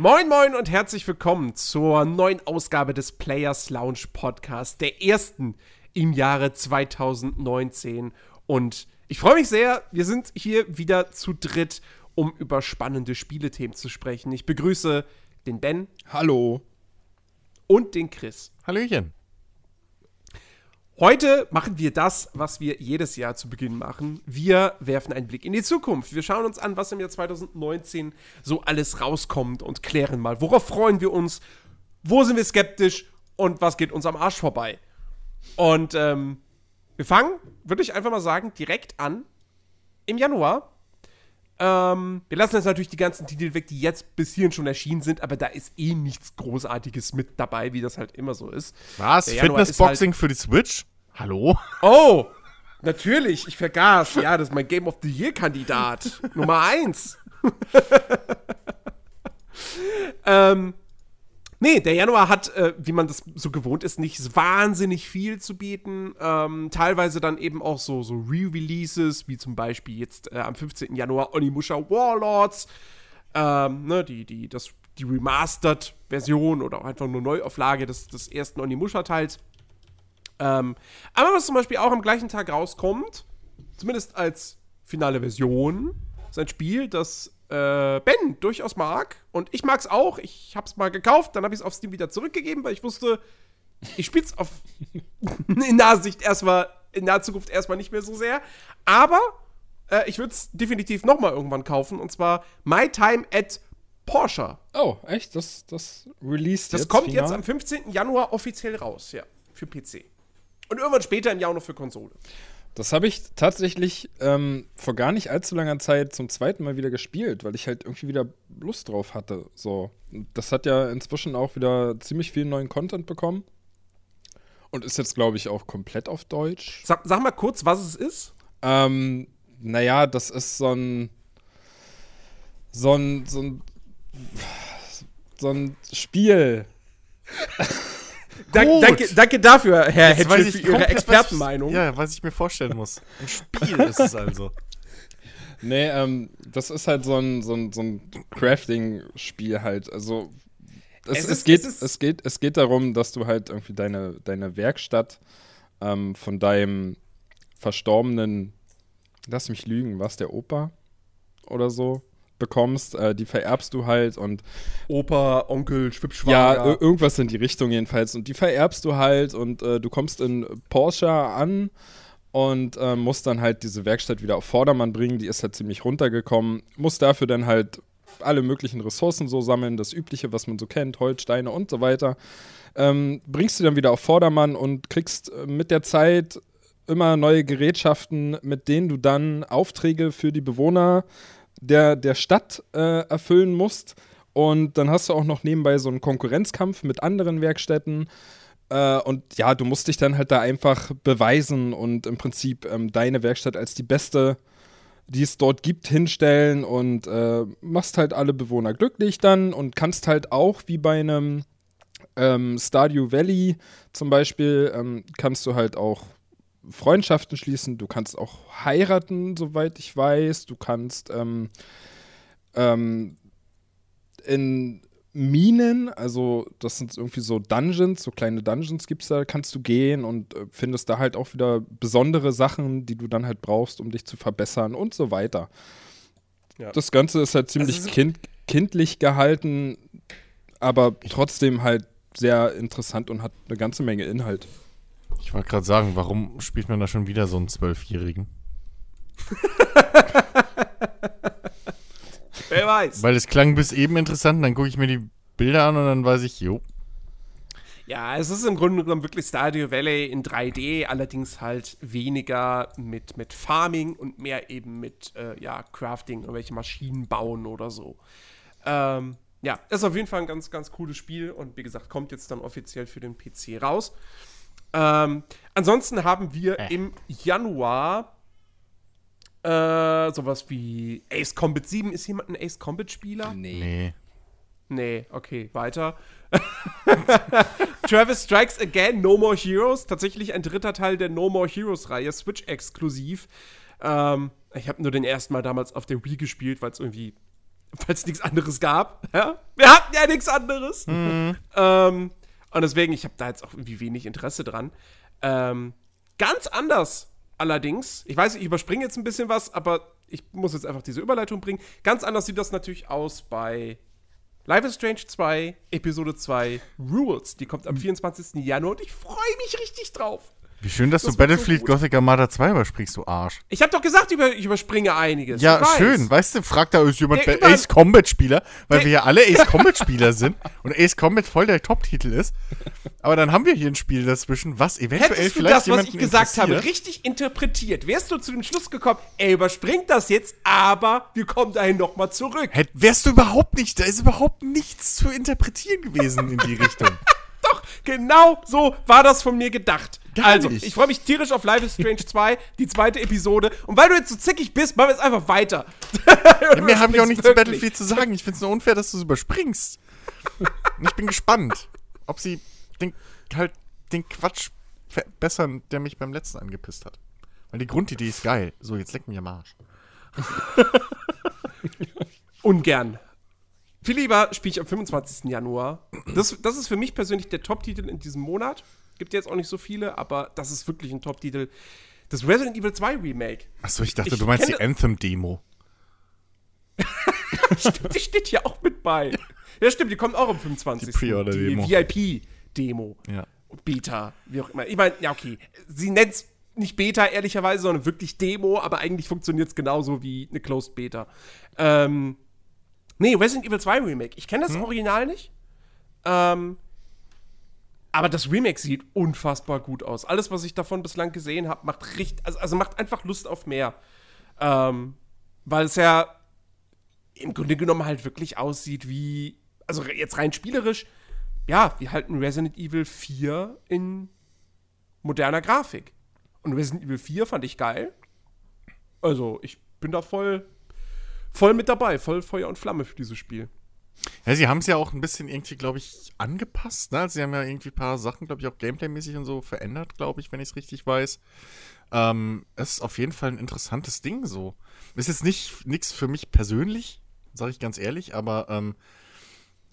Moin, moin und herzlich willkommen zur neuen Ausgabe des Players Lounge Podcast, der ersten im Jahre 2019. Und ich freue mich sehr, wir sind hier wieder zu dritt, um über spannende Spielethemen zu sprechen. Ich begrüße den Ben. Hallo. Und den Chris. Hallöchen. Heute machen wir das, was wir jedes Jahr zu Beginn machen. Wir werfen einen Blick in die Zukunft. Wir schauen uns an, was im Jahr 2019 so alles rauskommt und klären mal, worauf freuen wir uns, wo sind wir skeptisch und was geht uns am Arsch vorbei. Und ähm, wir fangen, würde ich einfach mal sagen, direkt an im Januar. Ähm, wir lassen jetzt natürlich die ganzen Titel weg, die jetzt bis hierhin schon erschienen sind, aber da ist eh nichts Großartiges mit dabei, wie das halt immer so ist. Was? Fitnessboxing halt für die Switch? Hallo? Oh, natürlich, ich vergaß. Ja, das ist mein Game of the Year-Kandidat. Nummer eins. ähm, nee, der Januar hat, äh, wie man das so gewohnt ist, nicht wahnsinnig viel zu bieten. Ähm, teilweise dann eben auch so, so Re-Releases, wie zum Beispiel jetzt äh, am 15. Januar Onimusha Warlords. Ähm, ne, die, die, das, die Remastered-Version oder auch einfach nur Neuauflage des, des ersten Onimusha-Teils. Ähm, aber was zum Beispiel auch am gleichen Tag rauskommt, zumindest als finale Version, ist ein Spiel, das äh, Ben durchaus mag. Und ich mag es auch. Ich habe es mal gekauft, dann habe ich es auf Steam wieder zurückgegeben, weil ich wusste, ich spiele es auf in naher Sicht erstmal, in naher Zukunft erstmal nicht mehr so sehr. Aber äh, ich würde es definitiv nochmal irgendwann kaufen. Und zwar My Time at Porsche. Oh, echt? Das, das released Das jetzt kommt final? jetzt am 15. Januar offiziell raus, ja. Für PC. Und irgendwann später im Jahr noch für Konsole. Das habe ich tatsächlich ähm, vor gar nicht allzu langer Zeit zum zweiten Mal wieder gespielt, weil ich halt irgendwie wieder Lust drauf hatte. So. Das hat ja inzwischen auch wieder ziemlich viel neuen Content bekommen. Und ist jetzt, glaube ich, auch komplett auf Deutsch. Sag, sag mal kurz, was es ist. Ähm, naja, das ist so ein. So ein. So ein, so ein Spiel. Dank, danke, danke dafür, Herr Jetzt weiß Hedges, für Ihre Expertenmeinung. Was, ja, was ich mir vorstellen muss. Ein Spiel ist es also. Nee, ähm, das ist halt so ein, so ein, so ein Crafting-Spiel halt. Also es, Es es, ist- geht, es es, geht, es geht darum, dass du halt irgendwie deine, deine Werkstatt ähm, von deinem verstorbenen, lass mich lügen, was der Opa oder so bekommst, äh, die vererbst du halt und Opa, Onkel, ja, Schwibschwager. ir- irgendwas in die Richtung jedenfalls. Und die vererbst du halt und äh, du kommst in Porsche an und äh, musst dann halt diese Werkstatt wieder auf Vordermann bringen. Die ist halt ziemlich runtergekommen. Musst dafür dann halt alle möglichen Ressourcen so sammeln, das Übliche, was man so kennt, Holz, Steine und so weiter. Ähm, bringst du dann wieder auf Vordermann und kriegst äh, mit der Zeit immer neue Gerätschaften, mit denen du dann Aufträge für die Bewohner der, der Stadt äh, erfüllen musst. Und dann hast du auch noch nebenbei so einen Konkurrenzkampf mit anderen Werkstätten. Äh, und ja, du musst dich dann halt da einfach beweisen und im Prinzip ähm, deine Werkstatt als die beste, die es dort gibt, hinstellen und äh, machst halt alle Bewohner glücklich dann und kannst halt auch wie bei einem ähm, Stardew Valley zum Beispiel, ähm, kannst du halt auch Freundschaften schließen, du kannst auch heiraten, soweit ich weiß, du kannst ähm, ähm, in Minen, also das sind irgendwie so Dungeons, so kleine Dungeons gibt es da, kannst du gehen und äh, findest da halt auch wieder besondere Sachen, die du dann halt brauchst, um dich zu verbessern und so weiter. Ja. Das Ganze ist halt ziemlich Also kind kindlich gehalten, aber trotzdem halt sehr interessant und hat eine ganze Menge Inhalt. Ich wollte gerade sagen, warum spielt man da schon wieder so einen Zwölfjährigen? Wer weiß. Weil es klang bis eben interessant, dann gucke ich mir die Bilder an und dann weiß ich, jo. Ja, es ist im Grunde genommen wirklich Stardew Valley in 3D, allerdings halt weniger mit, mit Farming und mehr eben mit äh, ja, Crafting, irgendwelche Maschinen bauen oder so. Ähm, ja, ist auf jeden Fall ein ganz, ganz cooles Spiel und wie gesagt, kommt jetzt dann offiziell für den PC raus. Ähm, ansonsten haben wir Äh. im Januar äh, sowas wie Ace Combat 7. Ist jemand ein Ace Combat Spieler? Nee. Nee, okay, weiter. Travis Strikes Again, No More Heroes. Tatsächlich ein dritter Teil der No More Heroes-Reihe, Switch-exklusiv. Ähm, ich habe nur den ersten Mal damals auf der Wii gespielt, weil es irgendwie falls es nichts anderes gab. Ja? Wir hatten ja nichts anderes. Ähm, und deswegen, ich habe da jetzt auch irgendwie wenig Interesse dran. Ähm, ganz anders allerdings, ich weiß, ich überspringe jetzt ein bisschen was, aber ich muss jetzt einfach diese Überleitung bringen. Ganz anders sieht das natürlich aus bei Life is Strange 2, Episode 2, Rules. Die kommt am 24. Januar und ich freue mich richtig drauf. Wie schön, dass Das du so Battlefield gut. Gothic Armada 2 überspringst, du Arsch. Ich habe doch gesagt, über, ich überspringe einiges. Ja, weiß. schön. Weißt du, fragt da ist jemand Der Ace Combat Spieler, weil wir ja alle Ace Combat Spieler sind und Ace Combat voll der Top-Titel ist. Aber dann haben wir hier ein Spiel dazwischen, was eventuell Hättest du vielleicht das, was ich gesagt habe, richtig interpretiert, wärst du zu dem Schluss gekommen, er überspringt das jetzt, aber wir kommen dahin nochmal zurück. Hätt, wärst du überhaupt nicht, da ist überhaupt nichts zu interpretieren gewesen in die Richtung. Doch, genau so war das von mir gedacht. Gar also, nicht. ich freue mich tierisch auf Life is Strange 2, die zweite Episode. Und weil du jetzt so zickig bist, machen wir jetzt einfach weiter. Ja, mehr habe ich auch nicht zu. Battlefield zu sagen. Ich finde es nur unfair, dass du es überspringst. Und ich bin gespannt, ob sie den, halt den Quatsch verbessern, der mich beim letzten angepisst hat. Weil die Grundidee ist geil. So, jetzt leck mich am Arsch. Ungern. Viel lieber spiele ich am 25. Januar. Das, das ist für mich persönlich der Top-Titel in diesem Monat. Gibt jetzt auch nicht so viele, aber das ist wirklich ein Top-Titel. Das Resident Evil 2 Remake. Achso, ich dachte, Ich du meinst die Anthem-Demo. Stimmt, die steht hier auch mit bei. Ja, stimmt, die kommt auch am 25. Die Pre-Order-Demo. Die VIP-Demo. Ja. Beta, wie auch immer. Ich meine, ja, okay. Sie nennt es nicht Beta, ehrlicherweise, sondern wirklich Demo, aber eigentlich funktioniert es genauso wie eine Closed Beta. Ähm, nee, Resident Evil 2 Remake. Ich kenne das Original nicht. Ähm, aber das Remake sieht unfassbar gut aus. Alles, was ich davon bislang gesehen habe, macht richtig, also, also macht einfach Lust auf mehr. Ähm, weil es ja im Grunde genommen halt wirklich aussieht wie, also jetzt rein spielerisch, ja, wie halt ein Resident Evil 4 in moderner Grafik. Und Resident Evil 4 fand ich geil. Also, ich bin da voll, voll mit dabei, voll Feuer und Flamme für dieses Spiel. Ja, sie haben es ja auch ein bisschen irgendwie, glaube ich, angepasst. Ne? Also sie haben ja irgendwie ein paar Sachen, glaube ich, auch Gameplay-mäßig und so verändert, glaube ich, wenn ich es richtig weiß. Ähm, es ist auf jeden Fall ein interessantes Ding so. Ist jetzt nicht nichts für mich persönlich, sage ich ganz ehrlich, aber ähm,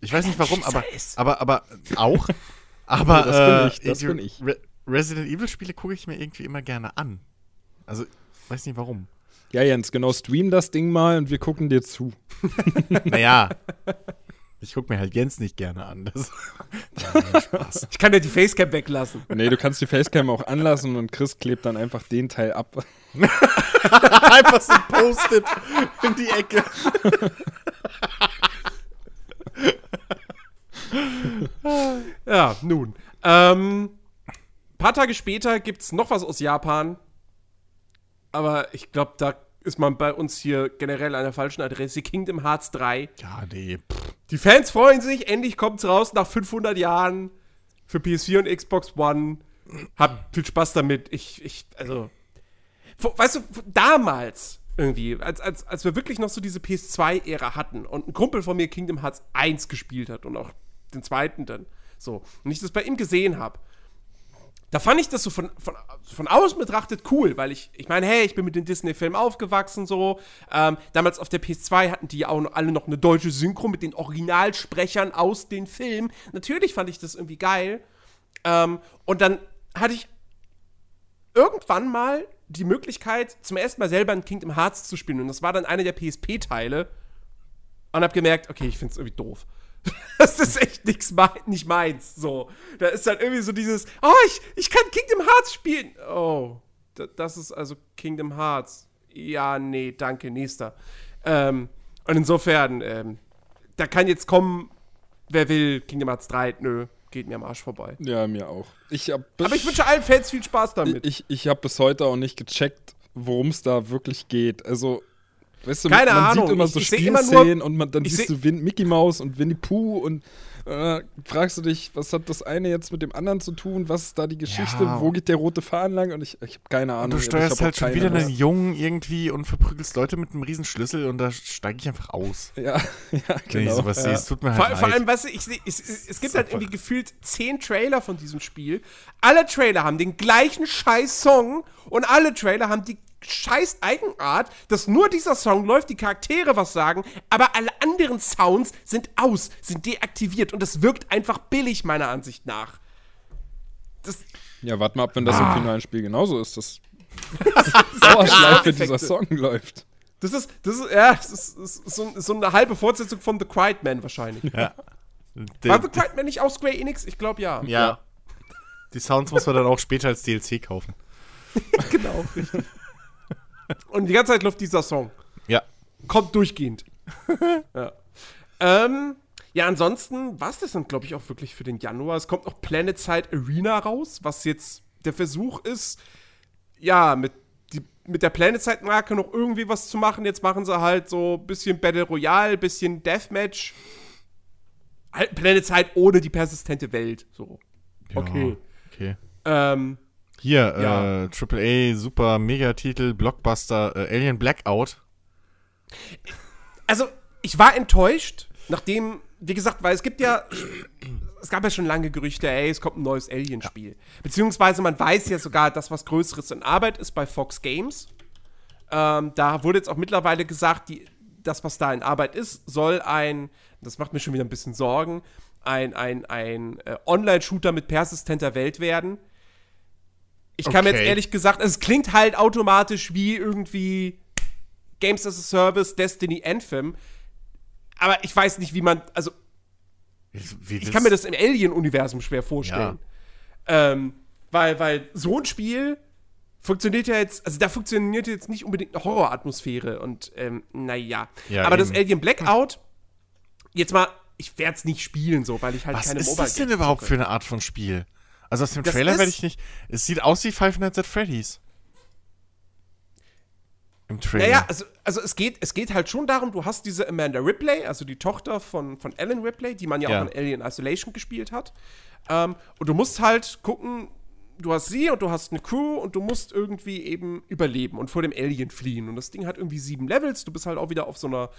ich weiß nicht warum, aber, ist. aber, aber auch. Aber Das bin äh, ich, das bin ich. Re Resident Evil-Spiele gucke ich mir irgendwie immer gerne an. Also, weiß nicht warum. Ja, Jens, genau, stream das Ding mal und wir gucken dir zu. Naja. Ich gucke mir halt Jens nicht gerne an. Das Spaß. Ich kann ja die Facecam weglassen. Nee, du kannst die Facecam auch anlassen und Chris klebt dann einfach den Teil ab. Einfach so ein Post-it in die Ecke. Ja, nun. Ähm, paar Tage später gibt's noch was aus Japan. Aber ich glaube, da ist man bei uns hier generell an der falschen Adresse. Kingdom Hearts 3. Ja, nee. Pff. Die Fans freuen sich, endlich kommt's raus nach 500 Jahren für PS4 und Xbox One. Habt viel Spaß damit. Ich, ich, also. Weißt du, damals irgendwie, als, als, als wir wirklich noch so diese PS2-Ära hatten und ein Kumpel von mir Kingdom Hearts 1 gespielt hat und auch den zweiten dann. So. Und ich das bei ihm gesehen habe. Da fand ich das so von, von, von außen betrachtet cool, weil ich, ich meine, hey, ich bin mit den Disney-Filmen aufgewachsen, so. Ähm, damals auf der PS2 hatten die auch noch, alle noch eine deutsche Synchro mit den Originalsprechern aus den Filmen. Natürlich fand ich das irgendwie geil. Ähm, und dann hatte ich irgendwann mal die Möglichkeit, zum ersten Mal selber ein Kingdom Hearts zu spielen. Und das war dann einer der PSP-Teile. Und hab gemerkt, okay, ich find's irgendwie doof. Das ist echt nix mei nicht meins. So. Da ist dann irgendwie so dieses, oh, ich, ich kann Kingdom Hearts spielen. Oh, da, das ist also Kingdom Hearts. Ja, nee, danke, nächster. Ähm, und insofern, ähm, da kann jetzt kommen, wer will, Kingdom Hearts 3, nö, geht mir am Arsch vorbei. Ja, mir auch. Ich hab Aber ich wünsche allen Fans viel Spaß damit. ich, ich habe bis heute auch nicht gecheckt, worum es da wirklich geht. Also, weißt du, Keine man Ahnung. sieht immer Ich- so ich seh immer nur- Spielszenen und man, dann ich siehst seh- du Win Mickey Mouse und Winnie Pooh und äh, fragst du dich, was hat das eine jetzt mit dem anderen zu tun? Was ist da die Geschichte? Ja. Wo geht der rote Faden lang? Und ich, ich habe keine Ahnung. Und du Ich steuerst halt schon wieder einen Lust. Jungen irgendwie und verprügelst Leute mit einem riesen Schlüssel und da steige ich einfach aus. Ja, ja, Wenn ich genau. sowas sehe, es tut mir Vor, halt vor leid. allem, weißt du, ich seh, es, es, gibt halt irgendwie gefühlt zehn Trailer von diesem Spiel. Alle Trailer haben den gleichen scheiß Song und alle Trailer haben die scheiß Eigenart, dass nur dieser Song läuft, die Charaktere was sagen, aber alle anderen Sounds sind aus, sind deaktiviert und das wirkt einfach billig, meiner Ansicht nach. Das ja, warte mal ab, wenn das ah. im finalen Spiel genauso ist, dass Dauerschleife dieser Song läuft. Das ist, das ist, ja, das ist, das ist so, so, eine halbe Fortsetzung von The Quiet Man wahrscheinlich. Ja. War The Quiet Man nicht auch Square Enix? Ich glaube ja. ja. Die Sounds muss man dann auch später als DLC kaufen. genau, richtig. Und die ganze Zeit läuft dieser Song. Ja. Kommt durchgehend. ja. Ähm, ja, ansonsten war es das dann, glaube ich, auch wirklich für den Januar. Es kommt noch Planet Side Arena raus, was jetzt der Versuch ist, ja, mit, die, mit der Planet Side Marke noch irgendwie was zu machen. Jetzt machen sie halt so ein bisschen Battle Royale, bisschen Deathmatch. Halt Planet Side ohne die persistente Welt. So. Okay. Ja, okay. Ähm, hier, ja. äh, AAA, super Megatitel, Blockbuster, äh, Alien Blackout. Also, ich war enttäuscht, nachdem, wie gesagt, weil es gibt ja, es gab ja schon lange Gerüchte, ey, es kommt ein neues Alien-Spiel. Ja. Beziehungsweise man weiß ja sogar, dass was Größeres in Arbeit ist bei Fox Games. Ähm, da wurde jetzt auch mittlerweile gesagt, die, das, was da in Arbeit ist, soll ein, das macht mir schon wieder ein bisschen Sorgen, ein, ein, ein äh, Online-Shooter mit persistenter Welt werden ich kann okay. mir jetzt ehrlich gesagt, es klingt halt automatisch wie irgendwie Games as a Service, Destiny, Anthem. Aber ich weiß nicht, wie man, also wie ich kann mir das im Alien-Universum schwer vorstellen. Ja. Ähm, weil, weil so ein Spiel funktioniert ja jetzt, also da funktioniert jetzt nicht unbedingt eine Horroratmosphäre und ähm, naja. Ja, Aber eben. das Alien Blackout, jetzt mal, ich werde es nicht spielen so, weil ich halt Was keine Mobile Was ist das denn überhaupt für eine Art von Spiel? Also aus dem das Trailer werde ich nicht. Es sieht aus wie Five Nights at Freddy's. Im Trailer. Naja, also, also es, geht, es geht halt schon darum, du hast diese Amanda Ripley, also die Tochter von, von Ellen Ripley, die man ja, ja. auch in Alien Isolation gespielt hat. Ähm, und du musst halt gucken, du hast sie und du hast eine Crew und du musst irgendwie eben überleben und vor dem Alien fliehen. Und das Ding hat irgendwie sieben Levels. Du bist halt auch wieder auf so einer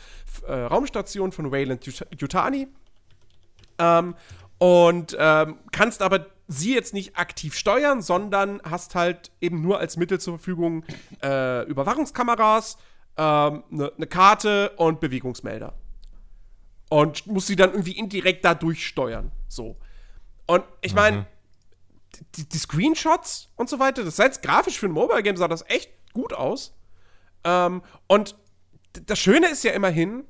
äh, Raumstation von Wayland Yutani. Ähm, und ähm, kannst aber sie jetzt nicht aktiv steuern, sondern hast halt eben nur als Mittel zur Verfügung äh, Überwachungskameras, eine ähm, ne, ne Karte und Bewegungsmelder. Und musst sie dann irgendwie indirekt dadurch steuern. So. Und ich meine, mhm. die, die, Screenshots und so weiter, das sah jetzt grafisch für ein Mobile Game, sah das echt gut aus. Ähm, und das Schöne ist ja immerhin,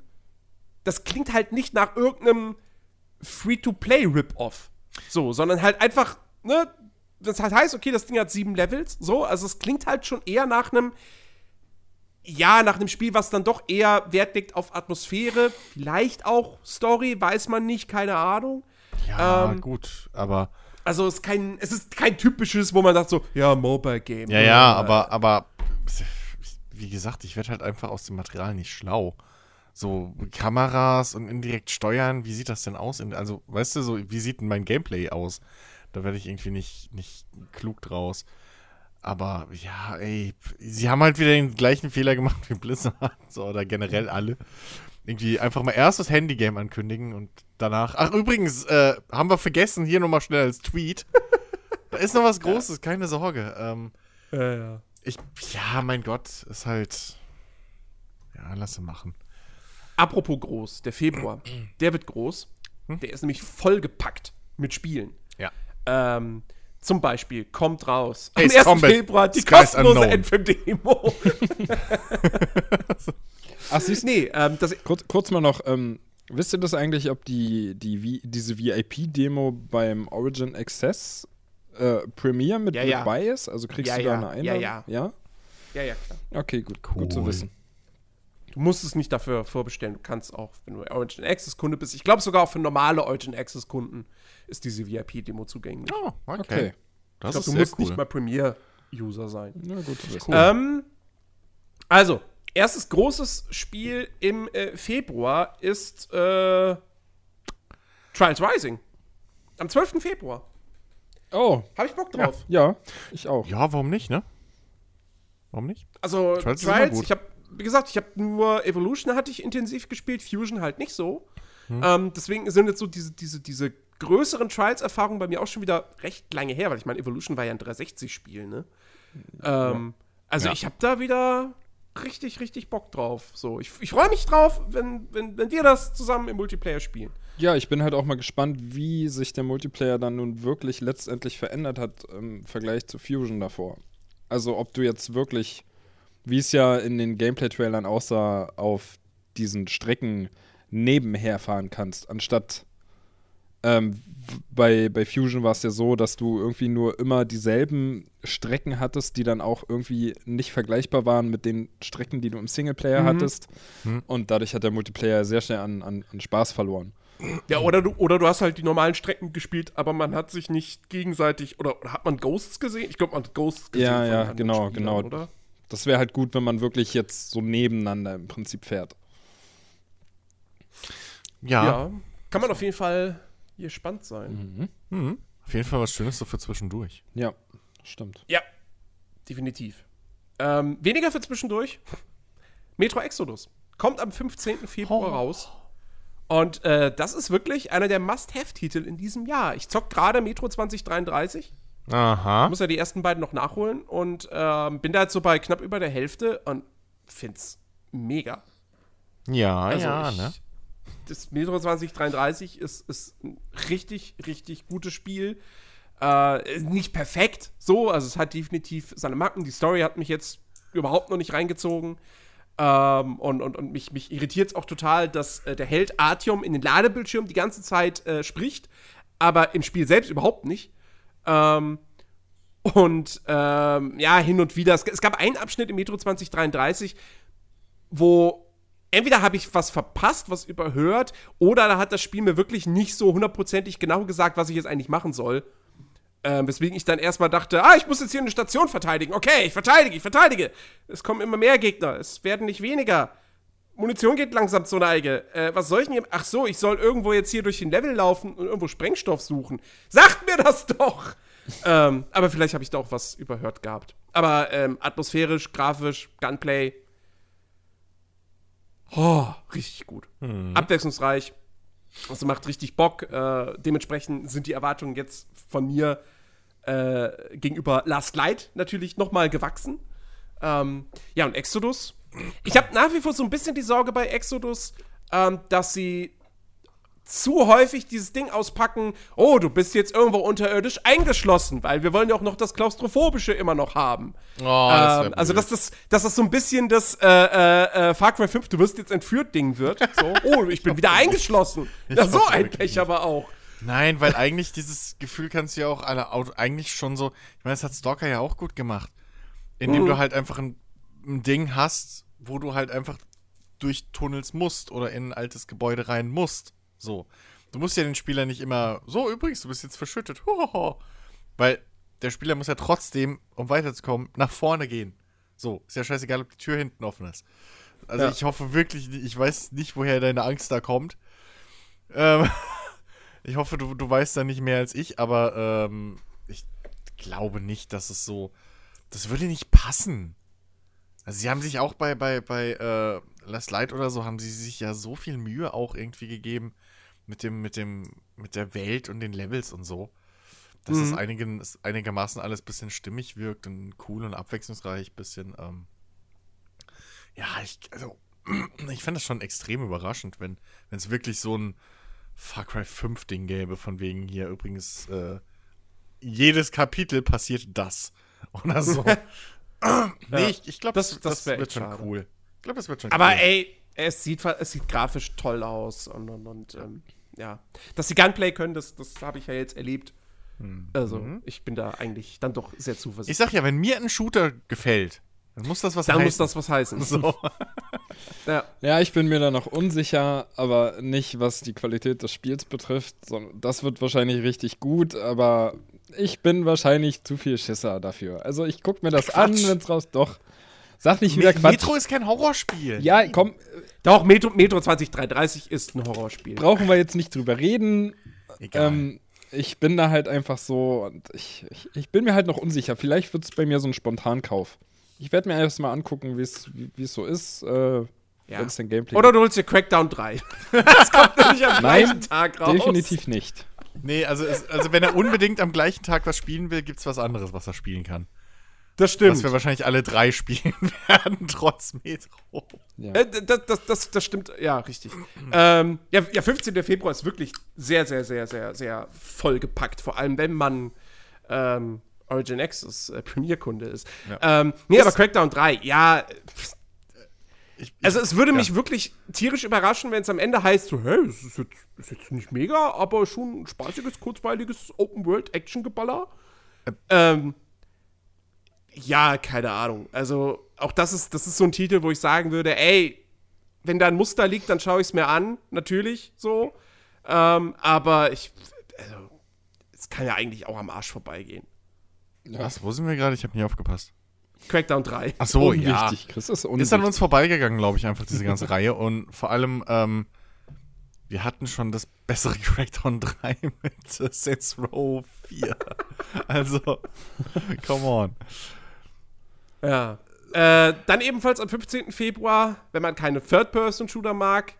das klingt halt nicht nach irgendeinem Free-to-Play-Rip-Off. So, sondern halt einfach, ne, das halt heißt, okay, das Ding hat sieben Levels, so, also es klingt halt schon eher nach einem, ja, nach einem Spiel, was dann doch eher Wert legt auf Atmosphäre, vielleicht auch Story, weiß man nicht, keine Ahnung. Ja, ähm, gut, aber. Also es ist kein, es ist kein typisches, wo man sagt so, ja, Mobile Game. Ja, ja, aber, aber wie gesagt, ich werde halt einfach aus dem Material nicht schlau so Kameras und indirekt steuern, wie sieht das denn aus? also, weißt du, so, wie sieht denn mein Gameplay aus? Da werde ich irgendwie nicht, nicht klug draus. Aber ja, ey, sie haben halt wieder den gleichen Fehler gemacht wie Blizzard, so, oder generell alle. Irgendwie einfach mal erst das Handygame ankündigen und danach. Ach, übrigens, äh, haben wir vergessen, hier nochmal schnell als Tweet. da ist noch was Großes, keine Sorge. Ähm, ja, ja. Ich, ja, mein Gott, ist halt. Ja, lasse machen. Apropos groß, der Februar, der wird groß. Hm? Der ist nämlich vollgepackt mit Spielen. Ja. Ähm, zum Beispiel kommt raus am 1. Combat. Februar die Sky's kostenlose Endfilm-Demo. Ach, siehst nee, ähm, das kurz, kurz mal noch, ähm, wisst ihr das eigentlich, ob die, die, diese VIP-Demo beim Origin Access äh, Premiere mit, ja, ja. dabei ist? Also kriegst ja, du da eine Einladung? Ja, ja. Ja? Ja, ja, klar. Okay, gut. Cool. Gut zu wissen. Du musst es nicht dafür vorbestellen. Du kannst auch, wenn du Origin Access Kunde bist, ich glaube sogar auch für normale Origin Access Kunden ist diese VIP-Demo zugänglich. Oh, okay. okay. Das ich glaub, du musst cool. nicht mal Premiere-User sein. Na gut, das ist cool. Ähm, also, erstes großes Spiel im äh, Februar ist äh, Trials Rising. Am 12. Februar. Oh. Habe ich Bock drauf. Ja, ja, ich auch. Ja, warum nicht, ne? Warum nicht? Also, Trials, Trials ich habe wie gesagt, ich habe nur Evolution hatte ich intensiv gespielt, Fusion halt nicht so. Hm. Ähm, deswegen sind jetzt so diese, diese, diese größeren Trials-Erfahrungen bei mir auch schon wieder recht lange her, weil ich meine, Evolution war ja ein 360-Spiel, ne? Ja. Ähm, Also Ja. ich habe da wieder richtig, richtig Bock drauf. So, ich, ich freue mich drauf, wenn, wenn, wenn wir das zusammen im Multiplayer spielen. Ja, ich bin halt auch mal gespannt, wie sich der Multiplayer dann nun wirklich letztendlich verändert hat im Vergleich zu Fusion davor. Also ob du jetzt wirklich, wie es ja in den Gameplay-Trailern aussah, auf diesen Strecken nebenher fahren kannst, anstatt ähm, bei, bei Fusion war es ja so, dass du irgendwie nur immer dieselben Strecken hattest, die dann auch irgendwie nicht vergleichbar waren mit den Strecken, die du im Singleplayer Mhm. hattest. Mhm. Und dadurch hat der Multiplayer sehr schnell an, an, an Spaß verloren. Ja, oder du, oder du hast halt die normalen Strecken gespielt, aber man hat sich nicht gegenseitig, oder, oder hat man Ghosts gesehen? Ich glaube, man hat Ghosts gesehen. Ja, von ja, genau, Spielern, genau. Oder? Das wäre halt gut, wenn man wirklich jetzt so nebeneinander im Prinzip fährt. Ja, Ja. Kann man auf jeden Fall gespannt sein. Mhm. Mhm. Auf jeden Fall was Schönes so für zwischendurch. Ja, stimmt. Ja, definitiv. Ähm, weniger für zwischendurch. Metro Exodus kommt am 15. Februar Oh. raus. Und äh, das ist wirklich einer der Must-Have-Titel in diesem Jahr. Ich zock gerade Metro 2033. Aha. Muss ja die ersten beiden noch nachholen und ähm, bin da jetzt so bei knapp über der Hälfte und find's mega. Ja, Also ja, ich, ne? Das Metro 2033 ist, ist ein richtig, richtig gutes Spiel. Äh, nicht perfekt, so, also es hat definitiv seine Macken. Die Story hat mich jetzt überhaupt noch nicht reingezogen. Ähm, und, und, und mich, mich irritiert es auch total, dass äh, der Held Artyom in den Ladebildschirm die ganze Zeit äh, spricht, aber im Spiel selbst überhaupt nicht. Ähm, und ähm, ja, hin und wieder. Es, es gab einen Abschnitt im Metro 2033, wo entweder habe ich was verpasst, was überhört, oder da hat das Spiel mir wirklich nicht so hundertprozentig genau gesagt, was ich jetzt eigentlich machen soll. Ähm, weswegen ich dann erstmal dachte, ah, ich muss jetzt hier eine Station verteidigen. Okay, ich verteidige, ich verteidige. Es kommen immer mehr Gegner, es werden nicht weniger. Munition geht langsam zur Neige. Äh, was soll ich denn hier? Ach so, ich soll irgendwo jetzt hier durch den Level laufen und irgendwo Sprengstoff suchen. Sagt mir das doch! ähm, aber vielleicht habe ich da auch was überhört gehabt. Aber ähm, atmosphärisch, grafisch, Gunplay. Oh, richtig gut. Abwechslungsreich. Also macht richtig Bock. Äh, dementsprechend sind die Erwartungen jetzt von mir äh, gegenüber Last Light natürlich nochmal gewachsen. Ähm, ja, und Exodus. Ich habe nach wie vor so ein bisschen die Sorge bei Exodus, ähm, dass sie zu häufig dieses Ding auspacken, oh, du bist jetzt irgendwo unterirdisch eingeschlossen, weil wir wollen ja auch noch das Klaustrophobische immer noch haben. Oh, das ähm, also, dass das, dass das so ein bisschen das äh, äh, äh, Far Cry 5, du wirst jetzt entführt Ding wird. So, oh, ich bin wieder eingeschlossen. Ja, so ein Pech nicht. aber auch. Nein, weil eigentlich dieses Gefühl kannst du ja auch alle eigentlich schon so. Ich meine, das hat Stalker ja auch gut gemacht. Indem Mhm. du halt einfach ein, ein Ding hast, wo du halt einfach durch Tunnels musst oder in ein altes Gebäude rein musst. So. Du musst ja den Spieler nicht immer. So, übrigens, du bist jetzt verschüttet. Hohoho. Weil der Spieler muss ja trotzdem, um weiterzukommen, nach vorne gehen. So, ist ja scheißegal, ob die Tür hinten offen ist. Also Ja. ich hoffe wirklich, ich weiß nicht, woher deine Angst da kommt. Ähm, ich hoffe, du, du weißt da nicht mehr als ich, aber ähm, ich glaube nicht, dass es so. Das würde nicht passen. Also sie haben sich auch bei, bei, bei äh, Last Light oder so, haben sie sich ja so viel Mühe auch irgendwie gegeben mit dem, mit dem, mit der Welt und den Levels und so. Dass es Mhm. einigen, es einigermaßen alles bisschen stimmig wirkt und cool und abwechslungsreich, bisschen, ähm, ja, ich, also, ich fände das schon extrem überraschend, wenn es wirklich so ein Far Cry 5 Ding gäbe, von wegen hier übrigens, äh, jedes Kapitel passiert das. Oder so. nee, ich, ich glaube, Das- das, das wird schon schade. cool. Ich glaube, das wird schon Aber cool. ey, es sieht, es sieht grafisch toll aus und, und, und ähm, ja. Dass sie Gunplay können, das, das habe ich ja jetzt erlebt. Also, ich bin da eigentlich dann doch sehr Ich zuversichtlich. sag ja, wenn mir ein Shooter gefällt, dann muss das was Dann heißen. muss das was heißen. so. Ja. Ja, ich bin mir da noch unsicher, aber nicht was die Qualität des Spiels betrifft. sondern Das wird wahrscheinlich richtig gut, aber ich bin wahrscheinlich zu viel Schisser dafür. Also ich guck mir das Quatsch. an, wenn's raus. Doch. Sag nicht wieder Me- Quatsch. Metro ist kein Horrorspiel. ja, komm, Doch, Metro, Metro 2033 ist ein Horrorspiel. brauchen wir jetzt nicht drüber reden. Egal. Ähm, ich bin da halt einfach so und ich, ich, ich bin mir halt noch unsicher. Vielleicht wird es bei mir so ein Spontankauf. Ich werde mir erst mal angucken, wie's- wie es so ist, äh, Ja. es Oder du holst dir Crackdown 3. das kommt nämlich am Nein, gleichen Tag raus. Definitiv nicht. Nee, also, es, also wenn er unbedingt am gleichen Tag was spielen will, gibt's was anderes, was er spielen kann. Das stimmt. Dass wir wahrscheinlich alle drei spielen werden, trotz Metro. Ja. Äh, das, das, das, das stimmt, ja, richtig. ähm, ja, ja, 15. Februar ist wirklich sehr, sehr, sehr, sehr, sehr vollgepackt. Vor allem, wenn man ähm, Origin Access äh, Premierkunde ist. Ja. Ähm, nee, aber Crackdown 3, ja. pff, Ich, Also, es würde ja. mich wirklich tierisch überraschen, wenn es am Ende heißt, so, hey, es ist jetzt, ist jetzt nicht mega, aber schon ein spaßiges, kurzweiliges Open-World-Action-Geballer. Ähm, ja, keine Ahnung. Also, auch das ist, das ist so ein Titel, wo ich sagen würde, ey, wenn da ein Muster liegt, dann schaue ich es mir an, natürlich so. Ähm, aber ich, also, es kann ja eigentlich auch am Arsch vorbeigehen. Was, wo sind wir gerade? Ich habe nicht aufgepasst. Crackdown 3. Ach so, ja. Chris. Das ist Ist an uns vorbeigegangen, glaube ich, einfach diese ganze Reihe. Und vor allem, ähm, wir hatten schon das bessere Crackdown 3 mit äh, Saints Row 4. also, come on. Ja. Äh, dann ebenfalls am 15. Februar, wenn man keine Third-Person-Shooter mag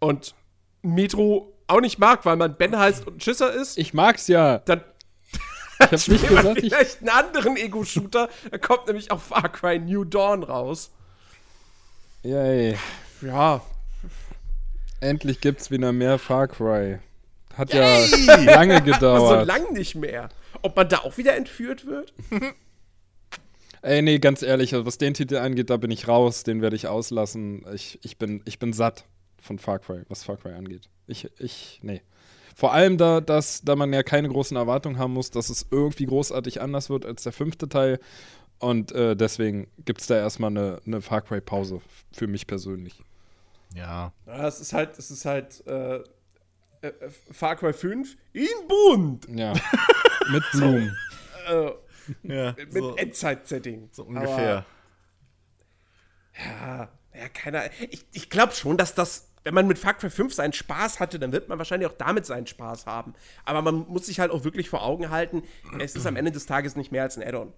und Metro auch nicht mag, weil man Ben heißt und ein Schisser ist, Ich mag's ja. dann Ich hab nicht gesagt, ich. vielleicht einen anderen Ego-Shooter. Da kommt nämlich auch Far Cry New Dawn raus. Yay. Ja. Endlich gibt's wieder mehr Far Cry. Hat ja lange Aber so gedauert. lang nicht mehr. Ob man da auch wieder entführt wird? Ey, nee, ganz ehrlich, also was den Titel angeht, da bin ich raus. Den werde ich auslassen. Ich, ich, bin, ich bin satt von Far Cry, was Far Cry angeht. Ich, ich, nee. Vor allem da, dass, da man ja keine großen Erwartungen haben muss, dass es irgendwie großartig anders wird als der fünfte Teil. Und äh, deswegen gibt es da erstmal eine, eine Far Cry-Pause für mich persönlich. Ja. Ja, es ist halt, es ist halt äh, äh, Far Cry 5 in bunt. Ja. Mit Blumen. Äh, ja mit so, Endzeit-Setting. so ungefähr. Ja, ja, keine Ahnung. Ich, ich glaube schon, dass das, wenn man mit Far Cry 5 seinen Spaß hatte, dann wird man wahrscheinlich auch damit seinen Spaß haben. Aber man muss sich halt auch wirklich vor Augen halten, es ist am Ende des Tages nicht mehr als ein Add-on.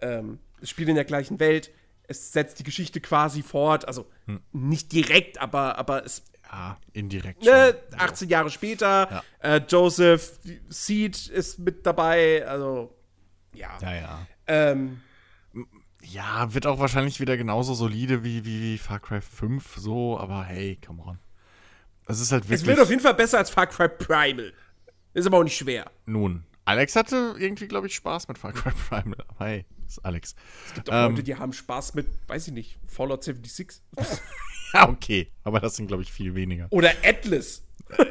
Ähm, es spielt in der gleichen Welt, es setzt die Geschichte quasi fort, also nicht direkt, aber, aber es ja, indirekt ne, schon. 18 Jahre später, äh, Joseph Seed ist mit dabei, also ja. Ja, ja. Ähm, Ja, wird auch wahrscheinlich wieder genauso solide wie, wie, wie Far Cry 5, so, aber hey, come on. Es ist halt es wirklich. wird auf jeden Fall besser als Far Cry Primal. Ist aber auch nicht schwer. Nun, Alex hatte irgendwie, glaube ich, Spaß mit Far Cry Primal. Das ist Alex. Es gibt auch Ähm. Leute, die haben Spaß mit, weiß ich nicht, Fallout 76 Ja, okay. Aber das sind, glaube ich, viel weniger. oder Atlas.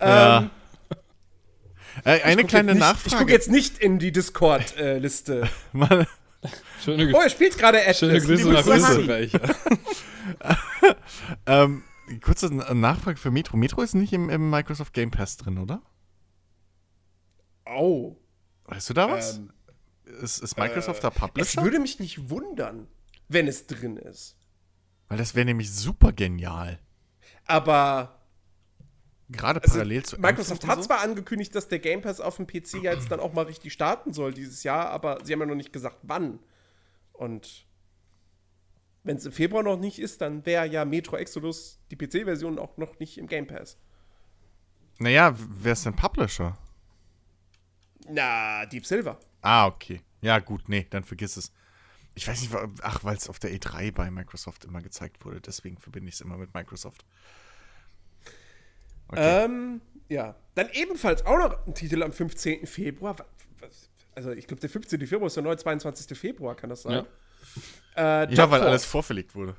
Ja. Äh, eine kleine nicht- Ich Nachfrage. gucke jetzt nicht in die Discord-Liste. Mal, Schöne, oh, er spielt gerade Atlas. schöne Grüße nach Grüße. Österreich. ähm, kurze Nachfrage für Metro. Metro ist nicht im, im Microsoft Game Pass drin, oder? Oh. Weißt du da was? Ähm, ist, ist Microsoft da es Publisher? würde mich nicht wundern, wenn es drin ist. Weil das wäre nämlich super genial. Aber Gerade also, parallel zu Microsoft hat so. zwar angekündigt, dass der Game Pass auf dem PC ja jetzt dann auch mal richtig starten soll dieses Jahr, aber sie haben ja noch nicht gesagt, wann. Und wenn es im Februar noch nicht ist, dann wäre ja Metro Exodus, die PC-Version, auch noch nicht im Game Pass. Naja, wer ist denn Publisher? Na, Deep Silver. Ah, okay. Ja, gut, nee, dann vergiss es. Ich weiß nicht, ach, weil es auf der E3 bei Microsoft immer gezeigt wurde, deswegen verbinde ich es immer mit Microsoft. Okay. Ähm, ja. Dann ebenfalls auch noch ein Titel am 15. Februar. Also, ich glaube, der 15. Februar ist der neue 22. Februar, kann das sein? Äh, ja, weil alles vorverlegt wurde.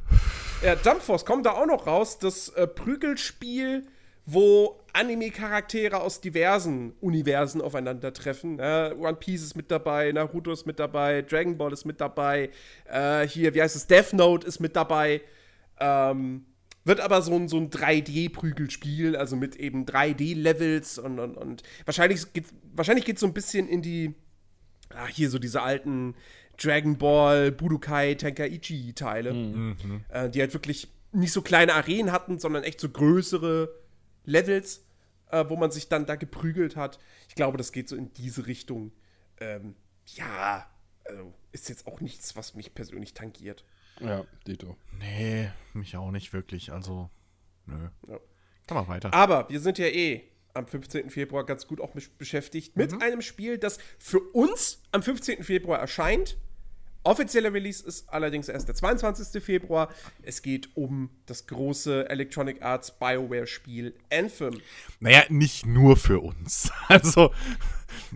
Ja, Jump Force kommt da auch noch raus. Das äh, Prügelspiel, wo Anime-Charaktere aus diversen Universen aufeinandertreffen. Äh, One Piece ist mit dabei, Naruto ist mit dabei, Dragon Ball ist mit dabei. Äh, hier, wie heißt es? Death Note ist mit dabei. Ähm, wird aber so ein, so ein 3D-Prügelspiel, also mit eben 3D-Levels und, und, und wahrscheinlich geht wahrscheinlich geht's so ein bisschen in die, ah, hier so diese alten Dragon Ball, Budokai, Tenkaichi-Teile, äh, die halt wirklich nicht so kleine Arenen hatten, sondern echt so größere Levels, äh, wo man sich dann da geprügelt hat. Ich glaube, das geht so in diese Richtung. Ähm, ja, also ist jetzt auch nichts, was mich persönlich tangiert. Ja, Dito. Nee, mich auch nicht wirklich, also, nö. Ja. Kann mal weiter. Aber wir sind ja eh am 15. Februar ganz gut auch beschäftigt mit einem Spiel, das für uns am 15. Februar erscheint. Offizieller Release ist allerdings erst der 22. Februar. Es geht um das große Electronic Arts BioWare-Spiel Anthem. Naja, nicht nur für uns. Also,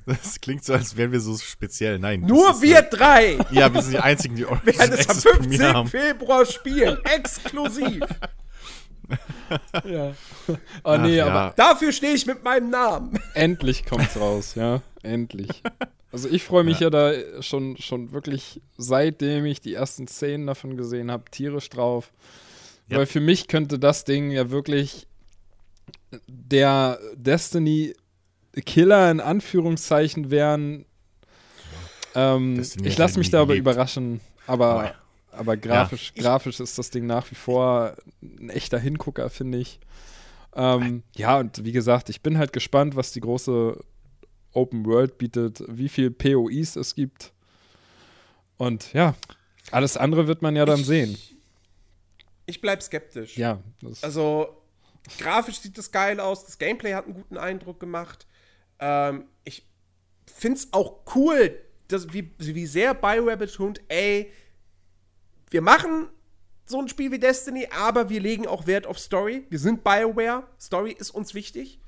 das klingt so, als wären wir so speziell. Nein. Nur wir äh, drei Ja, wir sind die Einzigen, die werden es am Access bei mir 15. haben. Februar spielen. Exklusiv. Ja. Oh nee, Ach, ja. aber Dafür stehe ich mit meinem Namen. endlich kommt's raus, ja. Endlich. Also ich freue mich ja. da schon, schon wirklich, seitdem ich die ersten Szenen davon gesehen habe, tierisch drauf. Ja. Weil für mich könnte das Ding ja wirklich der Destiny-Killer in Anführungszeichen werden. Ähm, Destiny ich lasse mich darüber geliebt. überraschen, aber, aber grafisch, grafisch ist das Ding nach wie vor ein echter Hingucker, finde ich. Ähm, ja, und wie gesagt, ich bin halt gespannt, was die große Open World bietet, wie viel POIs es gibt. Und ja, alles andere wird man ja dann Ich- sehen. Ich bleib skeptisch. Ja, Also, grafisch sieht das geil aus. Das Gameplay hat einen guten Eindruck gemacht. Ähm, ich find's auch cool, dass, wie, wie sehr BioWare betont, ey, wir machen so ein Spiel wie Destiny, aber wir legen auch Wert auf Story. Wir sind BioWare. Story ist uns wichtig.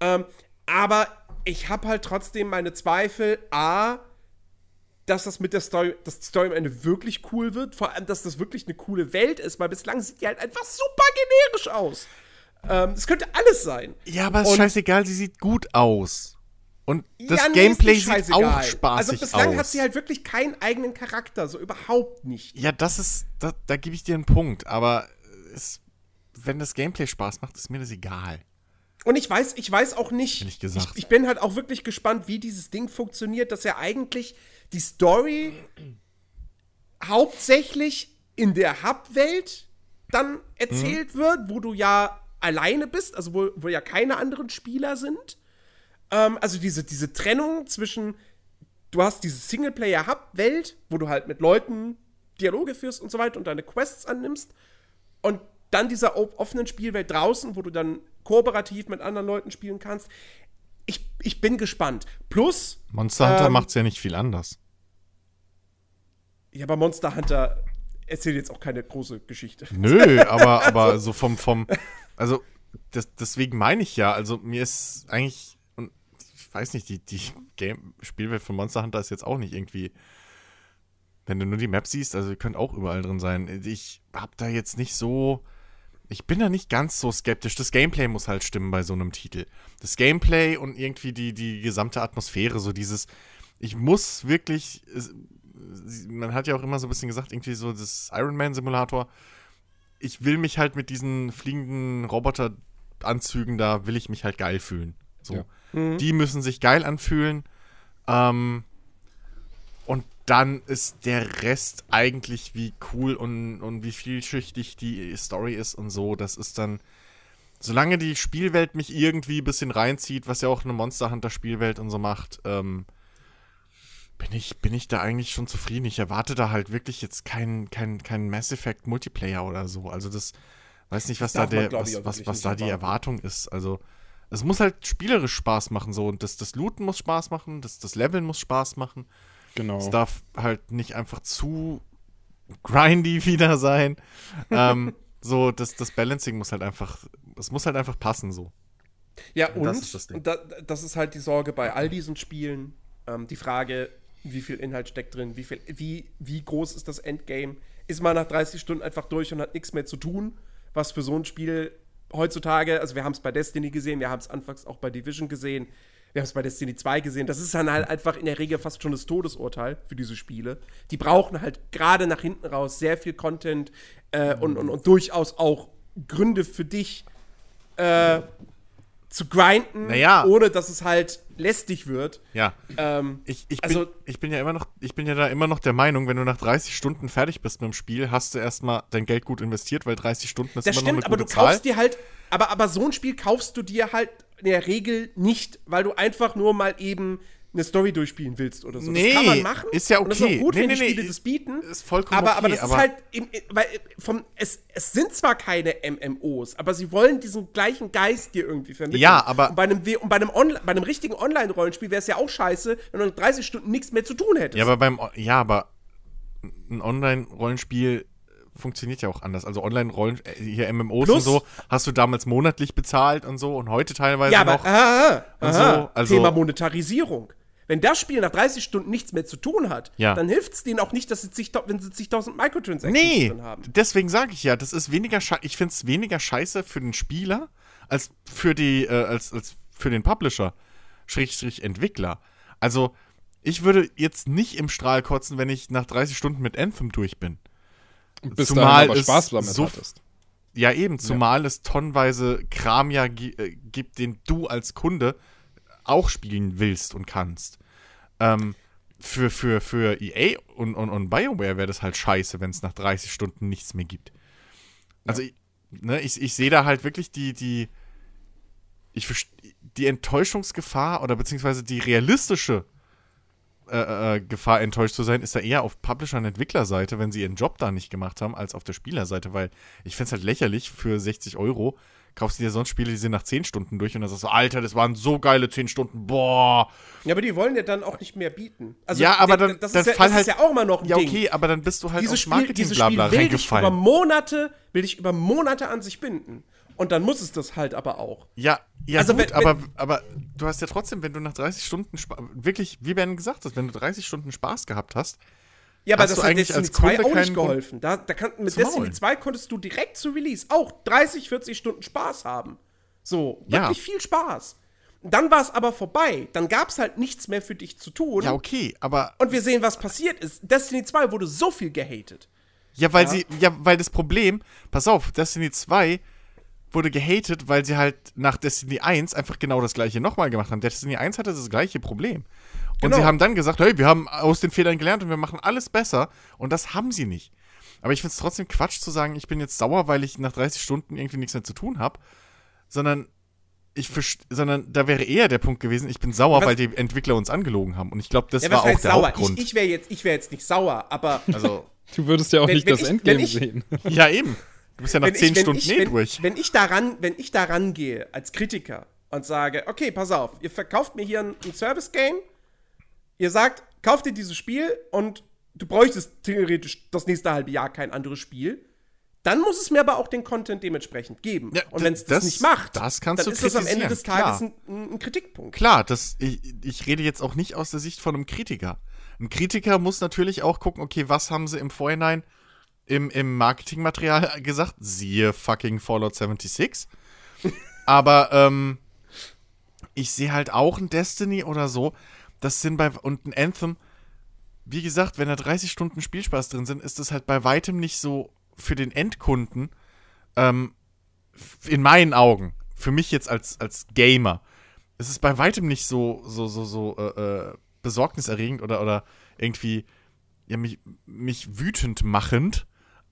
Ähm, aber ich habe halt trotzdem meine Zweifel. A, dass das mit der Story, dass die Story am Ende wirklich cool wird. Vor allem, dass das wirklich eine coole Welt ist, weil bislang sieht die halt einfach super generisch aus. Ähm, das könnte alles sein. Ja, aber ist Und- scheißegal, sie sieht gut aus. Und das Ja, nee, Gameplay ist sieht auch spaßig Also bislang aus. hat sie halt wirklich keinen eigenen Charakter, so überhaupt nicht. ja, das ist, da, da gebe ich dir einen Punkt. Aber es, wenn das Gameplay Spaß macht, ist mir das egal. Und ich weiß, ich weiß auch nicht. Ich, ich bin halt auch wirklich gespannt, wie dieses Ding funktioniert, dass ja eigentlich die Story hauptsächlich in der Hub-Welt dann erzählt wird, wo du ja alleine bist, also wo, wo ja keine anderen Spieler sind. Ähm, also diese, diese Trennung zwischen, du hast diese Singleplayer-Hub-Welt, wo du halt mit Leuten Dialoge führst und so weiter und deine Quests annimmst. Und dann dieser offenen Spielwelt draußen, wo du dann kooperativ mit anderen Leuten spielen kannst. Ich, ich bin gespannt. Plus, Monster Hunter Ähm, macht's ja nicht viel anders. ja, bei Monster Hunter erzählt jetzt auch keine große Geschichte. Nö, aber, aber so vom, vom, also das, deswegen meine ich ja, also mir ist eigentlich, und ich weiß nicht, die, die Game Spielwelt von Monster Hunter ist jetzt auch nicht irgendwie, wenn du nur die Map siehst, also ihr könnt auch überall drin sein. Ich hab da jetzt nicht so, ich bin da nicht ganz so skeptisch. Das Gameplay muss halt stimmen bei so einem Titel. Das Gameplay und irgendwie die, die gesamte Atmosphäre, so dieses, ich muss wirklich, man hat ja auch immer so ein bisschen gesagt, irgendwie so das Iron Man Simulator. Ich will mich halt mit diesen fliegenden Roboteranzügen da, will ich mich halt geil fühlen. So. Ja. Die müssen sich geil anfühlen. Ähm, dann ist der Rest eigentlich wie cool und, und wie vielschichtig die Story ist und so. Das ist dann, solange die Spielwelt mich irgendwie ein bisschen reinzieht, was ja auch eine Monster Hunter Spielwelt und so macht, ähm, bin ich, bin ich da eigentlich schon zufrieden. Ich erwarte da halt wirklich jetzt keinen kein, kein Mass Effect Multiplayer oder so. Also das, weiß nicht, was da man, der, glaub was, was, was da die erwarten. Erwartung ist. Also es muss halt spielerisch Spaß machen so und das, das Looten muss Spaß machen, das, das Leveln muss Spaß machen. Genau. Es darf halt nicht einfach zu grindy wieder sein. ähm, so, das, das Balancing muss halt einfach, es muss halt einfach passen so. Ja, Und und, das ist das da, das ist halt die Sorge bei all diesen Spielen. Ähm, die Frage, wie viel Inhalt steckt drin, wie, viel, wie, wie groß ist das Endgame? Ist man nach 30 Stunden einfach durch und hat nichts mehr zu tun? Was für so ein Spiel heutzutage, also wir haben es bei Destiny gesehen, wir haben es anfangs auch bei Division gesehen, wir haben es bei Destiny 2 gesehen, das ist dann halt einfach in der Regel fast schon das Todesurteil für diese Spiele. Die brauchen halt gerade nach hinten raus sehr viel Content äh, und, und, und durchaus auch Gründe für dich, äh, zu grinden, Naja. ohne dass es halt lästig wird. Ja. Ähm, Ich, ich, Also- bin, ich bin ja immer noch, ich bin ja da immer noch der Meinung, wenn du nach 30 Stunden fertig bist mit dem Spiel, hast du erstmal dein Geld gut investiert, weil 30 Stunden ist das immer stimmt, noch aber eine du gute Zahl. kaufst dir halt, aber, aber so ein Spiel kaufst du dir halt in der Regel nicht, weil du einfach nur mal eben eine Story durchspielen willst oder so. Nee, das kann man machen. ist ja Und das ist okay. auch gut, Nee, wenn nee, die nee, Spiele das bieten. ist vollkommen aber, aber okay, das aber- ist halt, im, weil vom, es, es sind zwar keine MMOs, aber sie wollen diesen gleichen Geist dir irgendwie vermitteln. Ja, aber- Und bei einem, und bei einem, Onli- bei einem richtigen Online-Rollenspiel wäre es ja auch scheiße, wenn du nach 30 Stunden nichts mehr zu tun hättest. Ja, aber beim ja, aber ein Online-Rollenspiel funktioniert ja auch anders. Also Online-Rollen, äh, hier MMOs Plus- und so, hast du damals monatlich bezahlt und so und heute teilweise Ja, aber noch. aha, aha, so, also- Thema Monetarisierung. Wenn das Spiel nach 30 Stunden nichts mehr zu tun hat, Ja. dann hilft es denen auch nicht, dass sie zig, wenn sie zigtausend Microtransactions Nee, drin haben. deswegen sage ich ja, das ist weniger ich finde es weniger scheiße für den Spieler als für die äh, als, als für den Publisher, Schrägstrich Entwickler. Also, ich würde jetzt nicht im Strahl kotzen, wenn ich nach 30 Stunden mit Anthem durch bin. Bis Zumal dahin aber es Spaß damit so- hattest. Ja, eben, zumal es tonnenweise Kram ja äh, gibt, den du als Kunde auch spielen willst und kannst. Ähm, für, für, für EA und, und, und BioWare wäre das halt scheiße, wenn es nach 30 Stunden nichts mehr gibt. Also, ich, ne, ich, ich sehe da halt wirklich die, die, ich die Enttäuschungsgefahr oder beziehungsweise die realistische äh, äh, Gefahr, enttäuscht zu sein, ist da eher auf Publisher- und Entwicklerseite, wenn sie ihren Job da nicht gemacht haben, als auf der Spielerseite, weil ich finde es halt lächerlich für 60 Euro. Kaufst du dir sonst Spiele, die sind nach 10 Stunden durch und dann sagst du, Alter, das waren so geile 10 Stunden, boah. Ja, aber die wollen ja dann auch nicht mehr bieten. Also, Ja, aber dann- das, dann ist, ja, fall das halt- ist ja auch mal noch ein Ja, Ding. okay, aber dann bist du halt Dieses aufs Spiel, Marketing dieses blabla Spiel will über reingefallen. Monate, will dich über Monate an sich binden. Und dann muss es das halt aber auch. Ja, ja Also gut, wenn- aber, aber du hast ja trotzdem, wenn du nach 30 Stunden, Spa wirklich, wie Ben gesagt hat, wenn du 30 Stunden Spaß gehabt hast, Ja, aber das hat eigentlich Destiny als 2 Kunde auch nicht geholfen. Da, da kann, mit Destiny Maul. 2 konntest du direkt zu Release auch 30, 40 Stunden Spaß haben. So, Ja. wirklich viel Spaß. Dann war es aber vorbei. Dann gab es halt nichts mehr für dich zu tun. ja, okay, aber Und wir sehen, was passiert ist. Destiny 2 wurde so viel gehatet. Ja, weil sie, ja, weil das Problem, pass auf, Destiny 2 wurde gehatet, weil sie halt nach Destiny 1 einfach genau das gleiche nochmal gemacht haben. Destiny 1 hatte das gleiche Problem. Und Genau. sie haben dann gesagt, hey, wir haben aus den Fehlern gelernt und wir machen alles besser. Und das haben sie nicht. Aber ich finde es trotzdem Quatsch zu sagen, ich bin jetzt sauer, weil ich nach 30 Stunden irgendwie nichts mehr zu tun habe. Sondern ich sondern da wäre eher der Punkt gewesen, ich bin sauer, Was- weil die Entwickler uns angelogen haben. Und ich glaube, das Ja, war auch der sauer? Hauptgrund. Ich, ich wäre jetzt, ich wär jetzt nicht sauer, aber also, Du würdest ja auch Wenn- nicht wenn das ich- Endgame ich- sehen. ja, eben. Du bist ja nach wenn 10 ich, wenn Stunden ich, eh wenn, durch. Wenn ich daran, wenn ich daran gehe als Kritiker und sage, okay, pass auf, ihr verkauft mir hier ein, ein Service-Game, ihr sagt, kauft dir dieses Spiel und du bräuchtest theoretisch das nächste halbe Jahr kein anderes Spiel, dann muss es mir aber auch den Content dementsprechend geben. Ja, und wenn es das, das- nicht macht, das dann ist das am Ende des Tages ein, ein Kritikpunkt. Klar, das, ich, ich rede jetzt auch nicht aus der Sicht von einem Kritiker. Ein Kritiker muss natürlich auch gucken, okay, was haben sie im Vorhinein im, im Marketingmaterial gesagt? Siehe fucking Fallout 76. Aber ähm, ich sehe halt auch ein Destiny oder so, das sind bei und ein Anthem, wie gesagt, wenn da 30 Stunden Spielspaß drin sind, ist das halt bei weitem nicht so für den Endkunden, ähm, in meinen Augen, für mich jetzt als, als Gamer, es ist bei weitem nicht so, so, so, so äh, äh, besorgniserregend oder, oder irgendwie ja, mich, mich wütend machend,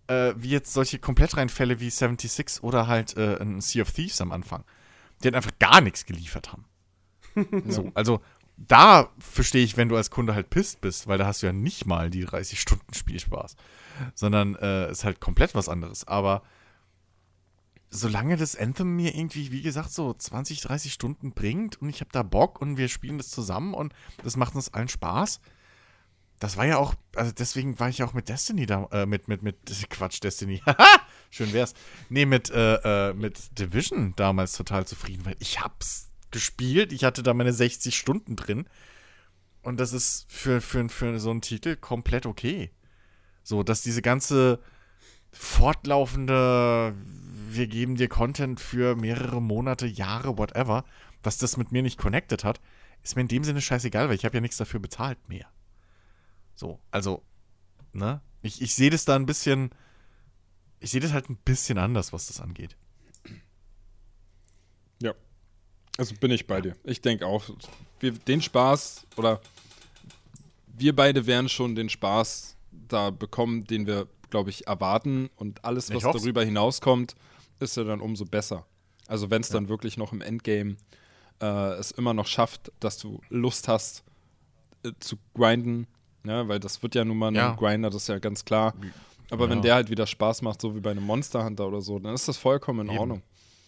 äh, wie jetzt solche Komplettreinfälle wie 76 oder halt äh, ein Sea of Thieves am Anfang, die halt einfach gar nichts geliefert haben. so, also da verstehe ich, wenn du als Kunde halt pisst bist, weil da hast du ja nicht mal die 30 Stunden Spielspaß, sondern äh, ist halt komplett was anderes. Aber solange das Anthem mir irgendwie, wie gesagt, so 20, 30 Stunden bringt und ich habe da Bock und wir spielen das zusammen und das macht uns allen Spaß. Das war ja auch, also deswegen war ich ja auch mit Destiny da, äh, mit, mit, mit, Quatsch, Destiny, schön wär's. Nee, mit, äh, äh, mit Division damals total zufrieden, weil ich hab's gespielt, ich hatte da meine 60 Stunden drin und das ist für, für, für so einen Titel komplett okay. So, dass diese ganze fortlaufende, wir geben dir Content für mehrere Monate, Jahre, whatever, dass das mit mir nicht connected hat, ist mir in dem Sinne scheißegal, weil ich habe ja nichts dafür bezahlt mehr. So, also, ne? Ich, ich sehe das da ein bisschen, ich sehe das halt ein bisschen anders, was das angeht. Ja. Also bin ich bei dir. Ich denke auch, wir, den Spaß oder wir beide werden schon den Spaß da bekommen, den wir, glaube ich, erwarten. Und alles, was darüber hinauskommt, ist ja dann umso besser. Also wenn es dann wirklich noch im Endgame äh, es immer noch schafft, dass du Lust hast, äh, zu grinden, ne? weil das wird ja nun mal ein Ja. Grinder, das ist ja ganz klar. Aber wenn Ja. der halt wieder Spaß macht, so wie bei einem Monster Hunter oder so, dann ist das vollkommen in Eben. Ordnung.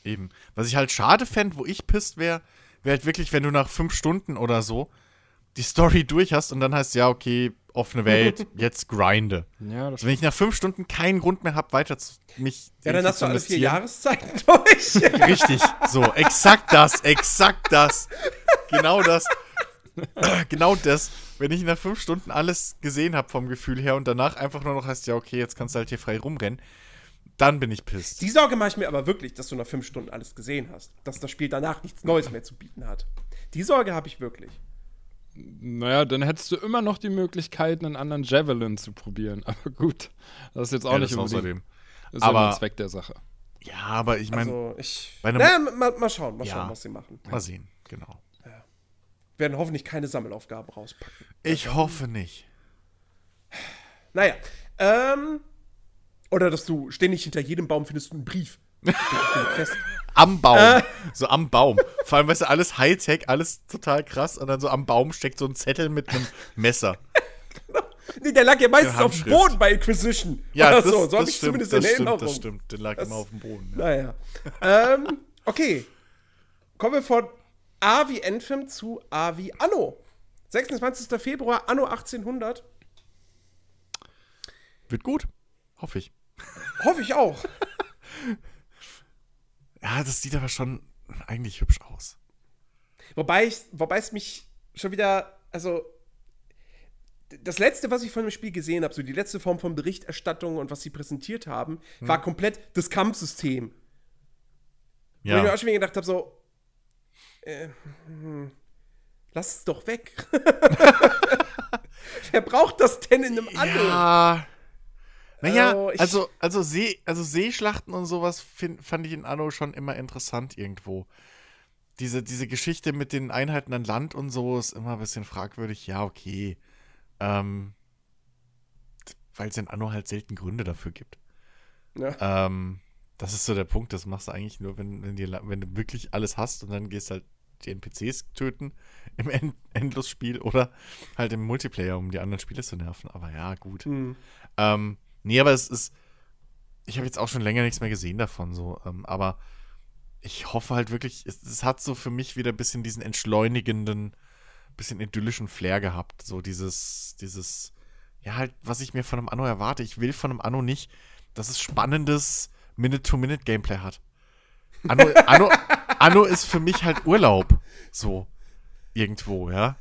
Eben. Was ich halt schade fände, wo ich pisst wäre, wäre halt wirklich, wenn du nach fünf Stunden oder so die Story durch hast und dann heißt, ja, okay, offene Welt, jetzt grinde. Ja, das Also wenn ich nach fünf Stunden keinen Grund mehr habe, weiter zu, mich Ja, dann hast du alle vier. Jahreszeiten durch. Richtig, so, exakt das, exakt das. Genau das. genau das. Wenn ich nach fünf Stunden alles gesehen habe vom Gefühl her und danach einfach nur noch heißt, ja, okay, jetzt kannst du halt hier frei rumrennen, dann bin ich pisst. Die Sorge mache ich mir aber wirklich, dass du nach fünf Stunden alles gesehen hast. Dass das Spiel danach nichts Neues mehr zu bieten hat. Die Sorge habe ich wirklich. Naja, dann hättest du immer noch die Möglichkeit, einen anderen Javelin zu probieren. Aber gut, das ist jetzt auch Ja, nicht unbedingt außerdem. ist Aber- ja Zweck der Sache. Ja, aber ich meine, Also, ich. bei einem- Na, mal, mal schauen, mal Ja. schauen, was sie machen. mal sehen, genau. Werden hoffentlich keine Sammelaufgaben rauspacken. Ich hoffe nicht. Naja, ähm. Oder dass du ständig hinter jedem Baum findest einen Brief. Am Baum. Äh. So am Baum. Vor allem, weißt du, alles Hightech, alles total krass. Und dann so am Baum steckt so ein Zettel mit einem Messer. Nee, der lag ja meistens auf dem. Boden bei Inquisition. Ja, Oder das, so. So das habe ich stimmt, zumindest das in stimmt, Erinnerung. das stimmt. Der lag Das- immer auf dem Boden. Ja. Naja. ähm, okay. Kommen wir von A wie Anthem zu A wie Anno. 26. Februar, Anno 1800. Wird gut. Hoffe ich. Hoffe ich auch. Ja, das sieht aber schon eigentlich hübsch aus. Wobei, ich, wobei es mich schon wieder, also das letzte, was ich von dem Spiel gesehen habe, so die letzte Form von Berichterstattung und was sie präsentiert haben, Hm. war komplett das Kampfsystem. Wo ich mir Ja. auch schon gedacht habe, so, äh, hm, lass es doch weg. Wer braucht das denn in einem Anno? Ja. Naja, Also, ich- also, also, See, also Seeschlachten und sowas find, fand ich in Anno schon immer interessant irgendwo. Diese, diese Geschichte mit den Einheiten an Land und so ist immer ein bisschen fragwürdig. Ja, okay. Ähm, Weil es in Anno halt selten Gründe dafür gibt. Ja. Ähm, das ist so der Punkt, das machst du eigentlich nur, wenn, wenn, dir, wenn du wirklich alles hast und dann gehst halt die NPCs töten im End Endlosspiel oder halt im Multiplayer, um die anderen Spieler zu nerven. Aber ja, gut. Hm. Ähm, nee, aber es ist. Ich habe jetzt auch schon länger nichts mehr gesehen davon, so. Ähm, aber ich hoffe halt wirklich, es, es hat so für mich wieder ein bisschen diesen entschleunigenden, bisschen idyllischen Flair gehabt. So dieses, dieses, ja, halt, was ich mir von einem Anno erwarte. Ich will von einem Anno nicht, dass es spannendes Minute-to-Minute-Gameplay hat. Anno, Anno, Anno ist für mich halt Urlaub. So. Irgendwo, ja.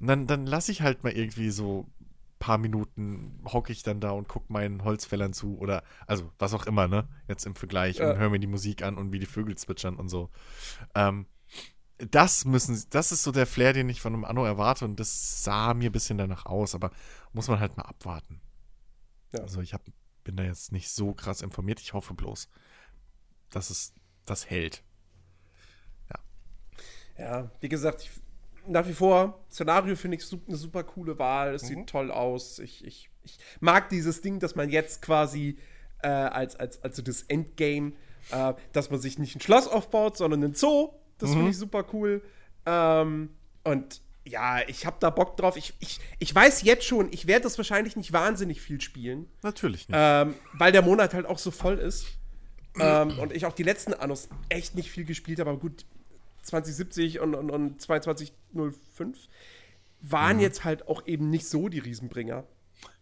Und dann, dann lasse ich halt mal irgendwie so paar Minuten hocke ich dann da und gucke meinen Holzfällern zu oder also was auch immer, ne? Jetzt im Vergleich Ja. und höre mir die Musik an und wie die Vögel zwitschern und so. Ähm, das müssen, das ist so der Flair, den ich von einem Anno erwarte und das sah mir ein bisschen danach aus, aber muss man halt mal abwarten. Ja. Also ich hab, bin da jetzt nicht so krass informiert. Ich hoffe bloß, dass es das hält. Ja, wie gesagt, ich, nach wie vor, Szenario finde ich eine super coole Wahl. Es Mhm. sieht toll aus. Ich, ich, ich mag dieses Ding, dass man jetzt quasi äh, als, als, als so das Endgame, äh, dass man sich nicht ein Schloss aufbaut, sondern einen Zoo. Das Mhm. finde ich super cool. Ähm, und ja, ich habe da Bock drauf. Ich, ich, ich weiß jetzt schon, ich werde das wahrscheinlich nicht wahnsinnig viel spielen, Natürlich nicht. ähm, weil der Monat halt auch so voll ist. ähm, und ich auch die letzten Annos echt nicht viel gespielt habe, aber gut, 2070 und, und, und 2205 waren jetzt halt auch eben nicht so die Riesenbringer.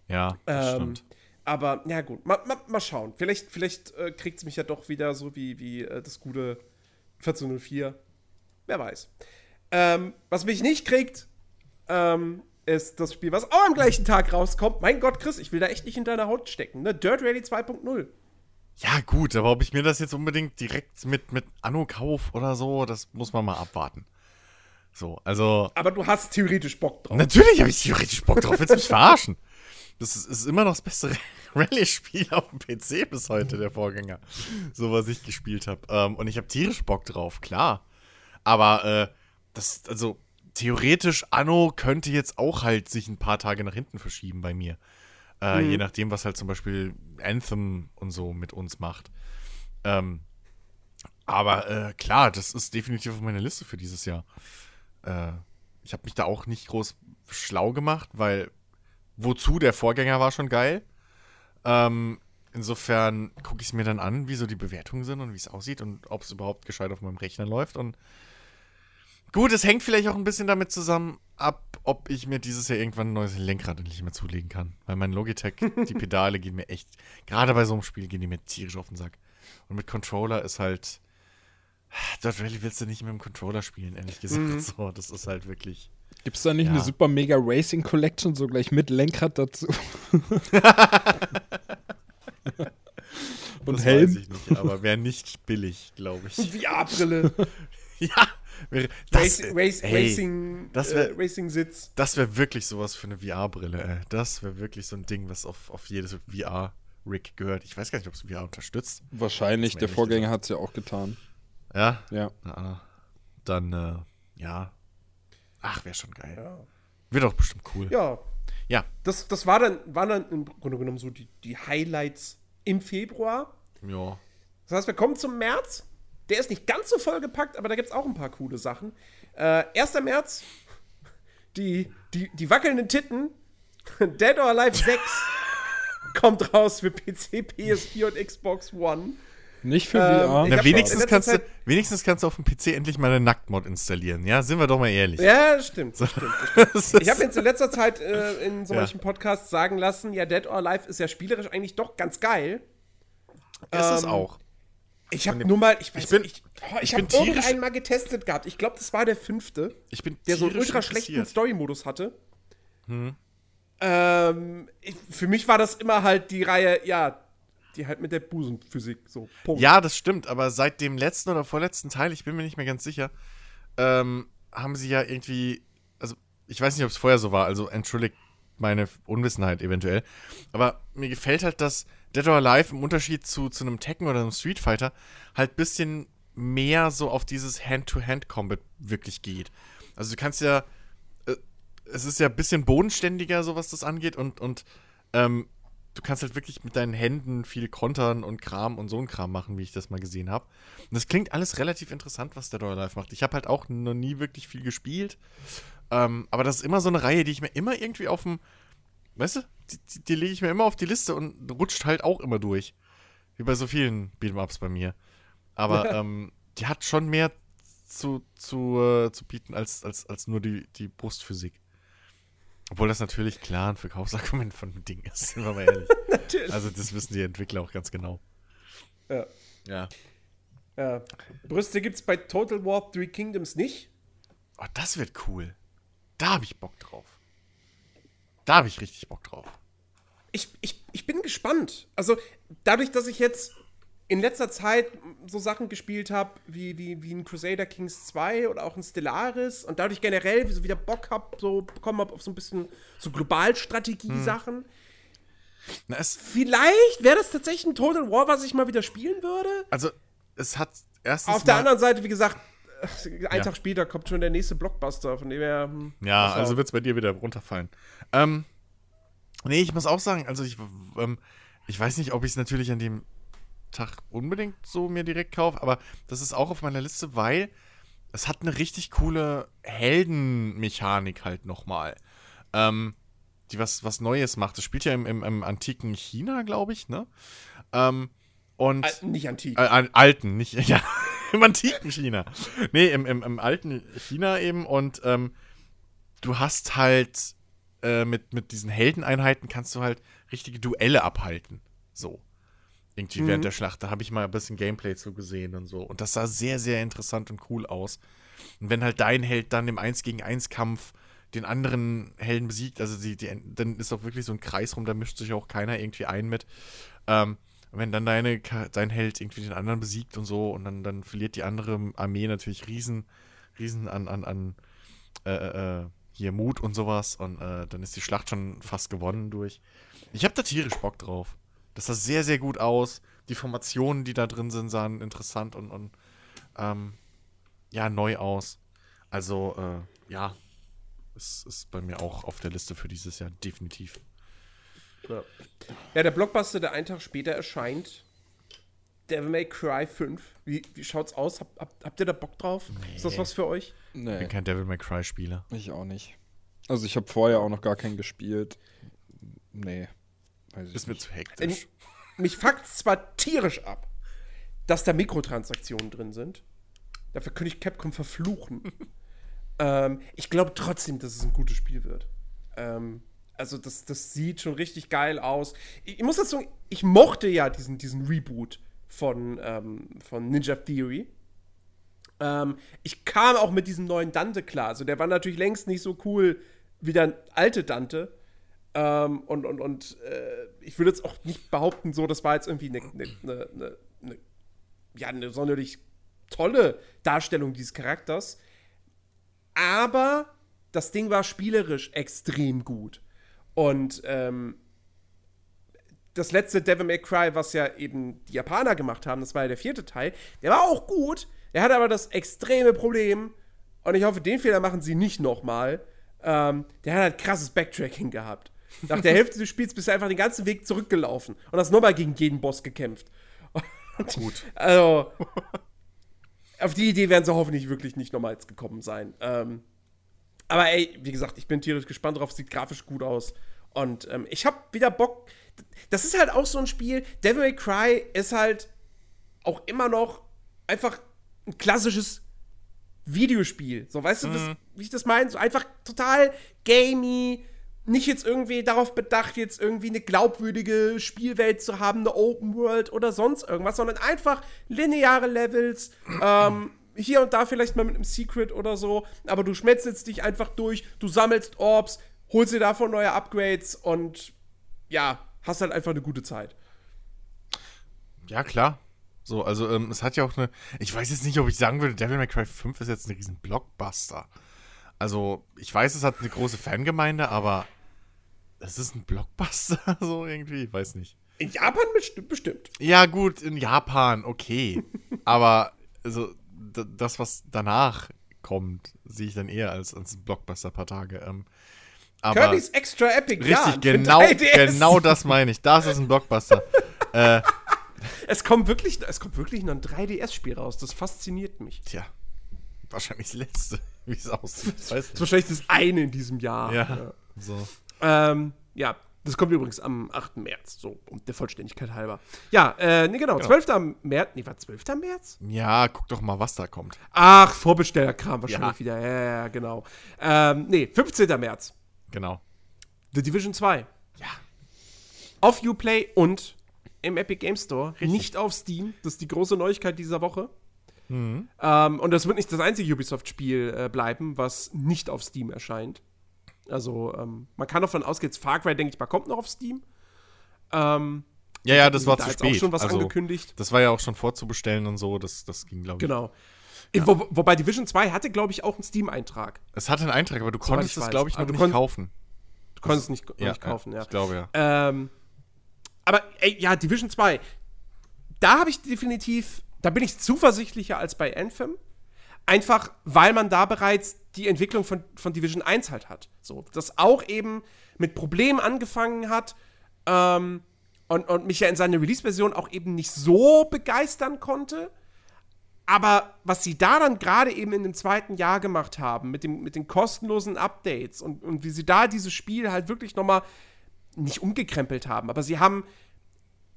ja, Ähm, stimmt. aber ja gut, mal, mal, mal schauen. Vielleicht, vielleicht äh, kriegt es mich ja doch wieder so wie, wie äh, das gute 1404. Wer weiß. Ähm, was mich nicht kriegt, ähm, ist das Spiel, was auch am gleichen Tag rauskommt. Mein Gott, Chris, ich will da echt nicht in deiner Haut stecken. Ne? Dirt Rally 2.0. Ja, gut, aber ob ich mir das jetzt unbedingt direkt mit, mit Anno kauf oder so, das muss man mal abwarten. So, also. Aber du hast theoretisch Bock drauf. Natürlich habe ich theoretisch Bock drauf. Willst du mich verarschen? Das ist, ist immer noch das beste Rallye-Spiel auf dem PC bis heute, der Vorgänger. So, was ich gespielt habe. Ähm, und ich habe tierisch Bock drauf, klar. Aber, äh, das, also, theoretisch, Anno könnte jetzt auch halt sich ein paar Tage nach hinten verschieben bei mir. Äh, Je nachdem, was halt zum Beispiel Anthem und so mit uns macht. Ähm, aber äh, klar, das ist definitiv auf meiner Liste für dieses Jahr. Äh, ich habe mich da auch nicht groß schlau gemacht, weil wozu der Vorgänger war schon geil. Ähm, insofern gucke ich es mir dann an, wie so die Bewertungen sind und wie es aussieht und ob es überhaupt gescheit auf meinem Rechner läuft. Und gut, es hängt vielleicht auch ein bisschen damit zusammen ab, ob ich mir dieses Jahr irgendwann ein neues Lenkrad endlich mehr zulegen kann. Weil mein Logitech, die Pedale gehen mir echt, gerade bei so einem Spiel gehen die mir tierisch auf den Sack. Und mit Controller ist halt. Dort Rally willst du nicht mit dem Controller spielen, ehrlich gesagt. Mhm. So, das ist halt wirklich. Gibt es da nicht Ja. eine super mega Racing Collection, so gleich mit Lenkrad dazu? Und das Helm? weiß ich nicht, aber wäre nicht billig, glaube ich. VR-Brille, ja, wäre. Das, Racing, Race, ey, Racing, das wär- äh, Racing-Sitz. Das wäre wirklich sowas für eine VR-Brille, ey. Das wäre wirklich so ein Ding, was auf, auf jedes VR-Rig gehört. Ich weiß gar nicht, ob es VR unterstützt. Wahrscheinlich, der Vorgänger hat es ja auch getan. Ja? Ja. Na, dann, äh, ja. Ach, wäre schon geil. Ja. Wird auch bestimmt cool. Ja, Ja. das, das war dann, waren dann im Grunde genommen so die, die Highlights im Februar. Ja. Das heißt, wir kommen zum März. Der ist nicht ganz so vollgepackt, aber da gibt es auch ein paar coole Sachen. Äh, 1. März, die, die, die wackelnden Titten, Dead or Alive 6 kommt raus für PC, PS4 und Xbox One. Nicht für Ähm, VR. Na, hab wenigstens, kannst du, wenigstens kannst du auf dem PC endlich mal eine Nacktmod installieren. Ja, sind wir doch mal ehrlich. Ja, stimmt. Das stimmt. Das Ich habe jetzt in letzter Zeit äh, in so Ja. Podcasts sagen lassen, ja, Dead or Alive ist ja spielerisch eigentlich doch ganz geil. ist es ähm, auch. Ich habe nur mal, ich weiß ich bin- nicht, oh, ich ich, habe irgendeinen mal getestet gehabt. Ich glaube, das war der fünfte, Ich bin der so einen ultra schlechten. Story-Modus hatte. Ähm, ich, für mich war das immer halt die Reihe, ja, die halt mit der Busenphysik so. Punkt. Ja, das stimmt, aber seit dem letzten oder vorletzten Teil, ich bin mir nicht mehr ganz sicher, ähm, haben sie ja irgendwie, also ich weiß nicht, ob es vorher so war, also entschuldigt meine Unwissenheit eventuell, aber mir gefällt halt, dass Dead or Alive im Unterschied zu, zu einem Tekken oder einem Street Fighter halt ein bisschen mehr so auf dieses Hand-to-Hand-Combat wirklich geht. Also du kannst ja, äh, es ist ja ein bisschen bodenständiger, so was das angeht und, und ähm, du kannst halt wirklich mit deinen Händen viel kontern und Kram und so ein Kram machen, wie ich das mal gesehen habe. Und das klingt alles relativ interessant, was Dead or Alive macht. Ich habe halt auch noch nie wirklich viel gespielt. Ähm, aber das ist immer so eine Reihe, die ich mir immer irgendwie auf dem, weißt du, die, die, die lege ich mir immer auf die Liste und rutscht halt auch immer durch. Wie bei so vielen Beat'em-Ups bei mir. Aber ähm, die hat schon mehr zu, zu, äh, zu bieten als, als, als nur die, die Brustphysik. Obwohl das natürlich klar ein Verkaufsargument von dem Ding ist, sind wir mal ehrlich. Natürlich. Also das wissen die Entwickler auch ganz genau. Ja. Ja. Ja. Brüste gibt's bei Total War Three Kingdoms nicht. Oh, das wird cool. Da habe ich Bock drauf. Da habe ich richtig Bock drauf. ich, ich, ich bin gespannt. Also, dadurch, dass ich jetzt in letzter Zeit so Sachen gespielt habe, wie, wie, wie ein Crusader Kings 2 oder auch ein Stellaris und dadurch generell so wieder Bock hab, so bekommen habe auf so ein bisschen so Globalstrategie-Sachen. Na, es, Vielleicht wäre das tatsächlich ein Total War, was ich mal wieder spielen würde. also, es hat erstens Auf der anderen Seite, wie gesagt, äh, einen Ja. Tag später kommt schon der nächste Blockbuster, von dem her. hm, Ja, also wird es bei dir wieder runterfallen. Ähm, nee, ich muss auch sagen, also ich, ähm, ich weiß nicht, ob ich es natürlich an dem Tag unbedingt so mir direkt kaufe, aber das ist auch auf meiner Liste, weil es hat eine richtig coole Heldenmechanik halt nochmal. Ähm, die was, was Neues macht. Das spielt ja im, im, im antiken China, glaube ich, ne? Ähm, und Äh, nicht antik. äh, al- alten, nicht, ja, im antiken China. Nee, im, im, im alten China eben und ähm, du hast halt äh, mit, mit diesen Heldeneinheiten kannst du halt richtige Duelle abhalten. So. Irgendwie während der Schlacht. Da habe ich mal ein bisschen Gameplay zu gesehen und so. Und das sah sehr, sehr interessant und cool aus. Und wenn halt dein Held dann im 1 gegen 1 Kampf den anderen Helden besiegt, also die, die, dann ist auch wirklich so ein Kreis rum, da mischt sich auch keiner irgendwie ein mit. Ähm, und wenn dann deine, dein Held irgendwie den anderen besiegt und so, und dann, dann verliert die andere Armee natürlich riesen, riesen an, an, an äh, äh, hier Mut und sowas. Und äh, dann ist die Schlacht schon fast gewonnen durch. Ich habe da tierisch Bock drauf. Das sah sehr, sehr gut aus. Die Formationen, die da drin sind, sahen interessant und, und ähm, ja, neu aus. Also, äh, ja, es ist bei mir auch auf der Liste für dieses Jahr definitiv. Ja. ja, der Blockbuster, der einen Tag später erscheint, Devil May Cry 5. Wie, wie schaut's aus? Hab, hab, habt ihr da Bock drauf? Ist das was für euch? Ich Nee, bin kein Devil May Cry Spieler. ich auch nicht. Also ich habe vorher auch noch gar keinen gespielt. Nee. Weiß ich Ist mir zu hektisch. Mich fuckt zwar tierisch ab, dass da Mikrotransaktionen drin sind. Dafür könnte ich Capcom verfluchen. ähm, ich glaube trotzdem, dass es ein gutes Spiel wird. Ähm, also, das, das sieht schon richtig geil aus. Ich, ich muss dazu sagen, ich mochte ja diesen, diesen Reboot von, ähm, von Ninja Theory. Ähm, ich kam auch mit diesem neuen Dante klar. Also, der war natürlich längst nicht so cool wie der alte Dante. Ähm, und und, und äh, ich würde jetzt auch nicht behaupten, so, das war jetzt irgendwie eine ne, ne, ne, ja, eine sonderlich tolle Darstellung dieses Charakters. Aber das Ding war spielerisch extrem gut. Und ähm, das letzte Devil May Cry, was ja eben die Japaner gemacht haben, das war ja der vierte Teil, der war auch gut. Der hatte aber das extreme Problem, und ich hoffe, den Fehler machen sie nicht nochmal. Ähm, der hat halt krasses Backtracking gehabt. Nach der Hälfte des Spiels bist du einfach den ganzen Weg zurückgelaufen und hast nochmal gegen jeden Boss gekämpft. Gut. Also, auf die Idee werden sie hoffentlich wirklich nicht nochmal jetzt gekommen sein. Ähm, aber ey, wie gesagt, ich bin tierisch gespannt drauf, sieht grafisch gut aus. Und ähm, ich hab wieder Bock. Das ist halt auch so ein Spiel. Devil May Cry ist halt auch immer noch einfach ein klassisches Videospiel. So, weißt du, das, wie ich das meine? So einfach total gamey. Nicht jetzt irgendwie darauf bedacht, jetzt irgendwie eine glaubwürdige Spielwelt zu haben, eine Open World oder sonst irgendwas, sondern einfach lineare Levels. ähm, hier und da vielleicht mal mit einem Secret oder so, aber du schmetzelst dich einfach durch, du sammelst Orbs, holst dir davon neue Upgrades und ja, hast halt einfach eine gute Zeit. Ja, klar. So, also ähm, es hat ja auch eine. Ich weiß jetzt nicht, ob ich sagen würde, Devil May Cry 5 ist jetzt ein riesen Blockbuster. Also, ich weiß, es hat eine große Fangemeinde, aber es ist ein Blockbuster, so irgendwie, ich weiß nicht. In Japan bestimmt. Ja, gut, in Japan, okay. aber also, das, was danach kommt, sehe ich dann eher als, als ein Blockbuster paar Tage. Ähm, aber Kirby's Extra Epic richtig, für genau, 3DS. genau das meine ich. Das ist ein Blockbuster. äh, Es kommt wirklich, es kommt wirklich noch ein 3DS-Spiel raus. Das fasziniert mich. tja, wahrscheinlich das letzte, wie es aussieht. Das ist wahrscheinlich das eine in diesem Jahr. Ja, so. Ähm, ja, das kommt übrigens am 8. März, so um der Vollständigkeit halber. Ja, äh, nee, genau, 12. März, nee, war 12. März? Ja, guck doch mal, was da kommt. Ach, Vorbestellerkram wahrscheinlich Ja. wieder. Ja, ja, genau. Ähm, nee, 15. März. Genau. The Division 2. Ja. Auf Uplay und im Epic Game Store. Nicht auf Steam. Das ist die große Neuigkeit dieser Woche. Mhm. Ähm, und das wird nicht das einzige Ubisoft-Spiel äh, bleiben, was nicht auf Steam erscheint. Also, ähm, man kann davon ausgehen, jetzt Far Cry, denke ich mal, kommt noch auf Steam. Ähm, Ja, ja, das war da zu spät. auch schon was also, angekündigt. Das war ja auch schon vorzubestellen und so. Das, das ging, glaube ich. Genau. Wo, wobei Division 2 hatte, glaube ich, auch einen Steam-Eintrag. Es hatte einen Eintrag, aber du konntest es, glaube ich, noch nicht kaufen. Du konntest es nicht, noch nicht kaufen, ja. Ich glaube, ja. Ähm, aber ey, ja, Division 2. Da habe ich definitiv, da bin ich zuversichtlicher als bei Anthem. Einfach, weil man da bereits die Entwicklung von, von Division 1 halt hat. So, das auch eben mit Problemen angefangen hat ähm, und, und mich ja in seiner Release-Version auch eben nicht so begeistern konnte. Aber was sie da dann gerade eben in dem zweiten Jahr gemacht haben, mit, dem, mit den kostenlosen Updates und, und wie sie da dieses Spiel halt wirklich noch mal nicht umgekrempelt haben, aber sie haben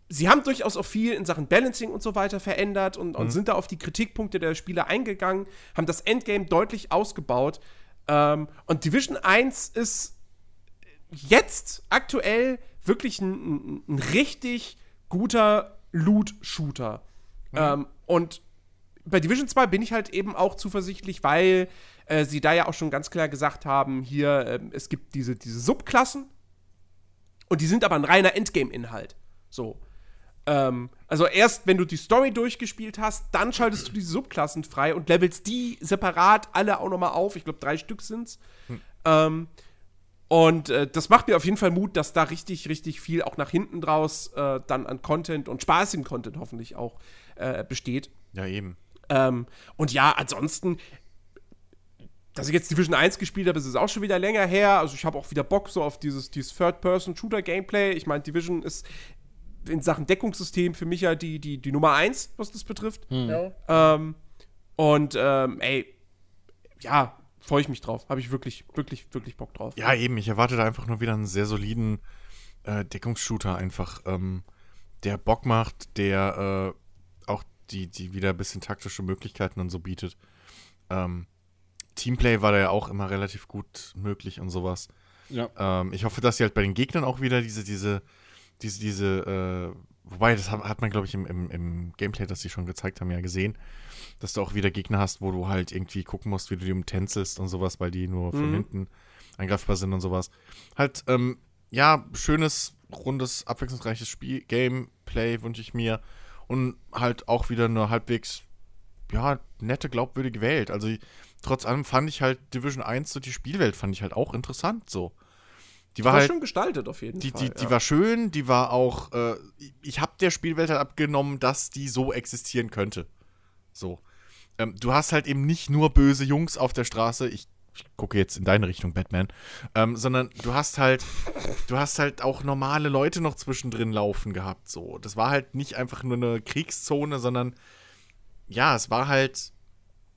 sie haben durchaus auch viel in Sachen Balancing und so weiter verändert und, und sind da auf die Kritikpunkte der Spieler eingegangen, haben das Endgame deutlich ausgebaut. Ähm, und Division 1 ist jetzt aktuell wirklich ein, ein, richtig guter Loot-Shooter. Ähm, und bei Division 2 bin ich halt eben auch zuversichtlich, weil äh, sie da ja auch schon ganz klar gesagt haben, hier, ähm, es gibt diese, diese Subklassen und die sind aber ein reiner Endgame-Inhalt. So. Ähm, also erst, wenn du die Story durchgespielt hast, dann schaltest du diese Subklassen frei und levelst die separat alle auch nochmal auf. Ich glaube, drei Stück sind's. Ähm, und äh, das macht mir auf jeden Fall Mut, dass da richtig, richtig viel auch nach hinten draus äh, dann an Content und spaßigem Content hoffentlich auch äh, besteht. Ja, eben. Ähm, und ja, ansonsten, dass ich jetzt Division 1 gespielt habe, ist es auch schon wieder länger her. Also ich habe auch wieder Bock so auf dieses, dieses Third-Person-Shooter-Gameplay. Ich meine, Division ist in Sachen Deckungssystem für mich ja die, die, die Nummer eins, was das betrifft. Hm. Ähm, und ähm, ey, ja, freue ich mich drauf. Habe ich wirklich, wirklich, wirklich Bock drauf. Ja, eben. Ich erwarte da einfach nur wieder einen sehr soliden äh, Deckungsshooter einfach, ähm, der Bock macht, der äh, auch die, die wieder ein bisschen taktische Möglichkeiten und so bietet. Ähm, Teamplay war da ja auch immer relativ gut möglich und sowas. Ja. Ähm, ich hoffe, dass sie halt bei den Gegnern auch wieder diese, diese, diese, diese, äh, wobei, das hat, man, glaube ich, im, im, im Gameplay, das sie schon gezeigt haben, ja gesehen, dass du auch wieder Gegner hast, wo du halt irgendwie gucken musst, wie du die umtänzelst und sowas, weil die nur von Mhm. hinten angreifbar sind und sowas. Halt, ähm, ja, schönes, rundes, abwechslungsreiches Spiel, Gameplay wünsche ich mir und halt auch wieder eine halbwegs, ja, nette, glaubwürdige Welt. Also, trotz allem fand ich halt Division 1, so die Spielwelt fand ich halt auch interessant so. Die war, war halt, schön gestaltet auf jeden die, Fall. die, die ja. war schön, die war auch, äh, ich habe der Spielwelt halt abgenommen, dass die so existieren könnte. So. Ähm, du hast halt eben nicht nur böse Jungs auf der Straße, ich, ich gucke jetzt in deine Richtung, Batman, ähm, sondern du hast halt, du hast halt auch normale Leute noch zwischendrin laufen gehabt, so. Das war halt nicht einfach nur eine Kriegszone, sondern ja, es war halt,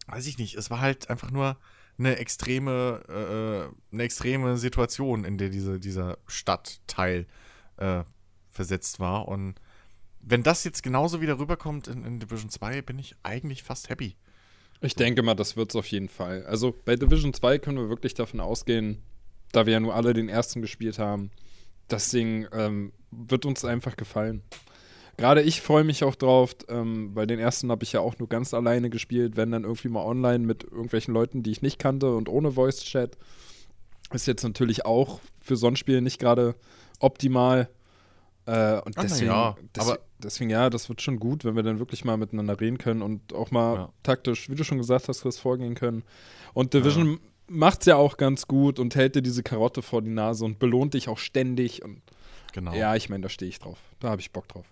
weiß ich nicht, es war halt einfach nur eine extreme, äh, eine extreme Situation, in der diese, dieser Stadtteil äh, versetzt war. Und wenn das jetzt genauso wieder rüberkommt in, in Division 2, bin ich eigentlich fast happy. Ich denke mal, das wird es auf jeden Fall. Also bei Division 2 können wir wirklich davon ausgehen, da wir ja nur alle den ersten gespielt haben, das Ding ähm, wird uns einfach gefallen. Gerade ich freue mich auch drauf, ähm, weil den ersten habe ich ja auch nur ganz alleine gespielt, wenn dann irgendwie mal online mit irgendwelchen Leuten, die ich nicht kannte und ohne Voice Chat. Ist jetzt natürlich auch für so ein Spiel nicht gerade optimal. Äh, und Ach, deswegen, ja, aber- deswegen, ja, das wird schon gut, wenn wir dann wirklich mal miteinander reden können und auch mal Ja. taktisch, wie du schon gesagt hast, Chris, vorgehen können. Und Division macht's ja auch ganz gut und hält dir diese Karotte vor die Nase und belohnt dich auch ständig. Und Genau. ja, ich meine, da stehe ich drauf. Da habe ich Bock drauf.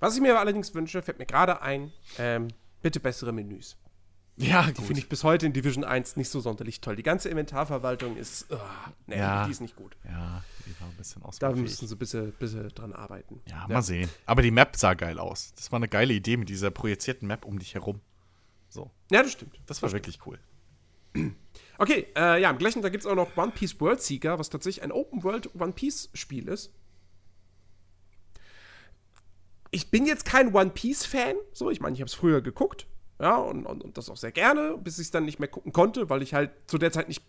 Was ich mir allerdings wünsche, fällt mir gerade ein, ähm, bitte bessere Menüs. ja Die finde ich bis heute in Division 1 nicht so sonderlich toll. Die ganze Inventarverwaltung ist, uh, nee, Ja. die ist nicht gut. Ja, die war ein bisschen Da müssen sie ein bisschen, bisschen dran arbeiten. Ja, mal sehen. Aber die Map sah geil aus. Das war eine geile Idee mit dieser projizierten Map um dich herum. So, Ja, das stimmt. das war wirklich cool. Okay, äh, ja, im gleichen Tag gibt es auch noch One Piece World Seeker, was tatsächlich ein Open World One Piece Spiel ist. Ich bin jetzt kein One Piece Fan, so, ich meine, ich habe es früher geguckt, ja, und, und, und das auch sehr gerne, bis ich es dann nicht mehr gucken konnte, weil ich halt zu der Zeit nicht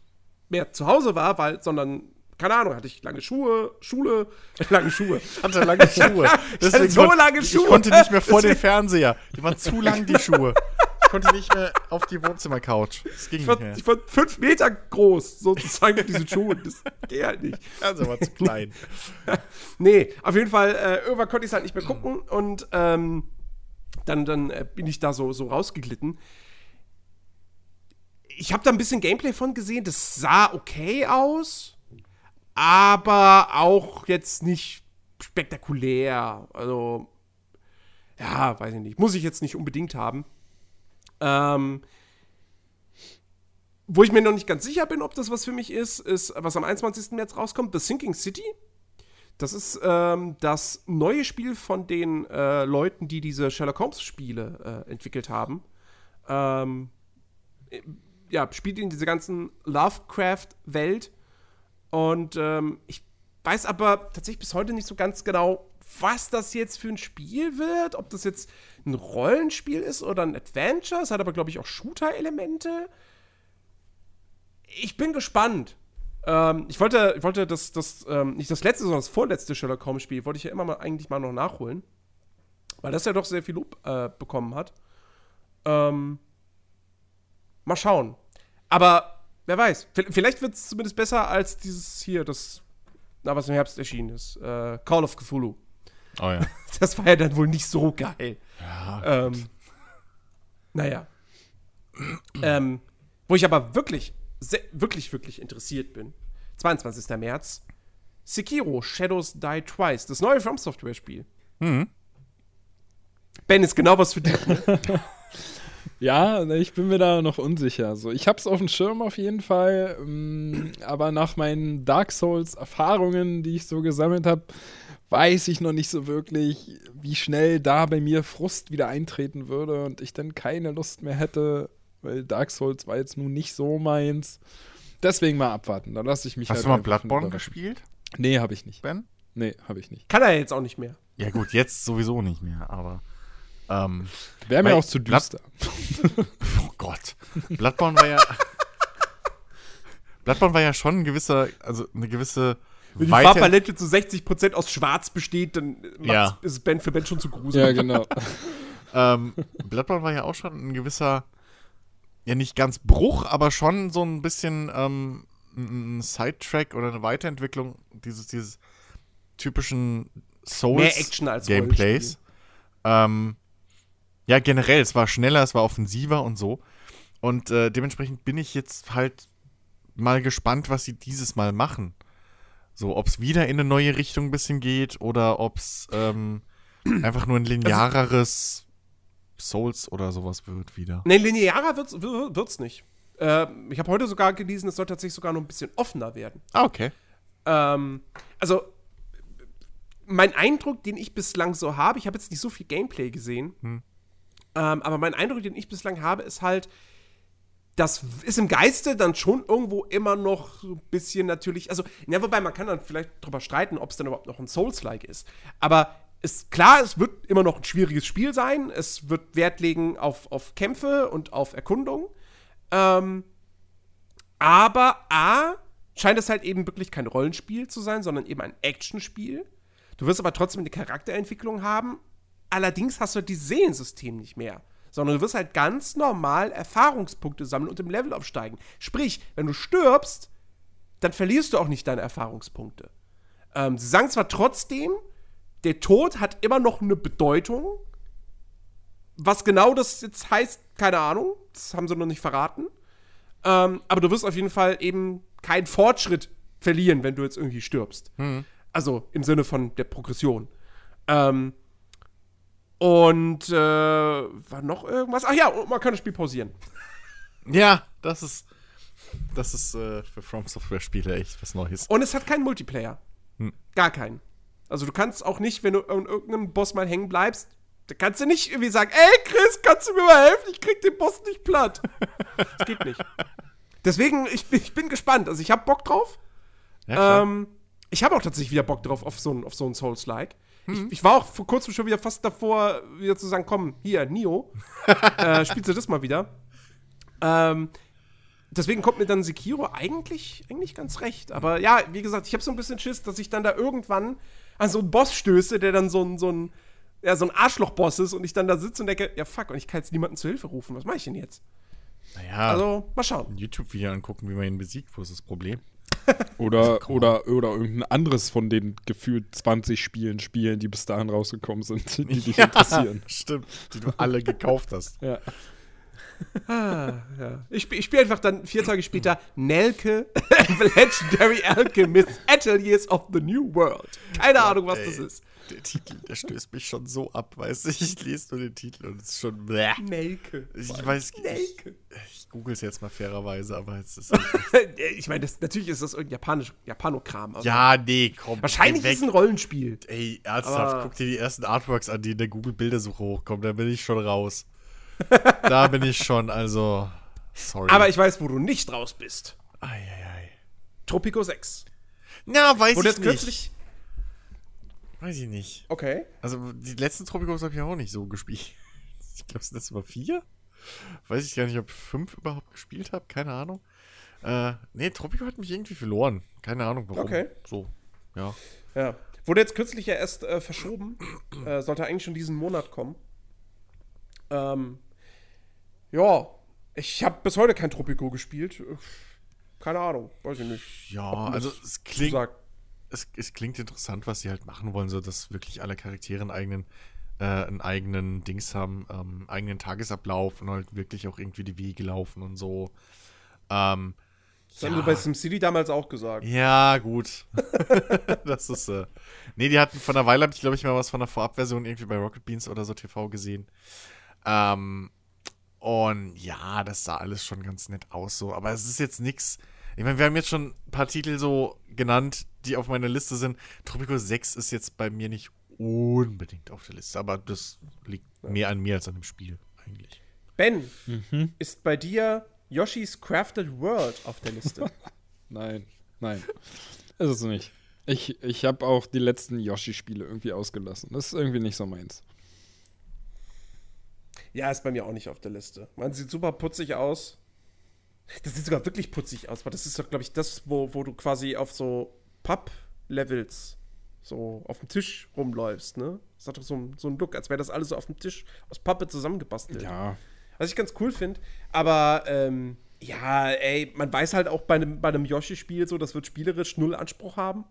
mehr zu Hause war, weil, sondern, keine Ahnung, hatte ich lange Schuhe, Schule, lange Schuhe. Hatte lange Schuhe. Ich hatte so lange Ich Schuhe. konnte nicht mehr vor den Fernseher. Die waren zu lang, die Schuhe. Ich konnte nicht mehr auf die Wohnzimmercouch. Das ging Ich nicht war, mehr. ich war fünf Meter groß, sozusagen, mit diesen Schuhen. Das geht halt nicht. Also war zu klein. Nee, auf jeden Fall, äh, irgendwann konnte ich es halt nicht mehr gucken und ähm, dann, dann äh, bin ich da so, so rausgeglitten. Ich habe da ein bisschen Gameplay von gesehen, das sah okay aus, aber auch jetzt nicht spektakulär. Also, ja, weiß ich nicht. Muss ich jetzt nicht unbedingt haben. Ähm, wo ich mir noch nicht ganz sicher bin, ob das was für mich ist, ist, was am 21. März rauskommt, The Sinking City. Das ist ähm, das neue Spiel von den äh, Leuten, die diese Sherlock Holmes-Spiele äh, entwickelt haben. Ähm, äh, ja, spielt in dieser ganzen Lovecraft-Welt. Und ähm, ich weiß aber tatsächlich bis heute nicht so ganz genau, was das jetzt für ein Spiel wird. Ob das jetzt ein Rollenspiel ist oder ein Adventure. Es hat aber, glaube ich, auch Shooter-Elemente. Ich bin gespannt. Ähm, ich wollte, ich wollte das, das ähm, nicht das letzte, sondern das vorletzte Sherlock Holmes-Spiel, wollte ich ja immer mal eigentlich mal noch nachholen. Weil das ja doch sehr viel Lob äh, bekommen hat. Ähm, mal schauen. Aber wer weiß, vielleicht wird es zumindest besser als dieses hier, das, na, was im Herbst erschienen ist. Äh, Call of Cthulhu. Oh ja. Das war ja dann wohl nicht so geil. Ja. Ähm, naja. ähm, wo ich aber wirklich, sehr, wirklich, wirklich interessiert bin. 22. März. Sekiro Shadows Die Twice. Das neue From Software Spiel. Mhm. Ben ist genau was für dich. Ne? Ja, ne, ich bin mir da noch unsicher. So, ich hab's auf dem Schirm auf jeden Fall, ähm, aber nach meinen Dark Souls-Erfahrungen, die ich so gesammelt habe, weiß ich noch nicht so wirklich, wie schnell da bei mir Frust wieder eintreten würde und ich dann keine Lust mehr hätte, weil Dark Souls war jetzt nun nicht so meins. Deswegen mal abwarten, da lasse ich mich Hast halt du mal Bloodborne gespielt, Nee, habe ich nicht. Ben? Nee, habe ich nicht. Kann er jetzt auch nicht mehr. Ja gut, jetzt sowieso nicht mehr, aber ähm, Wäre mir auch zu Blood- düster. oh Gott. Bloodborne war ja Bloodborne war ja schon ein gewisser, also eine gewisse Wenn die Farbpalette zu 60% aus Schwarz besteht, dann Ja. ist Ben für Ben schon zu gruselig. Ja, genau. ähm, Bloodborne war ja auch schon ein gewisser, ja nicht ganz Bruch, aber schon so ein bisschen ähm, ein Sidetrack oder eine Weiterentwicklung dieses, dieses typischen Souls Mehr Action als Gameplays. Ähm, ja, generell, es war schneller, es war offensiver und so. Und äh, dementsprechend bin ich jetzt halt mal gespannt, was sie dieses Mal machen. So, ob es wieder in eine neue Richtung ein bisschen geht oder ob es ähm, einfach nur ein lineareres Souls oder sowas wird wieder. Nee, linearer wird's, wir- wird's nicht. Äh, ich habe heute sogar gelesen, es soll tatsächlich sogar noch ein bisschen offener werden. Ah, okay. Ähm, also, mein Eindruck, den ich bislang so habe, ich habe jetzt nicht so viel Gameplay gesehen, Hm. ähm, aber mein Eindruck, den ich bislang habe, ist halt, das ist im Geiste dann schon irgendwo immer noch ein bisschen natürlich, also, ja, wobei man kann dann vielleicht drüber streiten, ob es dann überhaupt noch ein Souls-like ist. Aber ist klar, es wird immer noch ein schwieriges Spiel sein. Es wird Wert legen auf, auf Kämpfe und auf Erkundung. Ähm, aber A, scheint es halt eben wirklich kein Rollenspiel zu sein, sondern eben ein Actionspiel. Du wirst aber trotzdem eine Charakterentwicklung haben. Allerdings hast du halt Seelensystem nicht mehr. Sondern du wirst halt ganz normal Erfahrungspunkte sammeln und im Level aufsteigen. Sprich, wenn du stirbst, dann verlierst du auch nicht deine Erfahrungspunkte. Ähm, sie sagen zwar trotzdem, der Tod hat immer noch eine Bedeutung. Was genau das jetzt heißt, keine Ahnung. Das haben sie noch nicht verraten. Ähm, aber du wirst auf jeden Fall eben keinen Fortschritt verlieren, wenn du jetzt irgendwie stirbst. Also im Sinne von der Progression. Ähm, und äh, war noch irgendwas? Ach ja, man kann das Spiel pausieren. Ja, das ist. Das ist äh, für From Software Spiele echt was Neues. Und es hat keinen Multiplayer. Hm. Gar keinen. Also du kannst auch nicht, wenn du an irgendeinem Boss mal hängen bleibst, da kannst du nicht irgendwie sagen, ey Chris, kannst du mir mal helfen? Ich krieg den Boss nicht platt. das geht nicht. Deswegen, ich, bin- ich bin gespannt. Also ich hab Bock drauf. Ja. Ähm, ich habe auch tatsächlich wieder Bock drauf auf so ein, auf so ein Souls-like. Ich, ich war auch vor kurzem schon wieder fast davor, wieder zu sagen, komm, hier, Nio, äh, spielst du das mal wieder. Ähm, deswegen kommt mir dann Sekiro eigentlich, eigentlich ganz recht. Aber ja, wie gesagt, ich habe so ein bisschen Schiss, dass ich dann da irgendwann an so einen Boss stöße, der dann so ein, so ein, ja, so ein Arschloch-Boss ist und ich dann da sitze und denke, ja fuck, und ich kann jetzt niemanden zu Hilfe rufen. Was mache ich denn jetzt? naja, Also, mal schauen. ein YouTube-Video angucken, wie man ihn besiegt, wo ist das Problem? Oder, oder, oder irgendein anderes von den gefühlt 20 Spielen spielen, die bis dahin rausgekommen sind, die dich interessieren. Stimmt, die du alle gekauft hast. Ja. Ja. Ich, ich spiele einfach dann vier Tage später Nelke, The Legendary Alchemist, Ateliers of the New World. Keine Ahnung, was ey. das ist. Der Titel, der stößt mich schon so ab, weißt du? Ich lese nur den Titel und es ist schon. Bläh. Nelke. Ich weiß ich, Nelke. ich google es jetzt mal fairerweise, aber es ist. ich meine, natürlich ist das irgendein Japanisch, Japanokram. ja, nee, komm. Wahrscheinlich ist es ein Rollenspiel. Ey, ernsthaft, Aber- guck dir die ersten Artworks an, die in der Google-Bildersuche hochkommen, da bin ich schon raus. da bin ich schon, also. Sorry. Aber ich weiß, wo du nicht raus bist. Eieiei. Tropico 6. Na, weiß Wurde ich jetzt nicht. kürzlich. Weiß ich nicht. Okay. Also, die letzten Tropicos habe ich auch nicht so gespielt. Ich glaube, es sind letztes Mal vier. Weiß ich gar nicht, ob ich fünf überhaupt gespielt habe. Keine Ahnung. Äh, nee, Tropico hat mich irgendwie verloren. Keine Ahnung warum. Okay. So, ja. Ja. Wurde jetzt kürzlich ja erst äh, verschoben. äh, sollte eigentlich schon diesen Monat kommen. Ähm, ja, ich habe bis heute kein Tropico gespielt. Keine Ahnung, weiß ich nicht. Ja, also es klingt, Sagt. Es, es klingt interessant, was sie halt machen wollen, so dass wirklich alle Charaktere einen eigenen, äh, einen eigenen Dings haben, ähm, eigenen Tagesablauf und halt wirklich auch irgendwie die Wege laufen und so. Ähm, Das haben sie bei SimCity damals auch gesagt. Ja, gut. das ist, äh. Nee, die hatten vor einer Weile, habe ich glaube ich mal was von der Vorabversion irgendwie bei Rocket Beans oder so TV gesehen. Ähm, und ja, das sah alles schon ganz nett aus so. Aber es ist jetzt nix. Ich meine, wir haben jetzt schon ein paar Titel so genannt, die auf meiner Liste sind. Tropico 6 ist jetzt bei mir nicht unbedingt auf der Liste, aber das liegt mehr an mir als an dem Spiel eigentlich. Ben, Mhm. ist bei dir Yoshi's Crafted World auf der Liste? Nein, nein. Ist es nicht. Ich, ich habe auch die letzten Yoshi-Spiele irgendwie ausgelassen. Das ist irgendwie nicht so meins. ja, ist bei mir auch nicht auf der Liste. Man sieht super putzig aus. Das sieht sogar wirklich putzig aus, weil das ist doch, glaube ich, das, wo, wo du quasi auf so Papp-Levels so auf dem Tisch rumläufst, ne? Das hat doch so, so einen Look, als wäre das alles so auf dem Tisch aus Pappe zusammengebastelt. Ja. Was ich ganz cool finde. Aber ähm, ja, ey, man weiß halt auch bei einem, bei einem Yoshi-Spiel so, das wird spielerisch null Anspruch haben.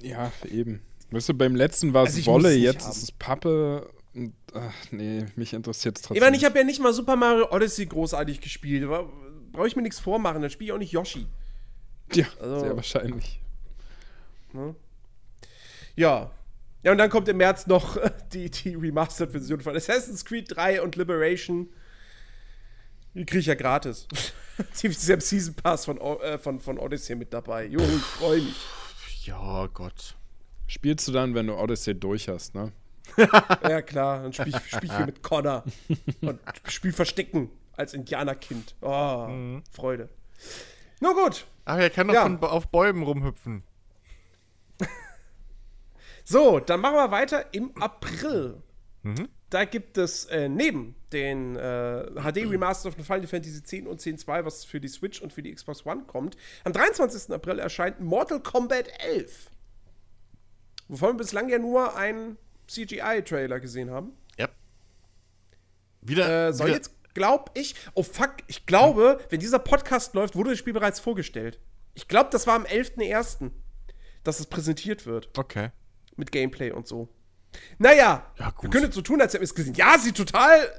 Ja, eben. Weißt du, beim letzten war es Also Wolle, jetzt haben. ist es Pappe. Und, ach, nee, mich interessiert es trotzdem. Ich meine, ich habe ja nicht mal Super Mario Odyssey großartig gespielt. Brauche ich mir nichts vormachen, dann spiele ich auch nicht Yoshi. Ja, also- sehr wahrscheinlich. Ja. Ja, und dann kommt im März noch die, die Remastered-Version von Assassin's Creed 3 und Liberation. Die kriege ich ja gratis. Die ist ja im Season Pass von, äh, von, von Odyssey mit dabei. Jo, ich freue mich. Ja, Gott. Spielst du dann, wenn du Odyssey durch hast, ne? Ja, klar. Dann spiele ich, spiel ich hier mit Connor. Und spiel Verstecken als Indianerkind. Oh, Freude. Nur gut. Ach, er kann doch Ja. von, auf Bäumen rumhüpfen. So, dann machen wir weiter im April. Da gibt es äh, neben den äh, HD Remaster von Final Fantasy X und 10.2, was für die Switch und für die Xbox One kommt, am 23. April erscheint Mortal Kombat 11. Wovon wir bislang ja nur einen CGI-Trailer gesehen haben. Ja. Wieder. Äh, soll wieder, jetzt, glaub ich, oh fuck, ich glaube, wenn dieser Podcast läuft, wurde das Spiel bereits vorgestellt. Ich glaube, das war am 11.01., dass es präsentiert wird. Okay. mit Gameplay und so. Naja, Ja, gut. wir können jetzt so tun, als hätten wir es gesehen. Ja, sieht total.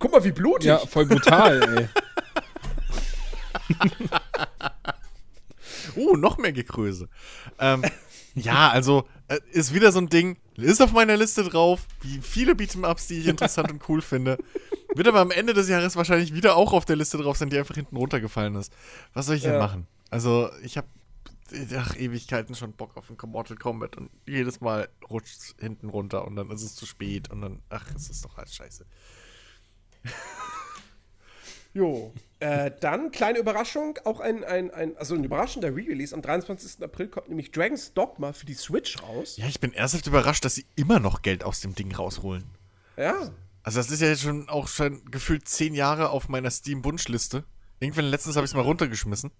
Guck mal, wie blutig. Ja, voll brutal, ey. Oh, noch mehr Gekröse. Ähm, ja, also äh, ist wieder so ein Ding, ist auf meiner Liste drauf, wie viele Beat'em-Ups, die ich interessant und cool finde. Wird aber am Ende des Jahres wahrscheinlich wieder auch auf der Liste drauf sein, die einfach hinten runtergefallen ist. Was soll ich denn Ja. machen? Also, ich habe ach, Ewigkeiten schon Bock auf ein Mortal Kombat und jedes Mal rutscht es hinten runter und dann ist es zu spät und dann, ach, es ist doch alles scheiße. Jo. Äh, dann, kleine Überraschung, auch ein, ein, ein also ein überraschender Re-Release. Am 23. April kommt nämlich Dragon's Dogma für die Switch raus. Ja, ich bin ernsthaft überrascht, dass sie immer noch Geld aus dem Ding rausholen. Ja. Also das ist ja jetzt schon auch schon gefühlt zehn Jahre auf meiner Steam-Wunschliste. Irgendwann letztens habe ich es mal runtergeschmissen.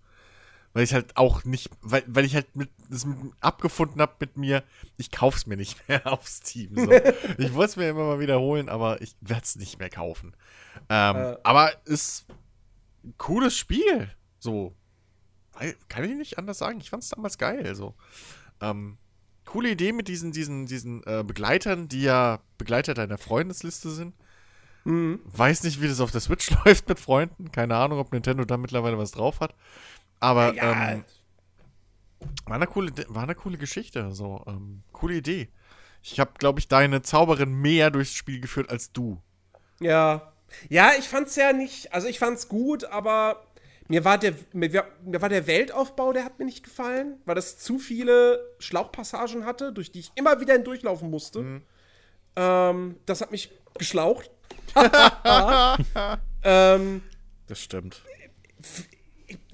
Weil ich halt auch nicht, weil, weil ich halt mit, das mit, abgefunden habe mit mir, ich kauf's mir nicht mehr auf Steam. So. ich wollte es mir immer mal wiederholen, aber ich werde es nicht mehr kaufen. Ähm, Äh. Aber ist ein cooles Spiel. So. Kann ich nicht anders sagen. Ich fand es damals geil. So. Ähm, coole Idee mit diesen, diesen, diesen äh, Begleitern, die ja Begleiter deiner Freundesliste sind. Mhm. Weiß nicht, wie das auf der Switch läuft mit Freunden. Keine Ahnung, ob Nintendo da mittlerweile was drauf hat. Aber Ja, ähm, war, eine coole, war eine coole Geschichte. So, ähm, coole Idee. Ich habe, glaube ich, deine Zauberin mehr durchs Spiel geführt als du. ja. Ja, ich fand's ja nicht, also ich fand's gut, aber mir war der, mir, mir war der Weltaufbau, der hat mir nicht gefallen, weil das zu viele Schlauchpassagen hatte, durch die ich immer wieder hindurchlaufen musste. Ähm, das hat mich geschlaucht. ähm, Das stimmt.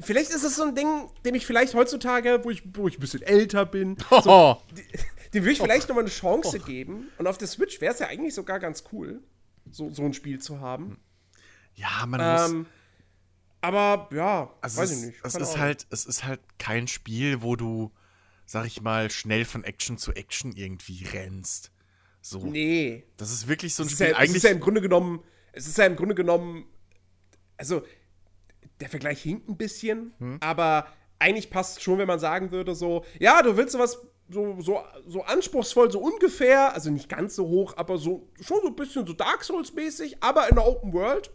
vielleicht ist es so ein Ding, dem ich vielleicht heutzutage, wo ich, wo ich ein bisschen älter bin, Oh, dem würde ich vielleicht noch mal eine Chance geben. Und auf der Switch wäre es ja eigentlich sogar ganz cool, so, so ein Spiel zu haben. ja, man muss. Aber ja, Also weiß es, ich nicht. Es keine ist Ahnung. halt, es ist halt kein Spiel, wo du, sag ich mal, schnell von Action zu Action irgendwie rennst. So. Nee. Das ist wirklich so ein Es Spiel. ja, es eigentlich. ist ja im Grunde genommen, es ist ja im Grunde genommen, also der Vergleich hinkt ein bisschen, Hm. aber eigentlich passt schon, wenn man sagen würde, so, ja, du willst sowas so, so, so anspruchsvoll, so ungefähr, also nicht ganz so hoch, aber so schon so ein bisschen so Dark Souls-mäßig, aber in der Open World.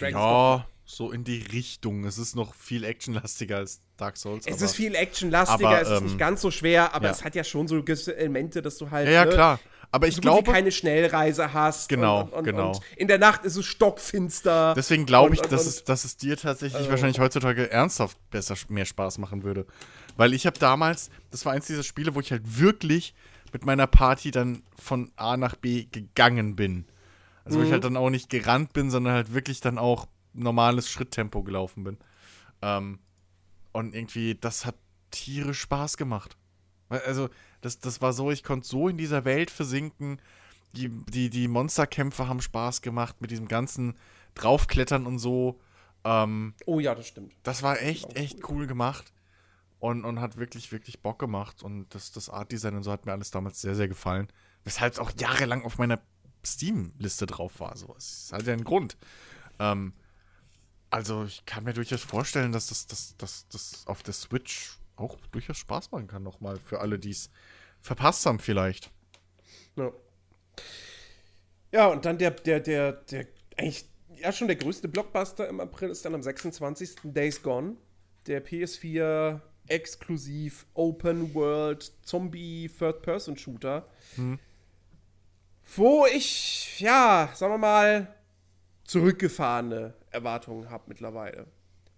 Ja, so in die Richtung. Es ist noch viel actionlastiger als Dark Souls. Es ist viel actionlastiger, aber, es ist ähm, nicht ganz so schwer, aber ja. es hat ja schon so gewisse Elemente, dass du halt. Ja, ja, ne, klar. Aber ich glaube, keine Schnellreise hast. Genau, und, und, genau. Und in der Nacht ist es stockfinster. deswegen glaube ich, dass, es, dass es dir tatsächlich äh, wahrscheinlich heutzutage ernsthaft besser, mehr Spaß machen würde. Weil ich habe damals, das war eins dieser Spiele, wo ich halt wirklich mit meiner Party dann von A nach B gegangen bin. Also wo Mhm. ich halt dann auch nicht gerannt bin, sondern halt wirklich dann auch normales Schritttempo gelaufen bin. Ähm, und irgendwie, das hat tierisch Spaß gemacht. Also, das, das war so, ich konnte so in dieser Welt versinken. Die, die, die Monsterkämpfe haben Spaß gemacht mit diesem ganzen Draufklettern und so. Ähm, Oh ja, das stimmt. das war echt, echt cool gemacht. Und, und hat wirklich, wirklich Bock gemacht. Und das, das Art-Design und so hat mir alles damals sehr, sehr gefallen. Weshalb es auch jahrelang auf meiner Steam-Liste drauf war. So, es hat ja einen Grund. Ähm, also, ich kann mir durchaus vorstellen, dass das, das, das, das auf der Switch auch durchaus Spaß machen kann, nochmal. Für alle, die es verpasst haben, vielleicht. Ja. Ja, und dann der, der, der, der, eigentlich, ja, schon der größte Blockbuster im April ist dann am 26. Days Gone. Der PS4 exklusiv Open World Zombie Third-Person-Shooter. Wo ich, ja, sagen wir mal, zurückgefahrene Erwartungen habe mittlerweile.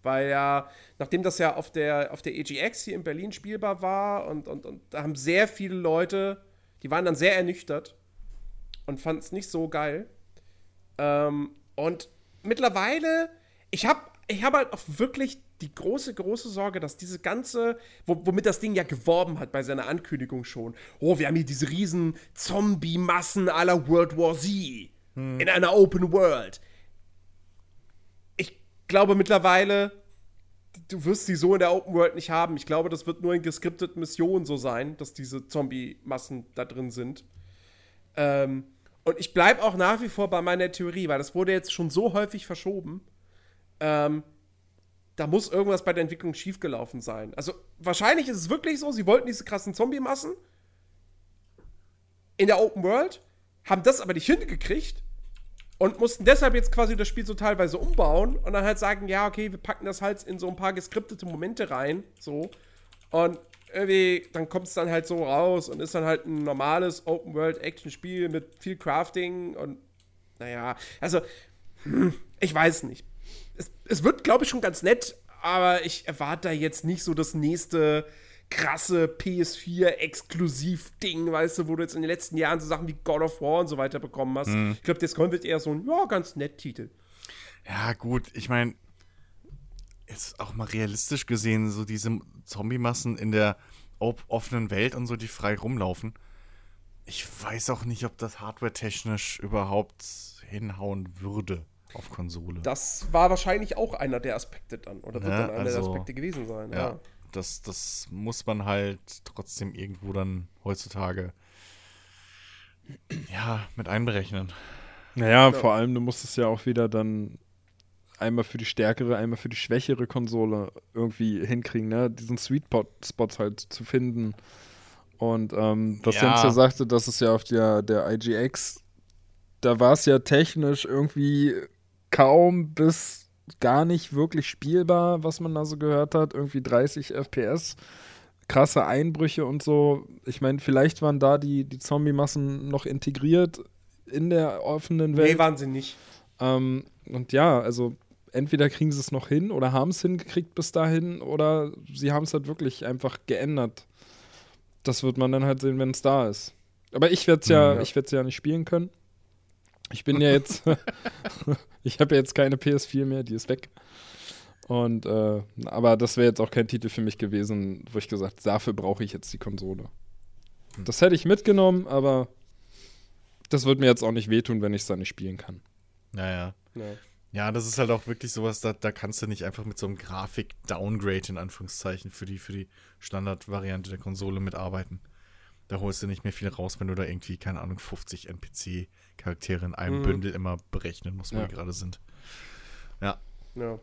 Weil ja, nachdem das ja auf der, auf der EGX hier in Berlin spielbar war und, und, und da haben sehr viele Leute, die waren dann sehr ernüchtert und fanden es nicht so geil. Ähm, und mittlerweile, ich habe ich hab halt auch wirklich die große, große Sorge, dass diese ganze, wo, womit das Ding ja geworben hat bei seiner Ankündigung schon, oh, wir haben hier diese riesen Zombie-Massen aller World War Z in einer Open World. Ich glaube mittlerweile, du wirst die so in der Open World nicht haben. Ich glaube, das wird nur in geskripteten Missionen so sein, dass diese Zombie-Massen da drin sind. Ähm, und ich bleibe auch nach wie vor bei meiner Theorie, weil das wurde jetzt schon so häufig verschoben. Ähm, da muss irgendwas bei der Entwicklung schiefgelaufen sein. Also wahrscheinlich ist es wirklich so, sie wollten diese krassen Zombie-Massen in der Open World, haben das aber nicht hingekriegt und mussten deshalb jetzt quasi das Spiel so teilweise umbauen und dann halt sagen, ja, okay, wir packen das halt in so ein paar geskriptete Momente rein, so. Und irgendwie, dann kommt es dann halt so raus und ist dann halt ein normales Open-World-Action-Spiel mit viel Crafting und naja, also, hm, ich weiß nicht. Es, es wird, glaube ich, schon ganz nett, aber ich erwarte da jetzt nicht so das nächste krasse PS4-Exklusiv-Ding, weißt du, wo du jetzt in den letzten Jahren so Sachen wie God of War und so weiter bekommen hast. Ich glaube, das kommt wird eher so ein, ja, ganz nett Titel. Ja, gut, ich meine, jetzt auch mal realistisch gesehen, so diese Zombie-Massen in der offenen Welt und so, die frei rumlaufen. Ich weiß auch nicht, ob das hardware-technisch überhaupt hinhauen würde auf Konsole. Das war wahrscheinlich auch einer der Aspekte dann. Oder wird Ja, dann einer der also, Aspekte gewesen sein. ja, Ja. Das, das muss man halt trotzdem irgendwo dann heutzutage ja, mit einberechnen. Naja, vor allem, du musst es ja auch wieder dann einmal für die stärkere, einmal für die schwächere Konsole irgendwie hinkriegen, ne? Diesen Sweet Spot halt zu finden. Und ähm, was Ja. Jens ja sagte, das ist ja auf der, der IGX, da war es ja technisch irgendwie kaum bis gar nicht wirklich spielbar, was man da so gehört hat. Irgendwie 30 FPS, krasse Einbrüche und so. Ich meine, vielleicht waren da die, die Zombie-Massen noch integriert in der offenen Welt. Nee, waren sie nicht. Ähm, und ja, also entweder kriegen sie es noch hin oder haben es hingekriegt bis dahin oder sie haben es halt wirklich einfach geändert. Das wird man dann halt sehen, wenn es da ist. Aber ich werde es ja, Ja. ich werde ja nicht spielen können. Ich bin ja jetzt, ich habe ja jetzt keine PS4 mehr, die ist weg. Und äh, aber das wäre jetzt auch kein Titel für mich gewesen, wo ich gesagt, dafür brauche ich jetzt die Konsole. Das hätte ich mitgenommen, aber das wird mir jetzt auch nicht wehtun, wenn ich es dann nicht spielen kann. Naja. Ja. Ja, das ist halt auch wirklich sowas, da, da kannst du nicht einfach mit so einem Grafik-Downgrade in Anführungszeichen für die, für die Standardvariante der Konsole mitarbeiten. Da holst du nicht mehr viel raus, wenn du da irgendwie, keine Ahnung, 50 NPC-Charaktere in einem Mhm. Bündel immer berechnen musst, wo Ja. die gerade sind. Ja. Ja,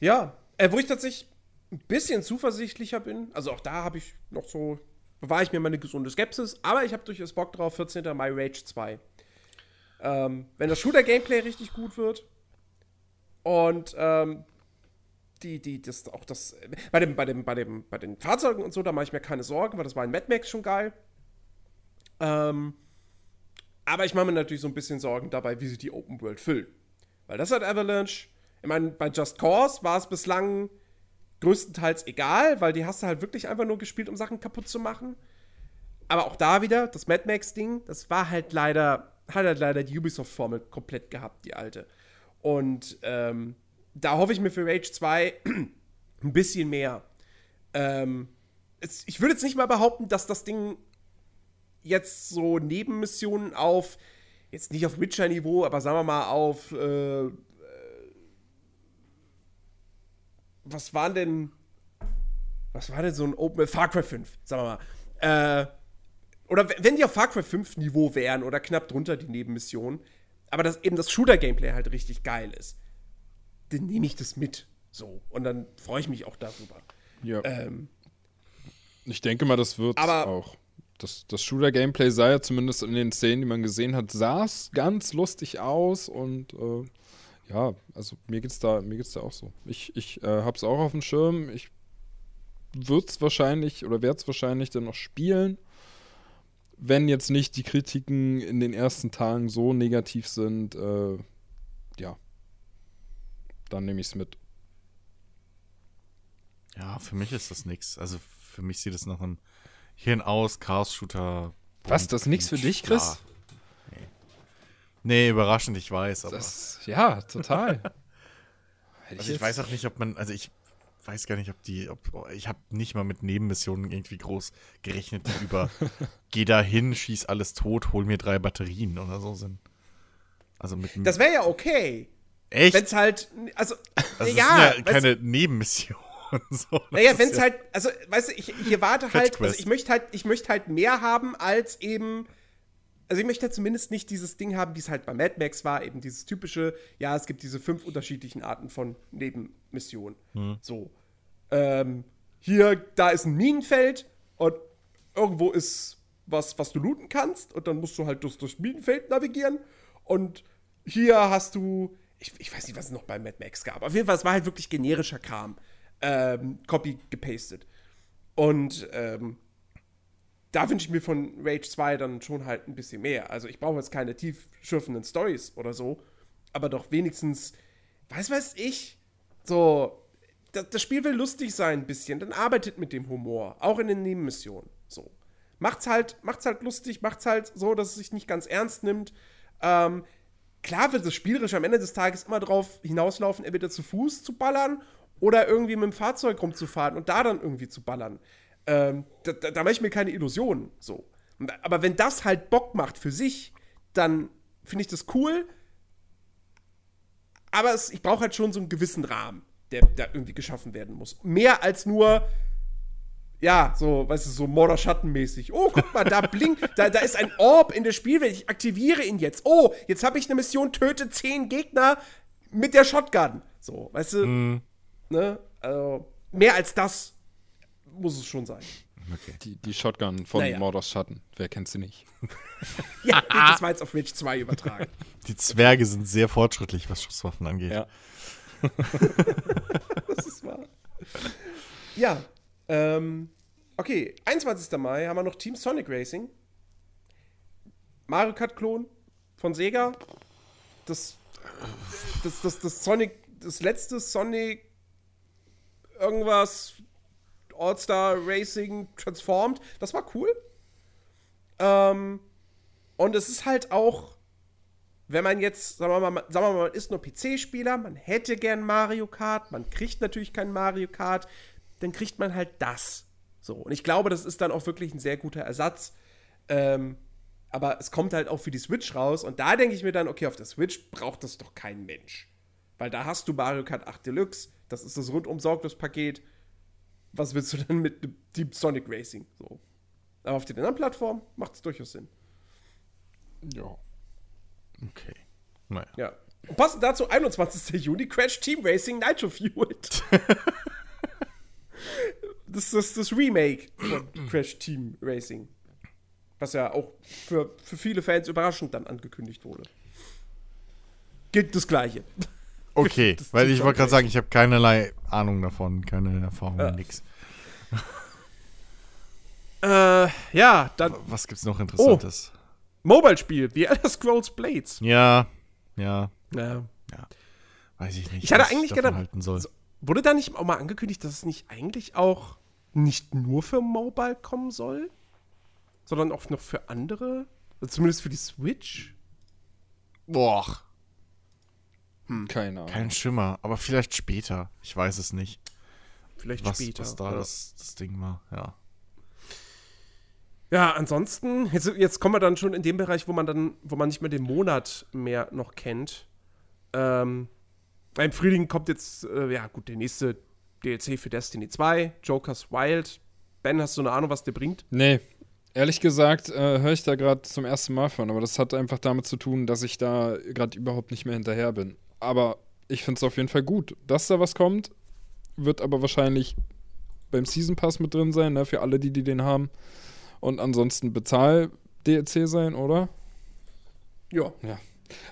ja äh, wo ich tatsächlich ein bisschen zuversichtlicher bin, also auch da habe ich noch so, bewahre ich mir meine gesunde Skepsis, aber ich habe durchaus Bock drauf, 14. Mai Rage 2. Ähm, wenn das Shooter-Gameplay richtig gut wird, Und ähm, die, die, das, auch das, bei dem, bei dem, bei dem, bei den Fahrzeugen und so, da mache ich mir keine Sorgen, weil das war in Mad Max schon geil. Ähm, aber ich mache mir natürlich so ein bisschen Sorgen dabei, wie sie die Open World füllen. Weil das hat Avalanche, ich meine, bei Just Cause war es bislang größtenteils egal, weil die hast du halt wirklich einfach nur gespielt, um Sachen kaputt zu machen. Aber auch da wieder, das Mad Max-Ding, das war halt leider, hat halt leider die Ubisoft-Formel komplett gehabt, die alte. Und ähm, da hoffe ich mir für Rage 2 ein bisschen mehr. Ähm, es, ich würde jetzt nicht mal behaupten, dass das Ding jetzt so Nebenmissionen auf, jetzt nicht auf Witcher-Niveau, aber sagen wir mal auf, äh, äh, was waren denn, was war denn so ein Open, Far Cry 5, sagen wir mal, äh, oder wenn die auf Far Cry 5 Niveau wären oder knapp drunter die Nebenmissionen, aber dass eben das Shooter-Gameplay halt richtig geil ist, dann nehme ich das mit. So. Und dann freue ich mich auch darüber. Ja. Ähm, ich denke mal, das wird aber- auch. Das, das Shooter-Gameplay sah ja zumindest in den Szenen, die man gesehen hat, sah es ganz lustig aus und äh, ja, also mir geht's da, da auch so. Ich, ich äh, hab's auch auf dem Schirm. Ich würde es wahrscheinlich oder werde es wahrscheinlich dann noch spielen, wenn jetzt nicht die Kritiken in den ersten Tagen so negativ sind. Äh, ja, dann nehme ich es mit. Ja, für mich ist das nix. Also für mich sieht es nach einem Hirn aus, Chaos-Shooter. Was, das ist nix für dich, Chris? Ja. Nee. nee, überraschend, ich weiß, aber. Das, ja, total. Also ich weiß auch nicht, ob man, also ich weiß gar nicht, ob die, ob, ich habe nicht mal mit Nebenmissionen irgendwie groß gerechnet, die über geh da hin, schieß alles tot, hol mir drei Batterien oder so sind. Also mit das wäre ja okay. echt? Wenn es halt, also, also ja, das sind ja keine Nebenmission. so, Naja, wenn es ja- halt, also, weißt du, ich, ich erwarte halt, also ich möchte halt, ich möchte halt mehr haben als eben, also ich möchte halt zumindest nicht dieses Ding haben, wie es halt bei Mad Max war, eben dieses typische, ja, es gibt diese fünf unterschiedlichen Arten von Nebenmissionen. So. Ähm, hier, da ist ein Minenfeld und irgendwo ist was, was du looten kannst und dann musst du halt durch das Minenfeld navigieren und hier hast du, ich, ich weiß nicht, was es noch bei Mad Max gab. Auf jeden Fall, es war halt wirklich generischer Kram. Ähm, Copy gepastet. Und ähm, da wünsche ich mir von Rage 2 dann schon halt ein bisschen mehr. Also ich brauche jetzt keine tiefschürfenden Stories oder so, aber doch wenigstens, weiß weiß ich, so, das, das Spiel will lustig sein ein bisschen, dann arbeitet mit dem Humor, auch in den Nebenmissionen. So. Macht's halt, macht's halt lustig, macht's halt so, dass es sich nicht ganz ernst nimmt. Ähm, klar wird das spielerisch am Ende des Tages immer drauf hinauslaufen, entweder zu Fuß zu ballern oder irgendwie mit dem Fahrzeug rumzufahren und da dann irgendwie zu ballern. Ähm, da, da, da mache ich mir keine Illusionen. So. Aber wenn das halt Bock macht für sich, dann finde ich das cool. Aber es, ich brauche halt schon so einen gewissen Rahmen, der da irgendwie geschaffen werden muss. Mehr als nur, ja, so, weißt du, so Mordor-Schattenmäßig. Oh, guck mal, da blinkt, da, da ist ein Orb in der Spielwelt. Ich aktiviere ihn jetzt. Oh, jetzt habe ich eine Mission, töte zehn Gegner mit der Shotgun. So, weißt du, ne? Also, mehr als das muss es schon sein. Die, die Shotgun von Naja. Mordors Schatten. Wer kennt sie nicht? Ja, das war jetzt auf Rage 2 übertragen. Die Zwerge sind sehr fortschrittlich, was Schusswaffen angeht. Ja. Das ist wahr. Ja, ähm, okay, 21. Mai haben wir noch Team Sonic Racing. Mario Kart-Klon von Sega. Das, das, das, das Sonic, das letzte Sonic irgendwas All-Star Racing Transformed. Das war cool. Ähm, und es ist halt auch, wenn man jetzt, sagen wir mal, sagen wir mal, man ist nur PC-Spieler, man hätte gern Mario Kart, man kriegt natürlich kein Mario Kart, dann kriegt man halt das. So, und ich glaube, das ist dann auch wirklich ein sehr guter Ersatz. Ähm, aber es kommt halt auch für die Switch raus und da denke ich mir dann, okay, auf der Switch braucht das doch kein Mensch. Weil da hast du Mario Kart 8 Deluxe, das ist das rundum sorglos Paket. Was willst du denn mit dem Team Sonic Racing? So. Aber auf den anderen Plattformen macht es durchaus Sinn. Ja. Okay. Naja. Ja. Und passend dazu 21. Juni Crash Team Racing Nitro Fueled. das ist das Remake von Crash Team Racing. Was ja auch für, für viele Fans überraschend dann angekündigt wurde. Gilt das Gleiche. Okay, weil ich wollte gerade sagen, ich habe keinerlei Ahnung davon, keine Erfahrung, Ja. nix. Äh, ja, dann Was gibt's noch Interessantes? Mobile-Spiel, The Elder Scrolls Blades. Ja, ja, Ja. weiß ich nicht. Ich hatte eigentlich gedacht- halten soll. so- Wurde da nicht auch mal angekündigt, dass es nicht eigentlich auch nicht nur für Mobile kommen soll, sondern auch noch für andere? Also zumindest für die Switch? Boah, Keine Ahnung. kein Schimmer, aber vielleicht später. Ich weiß es nicht, Vielleicht was, später. was da ja. das, das Ding war. Ja. Ja, ansonsten, jetzt, jetzt kommen wir dann schon in den Bereich, wo man dann, wo man nicht mehr den Monat mehr noch kennt. Ähm, Im Frühling kommt jetzt, äh, ja gut, der nächste DLC für Destiny 2, Joker's Wild. Ben, hast du eine Ahnung, was der bringt? Nee, ehrlich gesagt äh, höre ich da gerade zum ersten Mal von, aber das hat einfach damit zu tun, dass ich da gerade überhaupt nicht mehr hinterher bin. Aber ich finde es auf jeden Fall gut, dass da was kommt. Wird aber wahrscheinlich beim Season Pass mit drin sein, ne, für alle, die, die den haben. Und ansonsten Bezahl-DLC sein, oder? Ja.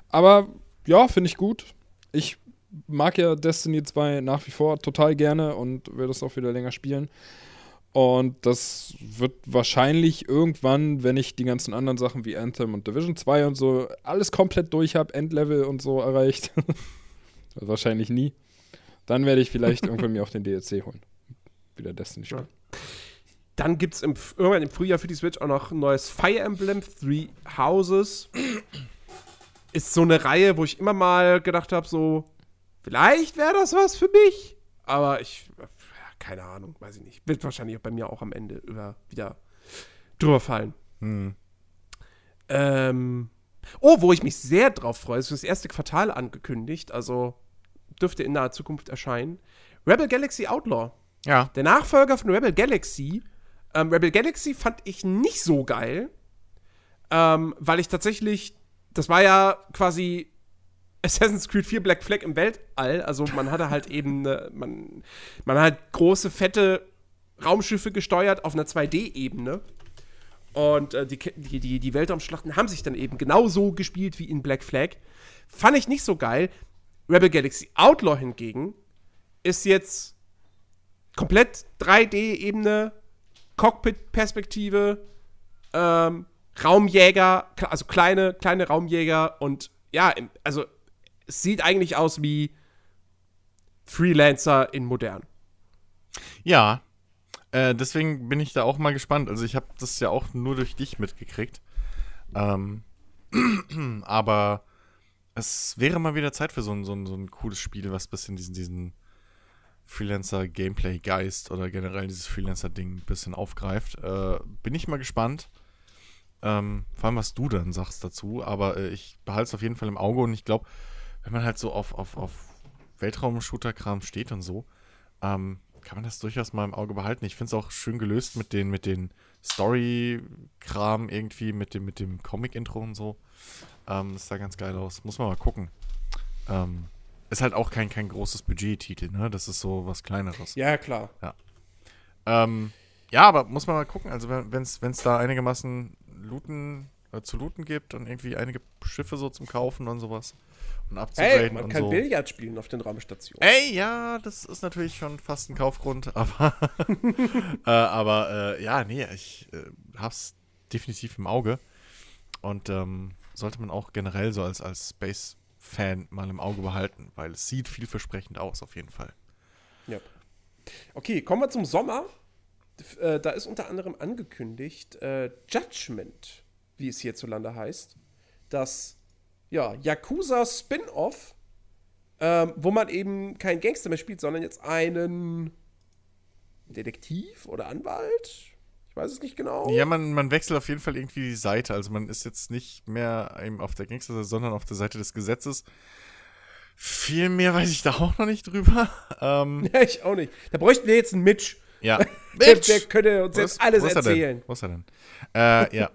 Aber ja, finde ich gut. Ich mag ja Destiny 2 nach wie vor total gerne und werde das auch wieder länger spielen. Und das wird wahrscheinlich irgendwann, wenn ich die ganzen anderen Sachen wie Anthem und Division 2 und so alles komplett durch habe, Endlevel und so erreicht. wahrscheinlich nie. Dann werde ich vielleicht irgendwann mir auch den DLC holen. Wieder Destiny spielen. Dann gibt es im, irgendwann im Frühjahr für die Switch auch noch ein neues Fire Emblem Three Houses. Ist so eine Reihe, wo ich immer mal gedacht habe, so, vielleicht wäre das was für mich. Aber ich, keine Ahnung, weiß ich nicht. Wird wahrscheinlich bei mir auch am Ende über, wieder drüber fallen. Hm. Ähm, oh, wo ich mich sehr drauf freue, ist das erste Quartal angekündigt, also dürfte in naher Zukunft erscheinen. Rebel Galaxy Outlaw. Ja. Der Nachfolger von Rebel Galaxy. Ähm, Rebel Galaxy fand ich nicht so geil, ähm, weil ich tatsächlich, das war ja quasi Assassin's Creed 4 Black Flag im Weltall. Also man hatte halt eben, ne, man, man hat große, fette Raumschiffe gesteuert auf einer 2D-Ebene. Und äh, die, die, die, Weltraumschlachten haben sich dann eben genauso gespielt wie in Black Flag. Fand ich nicht so geil. Rebel Galaxy Outlaw hingegen ist jetzt komplett 3D-Ebene, Cockpit-Perspektive, ähm, Raumjäger, also kleine, kleine Raumjäger und ja, also es sieht eigentlich aus wie Freelancer in modern. Ja. Äh, deswegen bin ich da auch mal gespannt. Also ich habe das ja auch nur durch dich mitgekriegt. Ähm, aber es wäre mal wieder Zeit für so ein, so ein, so ein cooles Spiel, was ein bisschen diesen, diesen Freelancer-Gameplay-Geist oder generell dieses Freelancer-Ding ein bisschen aufgreift. Äh, bin ich mal gespannt. Ähm, vor allem, was du dann sagst dazu. Aber äh, ich behalte es auf jeden Fall im Auge und ich glaube, wenn man halt so auf, auf, auf Weltraum-Shooter-Kram steht und so, ähm, kann man das durchaus mal im Auge behalten. Ich finde es auch schön gelöst mit den, mit den Story-Kram irgendwie, mit dem, mit dem Comic-Intro und so. Ähm, das sah ganz geil aus. Muss man mal gucken. Ähm, ist halt auch kein, kein großes Budget-Titel, ne? Das ist so was Kleineres. Ja, klar. Ähm, ja, aber muss man mal gucken. Also, wenn es da einigermaßen looten, äh, zu looten gibt und irgendwie einige Schiffe so zum Kaufen und sowas und abzugraden Hey, man kann so. Billard spielen auf den Raumstationen. Ey, ja, das ist natürlich schon fast ein Kaufgrund, aber, äh, aber äh, ja, nee, ich äh, hab's definitiv im Auge und ähm, sollte man auch generell so als, als Space-Fan mal im Auge behalten, weil es sieht vielversprechend aus, auf jeden Fall. Ja. Okay, kommen wir zum Sommer. Äh, da ist unter anderem angekündigt äh, Judgment, wie es hierzulande heißt. Das ja, Yakuza Spin-off, ähm, wo man eben keinen Gangster mehr spielt, sondern jetzt einen Detektiv oder Anwalt. Ich weiß es nicht genau. Ja, man, man wechselt auf jeden Fall irgendwie die Seite. Also man ist jetzt nicht mehr eben auf der Gangster, sondern auf der Seite des Gesetzes. Viel mehr weiß ich da auch noch nicht drüber. Ähm, Ja, ich auch nicht. Da bräuchten wir jetzt einen Mitch. ja. Der, der könnte uns Wo jetzt ist- alles wo ist erzählen. Er denn? Wo ist er denn? Äh, ja.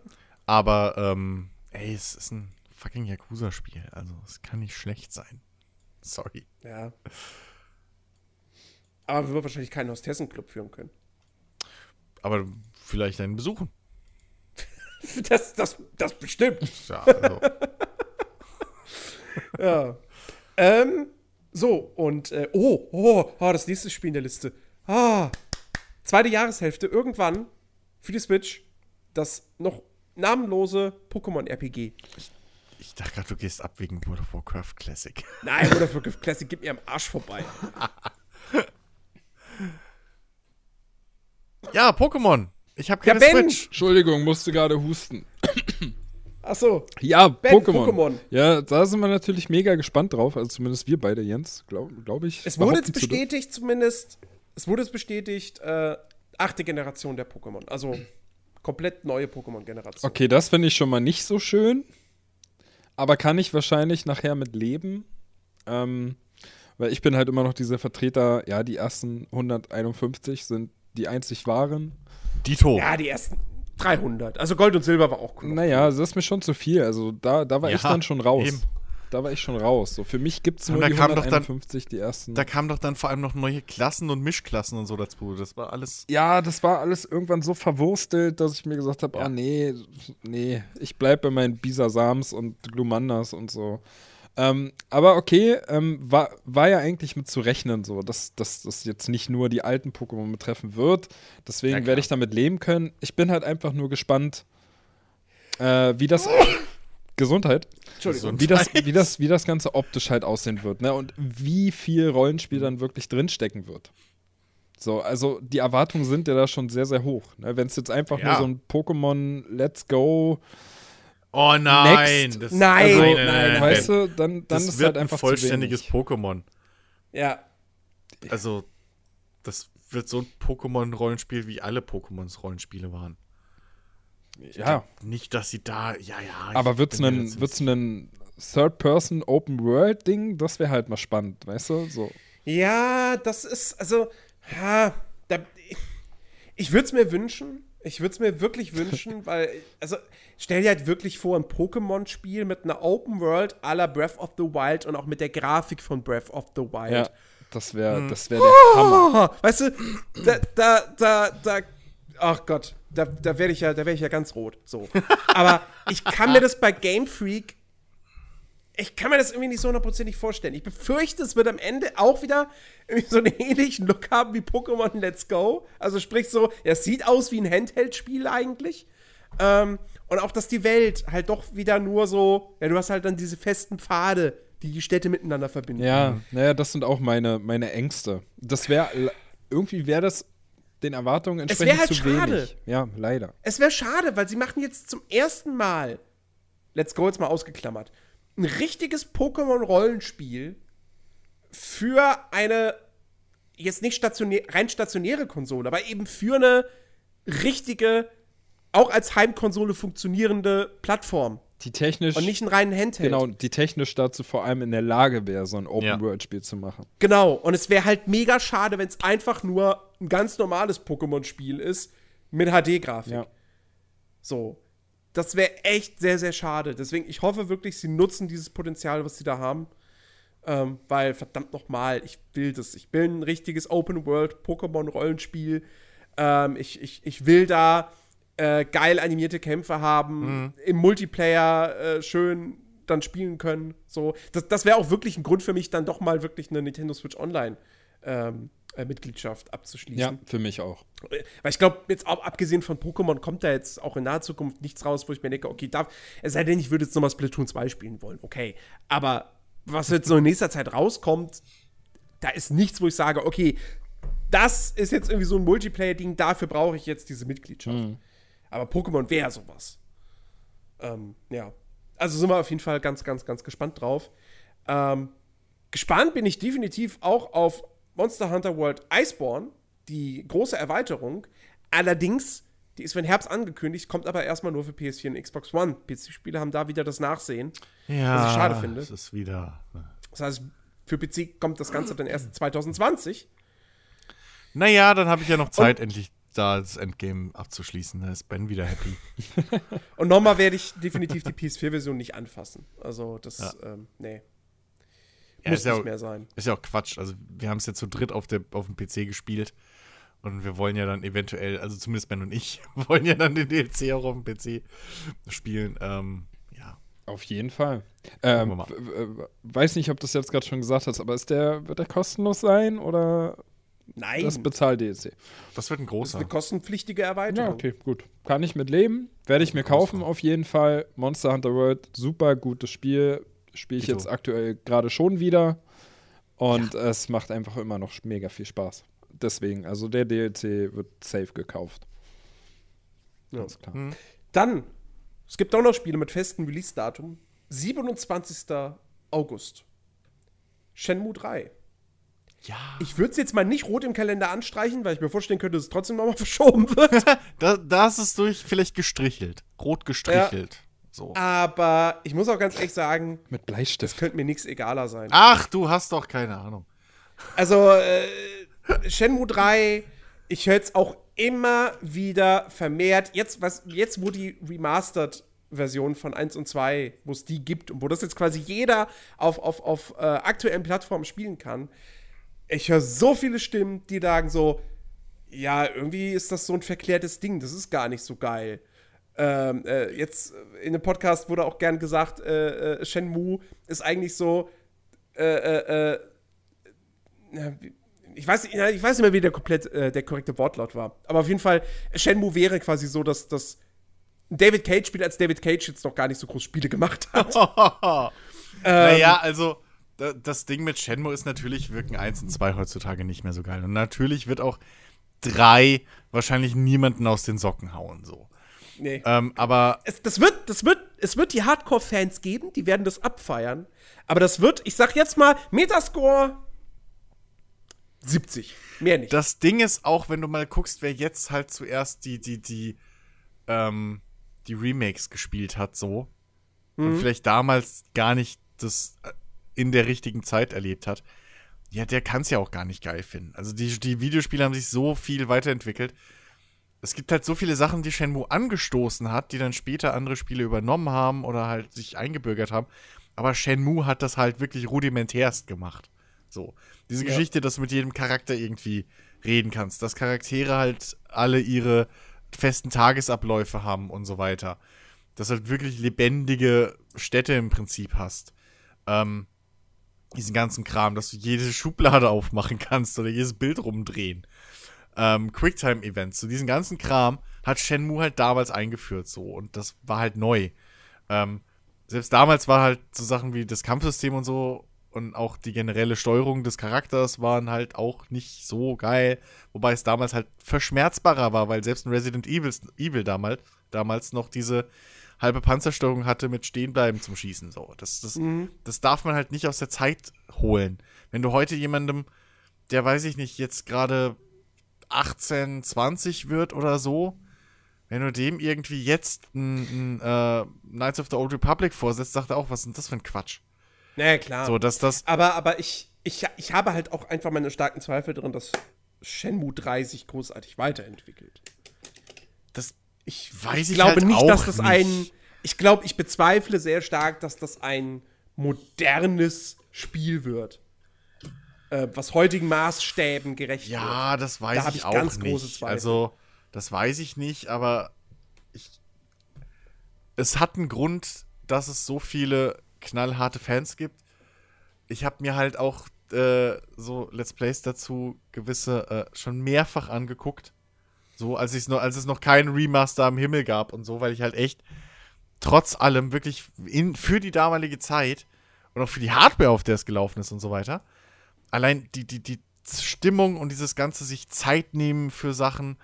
Aber, ähm, ey, es ist ein fucking Yakuza-Spiel. Also, es kann nicht schlecht sein. Sorry. Ja. Aber wir wird wahrscheinlich keinen Hostessen-Club führen können. Aber vielleicht einen besuchen. Das, das, das bestimmt. Ja, also. Ja. ähm, So, und, äh, oh, oh, oh, das nächste Spiel in der Liste. Ah, zweite Jahreshälfte, irgendwann für die Switch, das noch namenlose Pokémon-RPG. Ich dachte gerade, du gehst ab wegen World of Warcraft Classic. Nein, World of Warcraft Classic, gib mir am Arsch vorbei. Ja, Pokémon. Ich habe Ja, keine Ben. Switch. Entschuldigung, musste gerade husten. Ach so, Ja, Ben, Pokémon. Pokémon. Ja, da sind wir natürlich mega gespannt drauf. Also zumindest wir beide, Jens, glaube glaub ich. es wurde jetzt zu bestätigt zumindest, es wurde jetzt bestätigt, äh, achte Generation der Pokémon. Also komplett neue Pokémon-Generation. Okay, das finde ich schon mal nicht so schön. Aber kann ich wahrscheinlich nachher mit leben. Ähm, weil ich bin halt immer noch dieser Vertreter, ja, die ersten 151 sind die einzig wahren. Dito. Ja, die ersten 300. Also Gold und Silber war auch cool. Naja, das ist mir schon zu viel. Also da, da war ich Ja, dann schon raus. eben. Da war ich schon raus. So, für mich gibt es nur da die kam doch dann- 151, die ersten. Da kamen doch dann vor allem noch neue Klassen und Mischklassen und so dazu. Das war alles. ja, das war alles irgendwann so verwurstelt, dass ich mir gesagt habe, Ja. ah nee, nee, ich bleibe bei meinen Bisasams und Glumandas und so. Ähm, aber okay, ähm, war, war ja eigentlich mit zu rechnen, so, dass dass das jetzt nicht nur die alten Pokémon betreffen wird. Deswegen Ja, werde ich damit leben können. Ich bin halt einfach nur gespannt, äh, wie das. Gesundheit. Entschuldigung. Wie das, wie, das, wie das Ganze optisch halt aussehen wird, ne? Und wie viel Rollenspiel dann wirklich drinstecken wird. So, also die Erwartungen sind ja da schon sehr, sehr hoch. Ne? Wenn es jetzt einfach nur Ja. so ein Pokémon Let's Go, Oh nein! Next. Das, Nein, also, nein, weißt du, dann, dann das ist wird halt einfach ein vollständiges zu wenig. Pokémon. Ja. Also, das wird so ein Pokémon-Rollenspiel, wie alle Pokémons Rollenspiele waren. Ja, Nicht, dass sie da. Ja, ja. aber bin mir ein, wird's Third-Person Open-World-Ding? Das wäre halt mal spannend, weißt du? So. Ja, das ist, also, ja, da, ich würde es mir wünschen. Ich würde es mir wirklich wünschen, weil, also, stell dir halt wirklich vor, ein Pokémon-Spiel mit einer Open World à la Breath of the Wild und auch mit der Grafik von Breath of the Wild. Ja, das wäre Hm. das wär der Hammer. Oh, weißt du, da, da, da, da, ach Gott, da, da werde ich ja, da werde ich ja ganz rot. So. Aber ich kann mir das bei Game Freak, ich kann mir das irgendwie nicht so hundertprozentig vorstellen. Ich befürchte, es wird am Ende auch wieder so einen ähnlichen Look haben wie Pokémon Let's Go. Also sprich so, ja, es sieht aus wie ein Handheld-Spiel eigentlich. Ähm, und auch, dass die Welt halt doch wieder nur so, ja, du hast halt dann diese festen Pfade, die die Städte miteinander verbinden. Ja, naja, das sind auch meine, meine Ängste. Das wäre, irgendwie wäre das den Erwartungen Es entsprechend wär halt zu schade. wenig. Ja, leider. Es wäre schade, weil sie machen jetzt zum ersten Mal, Let's Go jetzt mal ausgeklammert, ein richtiges Pokémon-Rollenspiel für eine jetzt nicht stationär, rein stationäre Konsole, aber eben für eine richtige, auch als Heimkonsole funktionierende Plattform Die technisch, und nicht einen reinen Handheld. genau, die technisch dazu vor allem in der Lage wäre, so ein Ja. Open-World-Spiel zu machen. Genau, und es wäre halt mega schade, wenn es einfach nur ein ganz normales Pokémon-Spiel ist mit HD-Grafik. Ja. So. Das wäre echt sehr, sehr schade. Deswegen, ich hoffe wirklich, sie nutzen dieses Potenzial, was sie da haben. Ähm, weil, verdammt nochmal, ich will das. Ich will ein richtiges Open-World-Pokémon-Rollenspiel. Ähm, ich, ich, ich will da äh, geil animierte Kämpfe haben, im Multiplayer äh, schön dann spielen können. So. Das, das wäre auch wirklich ein Grund für mich, dann doch mal wirklich eine Nintendo Switch Online ähm, äh, Mitgliedschaft abzuschließen. Ja, für mich auch. Weil ich glaube, jetzt auch abgesehen von Pokémon kommt da jetzt auch in naher Zukunft nichts raus, wo ich mir denke, okay, darf, es sei denn, ich würde jetzt nochmal Splatoon 2 spielen wollen, okay. Aber was jetzt so in nächster Zeit rauskommt, da ist nichts, wo ich sage, okay, das ist jetzt irgendwie so ein Multiplayer-Ding, dafür brauche ich jetzt diese Mitgliedschaft. Aber Pokémon wäre sowas. Ähm, ja. Also sind wir auf jeden Fall ganz, ganz, ganz gespannt drauf. Ähm, gespannt bin ich definitiv auch auf Monster Hunter World Iceborne, die große Erweiterung. Allerdings, die ist für den Herbst angekündigt, kommt aber erstmal nur für PS4 und Xbox One. PC-Spiele haben da wieder das Nachsehen. Ja, Was ich schade finde. Das ist wieder. Das heißt, für PC kommt das Ganze dann erst 2020. Naja, dann habe ich ja noch Zeit, endlich da das Endgame abzuschließen. Da ist Ben wieder happy. Und nochmal werde ich definitiv die PS4-Version nicht anfassen. Also, das, ähm, nee. Ja, Muss ist ja nicht auch- mehr sein. Ist ja auch Quatsch. Also, wir haben es ja zu dritt auf, der, auf dem PC gespielt. Und wir wollen ja dann eventuell, also zumindest Ben und ich, wollen ja dann den DLC auch auf dem PC spielen. Ähm, ja. Auf jeden Fall. Ähm, weiß nicht, ob du das jetzt gerade schon gesagt hast, aber ist der, wird der kostenlos sein oder Nein, das das, Bezahl-DLC? Das wird ein ist großer. eine kostenpflichtige Erweiterung. Ja, okay, gut. Kann ich mit leben. Werde ich mir kaufen auf jeden Fall. Monster Hunter World, super gutes Spiel. Spiele ich Dito. jetzt aktuell gerade schon wieder. Und es macht einfach immer noch mega viel Spaß. Deswegen, also der DLC wird safe gekauft. Ja. Ganz klar. Hm. Dann, es gibt auch noch Spiele mit festem Release-Datum. 27. August. Shenmue 3. Ja. Ich würde es jetzt mal nicht rot im Kalender anstreichen, weil ich mir vorstellen könnte, dass es trotzdem nochmal verschoben wird. Da, da ist es durch vielleicht gestrichelt. Rot gestrichelt. So. Aber ich muss auch ganz ehrlich sagen, Mit das Bleistift. könnte mir nichts egaler sein. Ach, du hast doch keine Ahnung. Also, äh, Shenmue 3, ich höre es auch immer wieder vermehrt. Jetzt, was, jetzt wo die Remastered-Version von 1 und 2, wo es die gibt und wo das jetzt quasi jeder auf, auf, auf äh, aktuellen Plattformen spielen kann, ich höre so viele Stimmen, die sagen so, ja, irgendwie ist das so ein verklärtes Ding, das ist gar nicht so geil. Ähm, äh, jetzt äh, in dem Podcast wurde auch gern gesagt, äh, äh, Shenmue ist eigentlich so, äh, äh, äh, ich weiß, ich weiß nicht mehr, wie der komplett der korrekte Wortlaut war. Aber auf jeden Fall, Shenmue wäre quasi so, dass das David Cage spielt, als David Cage jetzt noch gar nicht so groß Spiele gemacht hat. naja, also das Ding mit Shenmue ist natürlich, wirken 1 und 2 heutzutage nicht mehr so geil. Und natürlich wird auch 3 wahrscheinlich niemanden aus den Socken hauen. So. Nee. Ähm, aber Es, das wird, das wird, es wird die Hardcore-Fans geben, die werden das abfeiern. Aber das wird, ich sag jetzt mal, Metascore 70. Mehr nicht. das Ding ist auch, wenn du mal guckst, wer jetzt halt zuerst die, die, die, ähm, die Remakes gespielt hat, so. Und vielleicht damals gar nicht das äh, in der richtigen Zeit erlebt hat. Ja, der kann es ja auch gar nicht geil finden. Also die, die Videospiele haben sich so viel weiterentwickelt. Es gibt halt so viele Sachen, die Shenmue angestoßen hat, die dann später andere Spiele übernommen haben oder halt sich eingebürgert haben. Aber Shenmue hat das halt wirklich rudimentärst gemacht. So. Diese Ja. Geschichte, dass du mit jedem Charakter irgendwie reden kannst, dass Charaktere halt alle ihre festen Tagesabläufe haben und so weiter. Dass du halt wirklich lebendige Städte im Prinzip hast. Ähm, diesen ganzen Kram, dass du jede Schublade aufmachen kannst oder jedes Bild rumdrehen. Ähm, Quicktime-Events, so diesen ganzen Kram hat Shenmue halt damals eingeführt so und das war halt neu. Ähm, selbst damals war halt so Sachen wie das Kampfsystem und so und auch die generelle Steuerung des Charakters waren halt auch nicht so geil, wobei es damals halt verschmerzbarer war, weil selbst ein Resident Evil, Evil damals, damals noch diese halbe Panzersteuerung hatte mit Stehenbleiben zum Schießen. So. Das, das, das darf man halt nicht aus der Zeit holen. Wenn du heute jemandem, der weiß ich nicht, jetzt gerade 18, 20 wird oder so, wenn du dem irgendwie jetzt ein, ein äh, Knights of the Old Republic vorsetzt, sagt er auch, was ist denn das für ein Quatsch? naja, klar. So, dass das. Aber, aber ich, ich, ich habe halt auch einfach meine starken Zweifel darin, dass Shenmue 3 sich großartig weiterentwickelt. das Ich, weiß ich, glaube halt nicht, dass das nicht. ein. Ich glaube, ich bezweifle sehr stark, dass das ein modernes Spiel wird. Äh, was heutigen Maßstäben gerecht wird. Ja, das weiß Da ich, ich auch ganz nicht. große Zweifel. Also, das weiß ich nicht, aber ich, es hat einen Grund, dass es so viele knallharte Fans gibt. Ich habe mir halt auch äh, so Let's Plays dazu gewisse äh, schon mehrfach angeguckt. So, als, ich's noch, als es noch keinen Remaster am Himmel gab und so, weil ich halt echt trotz allem wirklich in, für die damalige Zeit und auch für die Hardware, auf der es gelaufen ist und so weiter, allein die, die, die Stimmung und dieses ganze sich Zeit nehmen für Sachen,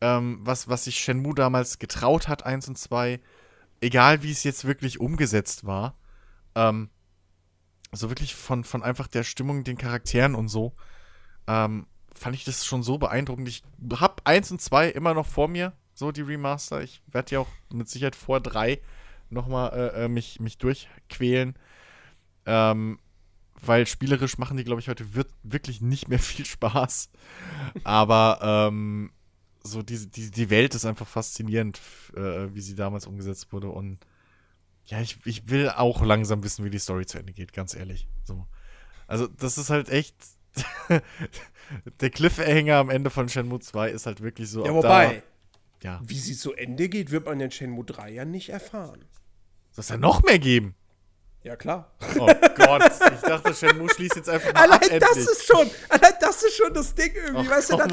ähm, was, was sich Shenmue damals getraut hat, eins und zwei, egal wie es jetzt wirklich umgesetzt war, ähm, so wirklich von, von einfach der Stimmung, den Charakteren und so, ähm, fand ich das schon so beeindruckend. Ich hab eins und zwei immer noch vor mir, so die Remaster. Ich werde ja auch mit Sicherheit vor drei nochmal äh, äh, mich, mich durchquälen. Ähm, weil spielerisch machen die, glaube ich, heute wird wirklich nicht mehr viel Spaß. Aber ähm, so diese, die, die Welt ist einfach faszinierend, äh, wie sie damals umgesetzt wurde. Und ja, ich, ich will auch langsam wissen, wie die Story zu Ende geht, ganz ehrlich. So. Also, das ist halt echt. der Cliffhanger am Ende von Shenmue 2 ist halt wirklich so. Ja, wobei, Da, ja. wie sie zu Ende geht, wird man in Shenmue 3 ja nicht erfahren. Soll es ja noch mehr geben? Ja, klar. Oh Gott, ich dachte, Shenmue schließt jetzt einfach mal Allein ab, das endlich. ist schon, allein das ist schon das Ding irgendwie. Ach, weißt du, da,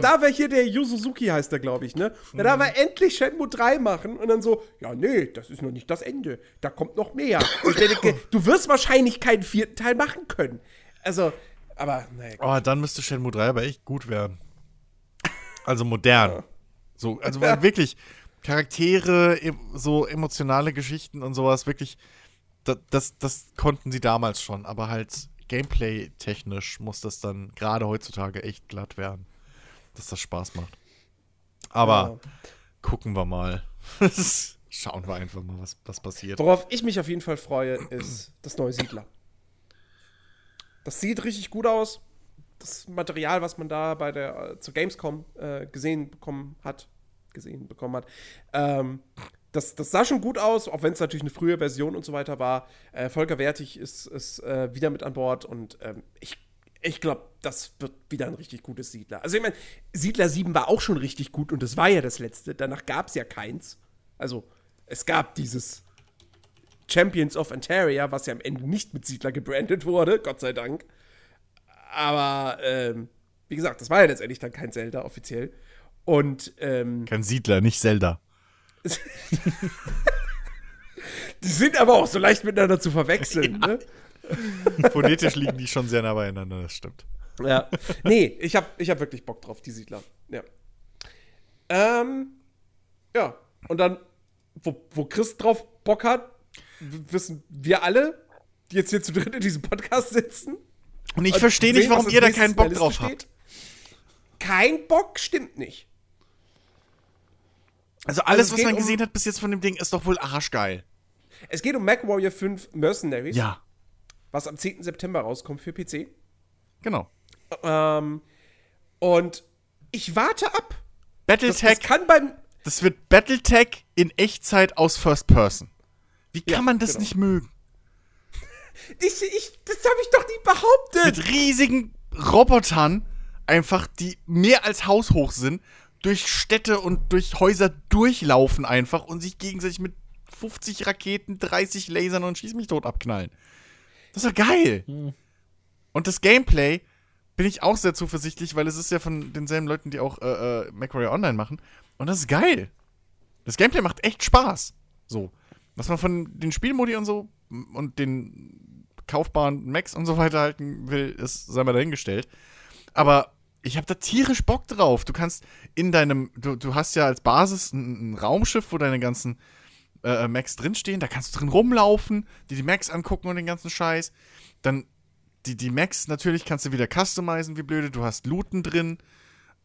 da, er hier, der Yu Suzuki heißt er, glaube ich, ne? Da darf er endlich Shenmue 3 machen und dann so, ja, nee, das ist noch nicht das Ende. Da kommt noch mehr. Denke, du wirst wahrscheinlich keinen vierten Teil machen können. Also, aber, naja. Oh, dann müsste Shenmue 3 aber echt gut werden. Also modern. So, also weil wirklich Charaktere, so emotionale Geschichten und sowas, wirklich, das, das, das konnten sie damals schon, aber halt Gameplay-technisch muss das dann gerade heutzutage echt glatt werden, dass das Spaß macht. Aber gucken wir mal. Schauen wir einfach mal, was, was passiert. Worauf ich mich auf jeden Fall freue, ist das neue Siedler. Das sieht richtig gut aus. Das Material, was man da bei der äh, zur Gamescom äh, gesehen bekommen hat, gesehen bekommen hat, ähm, das, das sah schon gut aus, auch wenn es natürlich eine frühe Version und so weiter war. Äh, Volker Wertig ist, ist äh, wieder mit an Bord und ähm, ich, ich glaube, das wird wieder ein richtig gutes Siedler. Also ich meine, Siedler 7 war auch schon richtig gut und das war ja das letzte. Danach gab es ja keins. Also es gab dieses Champions of Antaria, was ja am Ende nicht mit Siedler gebrandet wurde, Gott sei Dank. Aber ähm, wie gesagt, das war ja letztendlich dann kein Zelda offiziell. Und ähm, Kein Siedler, nicht Zelda. die sind aber auch so leicht miteinander zu verwechseln. Ne? Phonetisch liegen die schon sehr nah beieinander, das stimmt. Ja. Nee, ich hab, ich hab wirklich Bock drauf, die Siedler. Ja. Ähm, ja. Und dann, wo, wo Chris drauf Bock hat, wissen wir alle, die jetzt hier zu dritt in diesem Podcast sitzen. Und ich verstehe nicht, warum ihr da keinen Bock drauf Liste habt. steht. Kein Bock stimmt nicht. Also alles, es was man um- gesehen hat bis jetzt von dem Ding, ist doch wohl arschgeil. Es geht um MacWarrior 5 Mercenaries, Ja, was am 10. September rauskommt für PC. genau. Ähm, und ich warte ab. Das, das Battletech, kann beim. das wird Battletech in Echtzeit aus First Person. Wie kann Ja, man das genau. nicht mögen? Ich, ich, das habe ich doch nie behauptet. Mit riesigen Robotern, einfach, die mehr als haushoch sind, durch Städte und durch Häuser durchlaufen einfach und sich gegenseitig mit 50 Raketen, 30 Lasern und Schieß mich tot abknallen. Das ist doch geil. Und das Gameplay bin ich auch sehr zuversichtlich, weil es ist ja von denselben Leuten, die auch äh, äh, MacWarrior Online machen. Und das ist geil. Das Gameplay macht echt Spaß. So. Was man von den Spielmodi und so und den kaufbaren Macs und so weiter halten will, ist, sei mal dahingestellt. Aber ich habe da tierisch Bock drauf. Du kannst in deinem, du, du hast ja als Basis ein, ein Raumschiff, wo deine ganzen äh, Macs drinstehen. Da kannst du drin rumlaufen, dir die Macs angucken und den ganzen Scheiß. Dann die, die Macs natürlich kannst du wieder customizen, wie blöde. Du hast Looten drin.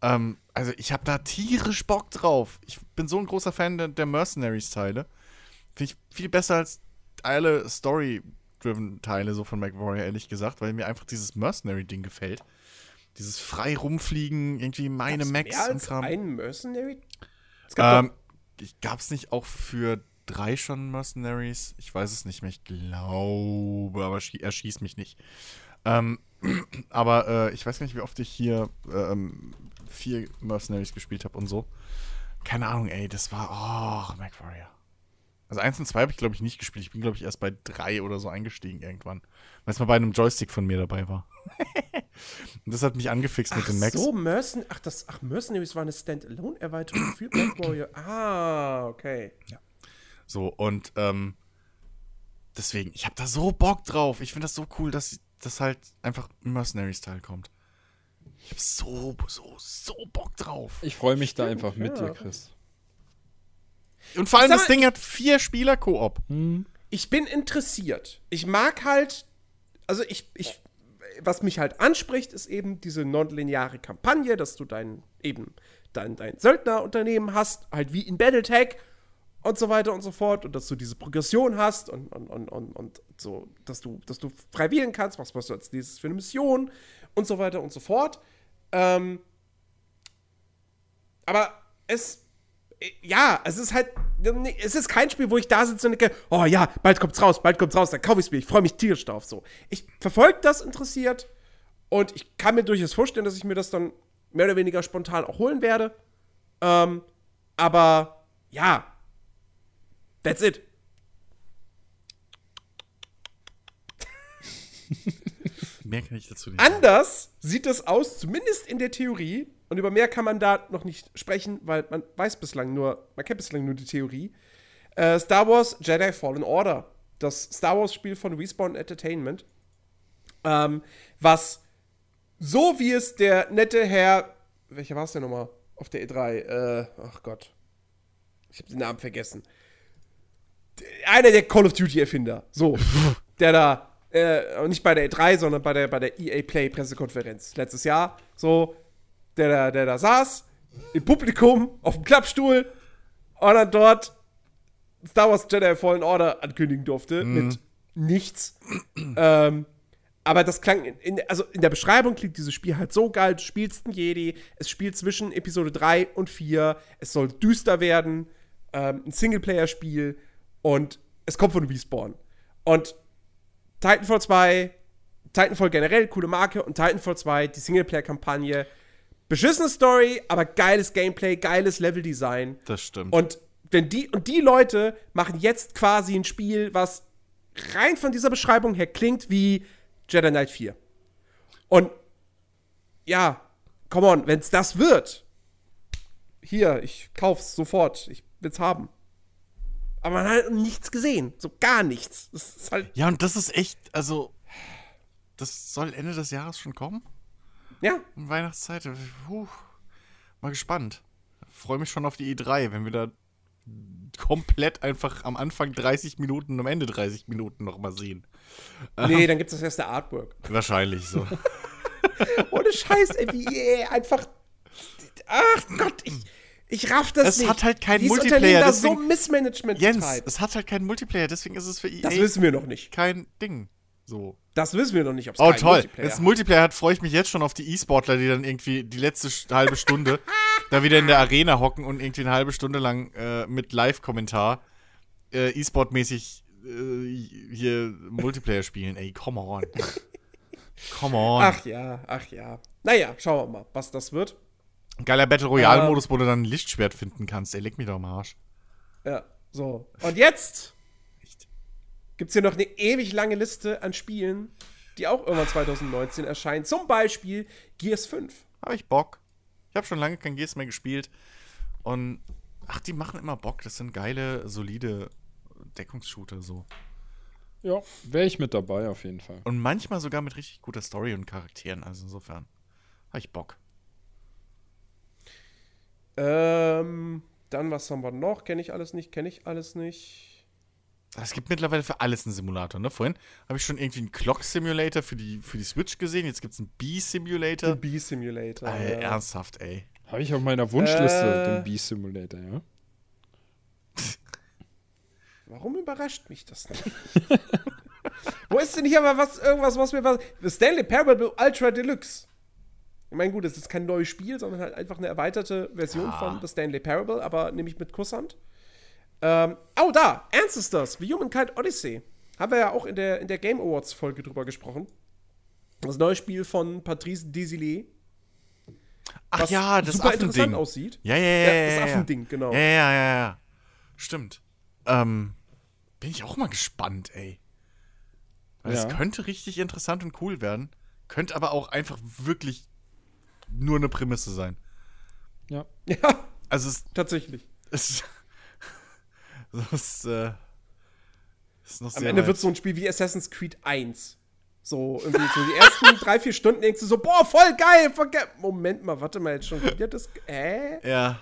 Ähm, also ich habe da tierisch Bock drauf. Ich bin so ein großer Fan der, der Mercenaries-Teile. Finde ich viel besser als alle Story-driven Teile so von MacWarrior, ehrlich gesagt, weil mir einfach dieses Mercenary-Ding gefällt. Dieses frei rumfliegen, irgendwie meine Gab's Macs mehr und als Kram. ein Mercenary? Es gab Ähm, ich gab's nicht auch für drei schon Mercenaries? Ich weiß es nicht mehr. Ich glaube, aber er schießt mich nicht. Ähm, aber äh, ich weiß gar nicht, wie oft ich hier ähm, vier Mercenaries gespielt habe und so. Keine Ahnung, ey, das war. Oh, MacWarrior. Also eins und zwei habe ich, glaube ich, nicht gespielt. Ich bin, glaube ich, erst bei drei oder so eingestiegen irgendwann. Weil es mal bei einem Joystick von mir dabei war. und das hat mich angefixt mit Ach den Macs. so, Mercen ach, das, ach, Mercenaries war eine Standalone-Erweiterung für MacWarrior. Ah, okay. So, und ähm, deswegen, ich habe da so Bock drauf. Ich finde das so cool, dass das halt einfach Mercenaries-Teil kommt. Ich habe so, so, so Bock drauf. Ich freue mich da einfach mit ja. dir, Chris. Und vor allem, das Ding hat vier Spieler-Koop. Ich bin interessiert. Ich mag halt, also ich, ich, was mich halt anspricht, ist eben diese nonlineare Kampagne, dass du dein, eben, dein, dein Söldnerunternehmen hast, halt wie in Battletech und so weiter und so fort und dass du diese Progression hast und, und, und, und, und so, dass du, dass du frei wählen kannst, was machst du als nächstes für eine Mission und so weiter und so fort. Ähm, aber es äh, ja, es ist halt, ähm, es ist kein Spiel, wo ich da sitze und denke, oh ja, bald kommt's raus, bald kommt's raus, dann kaufe ich's mir, ich freue mich tierisch drauf. So, ich verfolge das interessiert und ich kann mir durchaus vorstellen, dass ich mir das dann mehr oder weniger spontan auch holen werde. Ähm, aber ja, that's it. Mehr kann ich dazu nicht. Anders sieht es aus, zumindest in der Theorie, und über mehr kann man da noch nicht sprechen, weil man weiß bislang nur, man kennt bislang nur die Theorie. Äh, Star Wars Jedi Fallen Order. Das Star Wars-Spiel von Respawn Entertainment. Ähm, was so wie es der nette Herr, welcher war es denn nochmal auf der E3? Äh, ach Gott. Ich habe den Namen vergessen. Einer der Call of Duty-Erfinder. So. der da, äh, nicht bei der E3, sondern bei der, bei der EA Play Pressekonferenz letztes Jahr. So, der da, der da saß, im Publikum, auf dem Klappstuhl und dann dort Star Wars Jedi Fallen Order ankündigen durfte mit nichts. ähm, aber das klang, in, in, also in der Beschreibung klingt dieses Spiel halt so geil. Du spielst einen Jedi, es spielt zwischen Episode 3 und 4, es soll düster werden, ähm, ein Singleplayer-Spiel und es kommt von Respawn. Und Titanfall 2, Titanfall generell, coole Marke und Titanfall 2, die Singleplayer-Kampagne, beschissene Story, aber geiles Gameplay, geiles Leveldesign. Das stimmt. Und wenn die und die Leute machen jetzt quasi ein Spiel, was rein von dieser Beschreibung her klingt wie Jedi Knight 4. Und ja, come on, wenn es das wird, hier, ich kauf's sofort, ich will's haben. Aber man hat nichts gesehen, so gar nichts. Halt, ja, und das ist echt, also, das soll Ende des Jahres schon kommen? Ja, Weihnachtszeit. Puh, mal gespannt. Freue mich schon auf die E3, wenn wir da komplett einfach am Anfang 30 Minuten und am Ende 30 Minuten nochmal sehen. nee, dann gibt's das erste Artwork. Wahrscheinlich so. Ohne Scheiß, ey, wie yeah, einfach. Ach Gott, ich, ich raff das Es nicht. hat halt keinen Dieses Multiplayer, Unternehmen da so deswegen- Missmanagement Jens, betreibt. es hat halt keinen Multiplayer, deswegen ist es für EA Das wissen wir noch nicht. kein Ding. So. Das wissen wir noch nicht, ob es Oh, toll. Multiplayer einen Multiplayer hat, freue ich mich jetzt schon auf die E-Sportler, die dann irgendwie die letzte halbe Stunde da wieder in der Arena hocken und irgendwie eine halbe Stunde lang äh, mit Live-Kommentar äh, E-Sport-mäßig äh, hier Multiplayer spielen. Ey, come on. come on. Ach ja, ach ja. Naja, schauen wir mal, was das wird. Geiler Battle Royale-Modus, wo du dann ein Lichtschwert finden kannst. Ey, leck mich doch am Arsch. Ja, so. Und jetzt. Gibt es hier noch eine ewig lange Liste an Spielen, die auch irgendwann 2019 erscheinen. Zum Beispiel Gears 5. Hab ich Bock. Ich habe schon lange kein Gears mehr gespielt. Und ach, die machen immer Bock. Das sind geile, solide Deckungsshooter so. Ja, wäre ich mit dabei auf jeden Fall. Und manchmal sogar mit richtig guter Story und Charakteren. Also insofern habe ich Bock. Ähm, dann, was haben wir noch? Kenne ich alles nicht, kenne ich alles nicht. Es gibt mittlerweile für alles einen Simulator, ne? Vorhin habe ich schon irgendwie einen Clock Simulator für die, für die Switch gesehen. Jetzt gibt es einen Bee-Simulator. Den Bee-Simulator. Äh, ja. ernsthaft, ey. Habe ich auf meiner Wunschliste Äh. den Bee-Simulator, ja? Warum überrascht mich das nicht? Wo ist denn hier aber was, irgendwas, was mir was. The Stanley Parable Ultra Deluxe. Ich meine, gut, es ist kein neues Spiel, sondern halt einfach eine erweiterte Version Ah. von The Stanley Parable, aber nehme ich mit Kusshand. Ähm, oh, da, Ancestors, The Humankind Odyssey. Haben wir ja auch in der, in der Game Awards-Folge drüber gesprochen. Das neue Spiel von Patrice Desilets. Ach was ja, das super interessant Affending. aussieht. Ja, ja, ja. Ja, ja, das ja, Affending, genau. Ja, ja, ja, ja. Stimmt. Ähm, bin ich auch mal gespannt, ey. Weil es Ja. könnte richtig interessant und cool werden. Könnte aber auch einfach wirklich nur eine Prämisse sein. Ja. Ja, Also es tatsächlich. ist. es ist, äh, ist noch Am sehr Ende weit. wird so ein Spiel wie Assassin's Creed 1. So, irgendwie so die ersten drei, vier Stunden denkst du so, boah, voll geil, voll geil. Moment mal, warte mal, jetzt schon wieder das. Äh? Ja,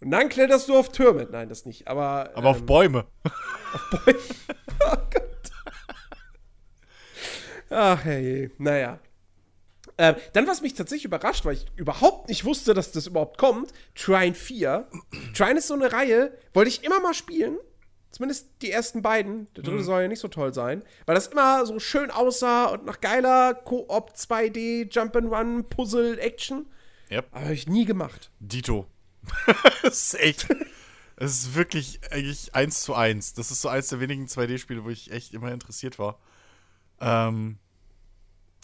Und dann kletterst du auf Türme. Nein, das nicht, aber. aber auf ähm, Bäume. Bäume. oh Gott. Ach, hey, naja. Ähm, dann, was mich tatsächlich überrascht, weil ich überhaupt nicht wusste, dass das überhaupt kommt, Trine 4. Trine ist so eine Reihe, wollte ich immer mal spielen. Zumindest die ersten beiden. Der dritte soll ja nicht so toll sein. Weil das immer so schön aussah und nach geiler Koop 2D, Jump'n'Run, Puzzle, Action. Yep. Aber habe ich nie gemacht. Dito. das ist echt. Es ist wirklich eigentlich eins zu eins. Das ist so eins der wenigen 2D-Spiele, wo ich echt immer interessiert war. Ähm,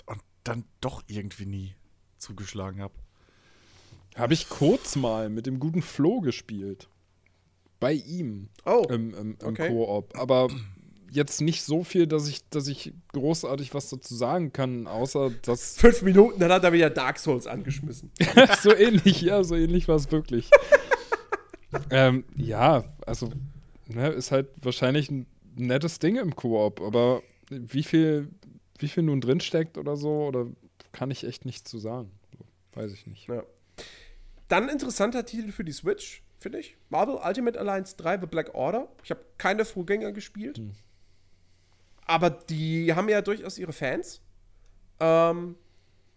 und dann doch irgendwie nie zugeschlagen habe. Habe ich kurz mal mit dem guten Flo gespielt. Bei ihm. Oh. Im, im, im Okay. Koop. Aber jetzt nicht so viel, dass ich, dass ich großartig was dazu sagen kann, außer dass. Fünf Minuten, dann hat er wieder Dark Souls angeschmissen. so ähnlich, ja, so ähnlich war es wirklich. ähm, ja, also, ne, ist halt wahrscheinlich ein nettes Ding im Koop, aber wie viel, wie viel nun drinsteckt oder so, oder kann ich echt nicht zu sagen. Weiß ich nicht. Ja. Dann interessanter Titel für die Switch, finde ich. Marvel Ultimate Alliance 3 The Black Order. Ich habe keine Vorgänger gespielt. Hm. Aber die haben ja durchaus ihre Fans. Ähm,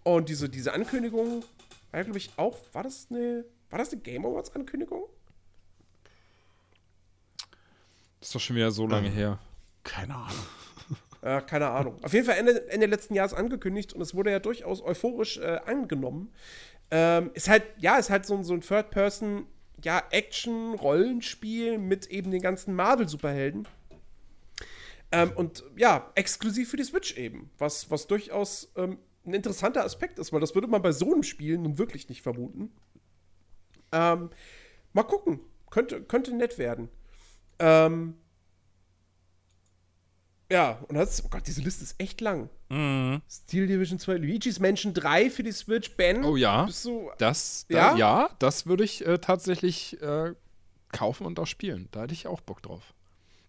und diese, diese Ankündigung war ja, glaube ich, auch. War das eine. War das eine Game Awards Ankündigung? Das ist doch schon wieder so lange Ähm. her. Keine Ahnung. Äh, keine Ahnung. Auf jeden Fall Ende, Ende letzten Jahres angekündigt und es wurde ja durchaus euphorisch äh, angenommen. Ähm, ist halt, ja, ist halt so, ein- so ein Third-Person, ja, Action-Rollenspiel mit eben den ganzen Marvel-Superhelden. Ähm, und ja, exklusiv für die Switch eben. Was, was durchaus ähm, ein interessanter Aspekt ist, weil das würde man bei so einem Spiel nun wirklich nicht vermuten. Ähm, mal gucken. Könnte, könnte nett werden. Ähm, ja, und das, oh Gott, diese Liste ist echt lang. Mhm. Steel Division 2, Luigi's Mansion 3 für die Switch, Ben. Oh ja. Bist du, Das, Ja? da, ja? das würde ich äh, tatsächlich äh, kaufen und auch spielen. Da hätte ich auch Bock drauf.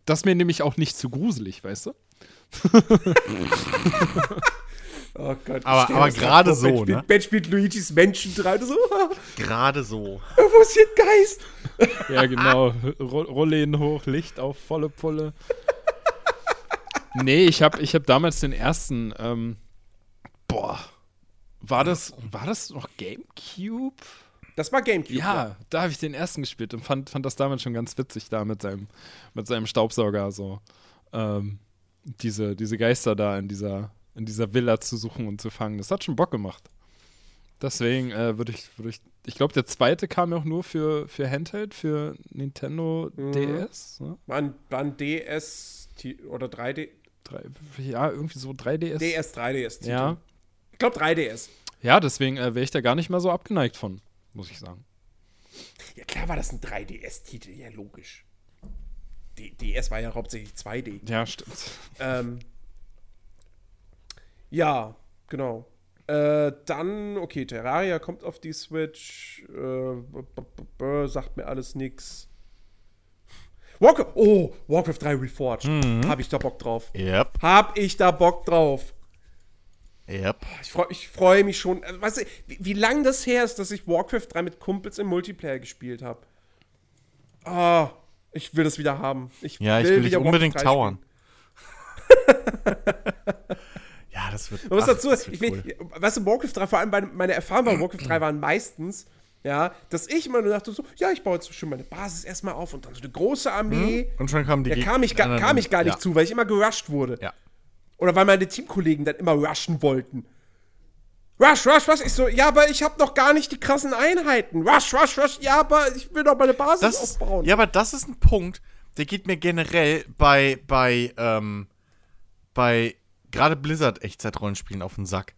Das ist mir nämlich auch nicht zu gruselig, weißt du? oh Gott. Aber- aber gerade Ben so, spielt, ne? Ben spielt Luigi's Mansion 3 und so, Gerade so. wo ist hier ein Geist? Ja, genau. Ro- Rollläden hoch, Licht auf volle Pulle. Nee, ich habe ich hab damals den ersten. Ähm, boah. War das, war das noch Gamecube? Das war Gamecube. Ja, da habe ich den ersten gespielt und fand, fand das damals schon ganz witzig da mit seinem, mit seinem Staubsauger so. Ähm, diese, diese Geister da in dieser, in dieser Villa zu suchen und zu fangen. Das hat schon Bock gemacht. Deswegen äh, würde ich, würde ich, ich glaube, der zweite kam ja auch nur für, für Handheld, für Nintendo Mhm. DS. Ne? War ein, war ein DS oder 3D. Drei, ja, irgendwie so 3DS. DS, 3DS. Ja. Ich glaube 3DS. Ja, deswegen äh, wäre ich da gar nicht mal so abgeneigt von, muss ich sagen. Ja, klar war das ein 3DS-Titel, ja, logisch. D DS war ja hauptsächlich 2D. Ja, stimmt. Ähm, ja, genau. Äh, dann, okay, Terraria kommt auf die Switch. Äh, sagt mir alles nix. Warcraft, oh, Warcraft 3 Reforged. Hab ich da Bock drauf. Yep. Hab ich da Bock drauf. Yep. Ich freue ich freu mich schon. Also, weißt du, wie, wie lang das her ist, dass ich Warcraft 3 mit Kumpels im Multiplayer gespielt habe. Ah, ich will das wieder haben. Ich Ja, ich will dich unbedingt 3 tauern. ja, das wird. Man muss dazu, ich will, cool. weißt du, Warcraft 3, vor allem bei, meine Erfahrungen bei Warcraft 3 waren meistens, ja, dass ich immer nur dachte so, ja, ich baue jetzt schon meine Basis erstmal auf und dann so eine große Armee. Und schon kamen die Da kam ich, ga, kam ich gar nicht ja. zu, weil ich immer gerusht wurde. Ja. Oder weil meine Teamkollegen dann immer rushen wollten. Rush, rush, rush. Ich so, ja, aber ich habe noch gar nicht die krassen Einheiten. Rush, rush, rush. Ja, aber ich will doch meine Basis Das ist, aufbauen. ja, aber das ist ein Punkt, der geht mir generell bei, bei, ähm, bei gerade Blizzard-Echtzeit-Rollenspielen auf den Sack.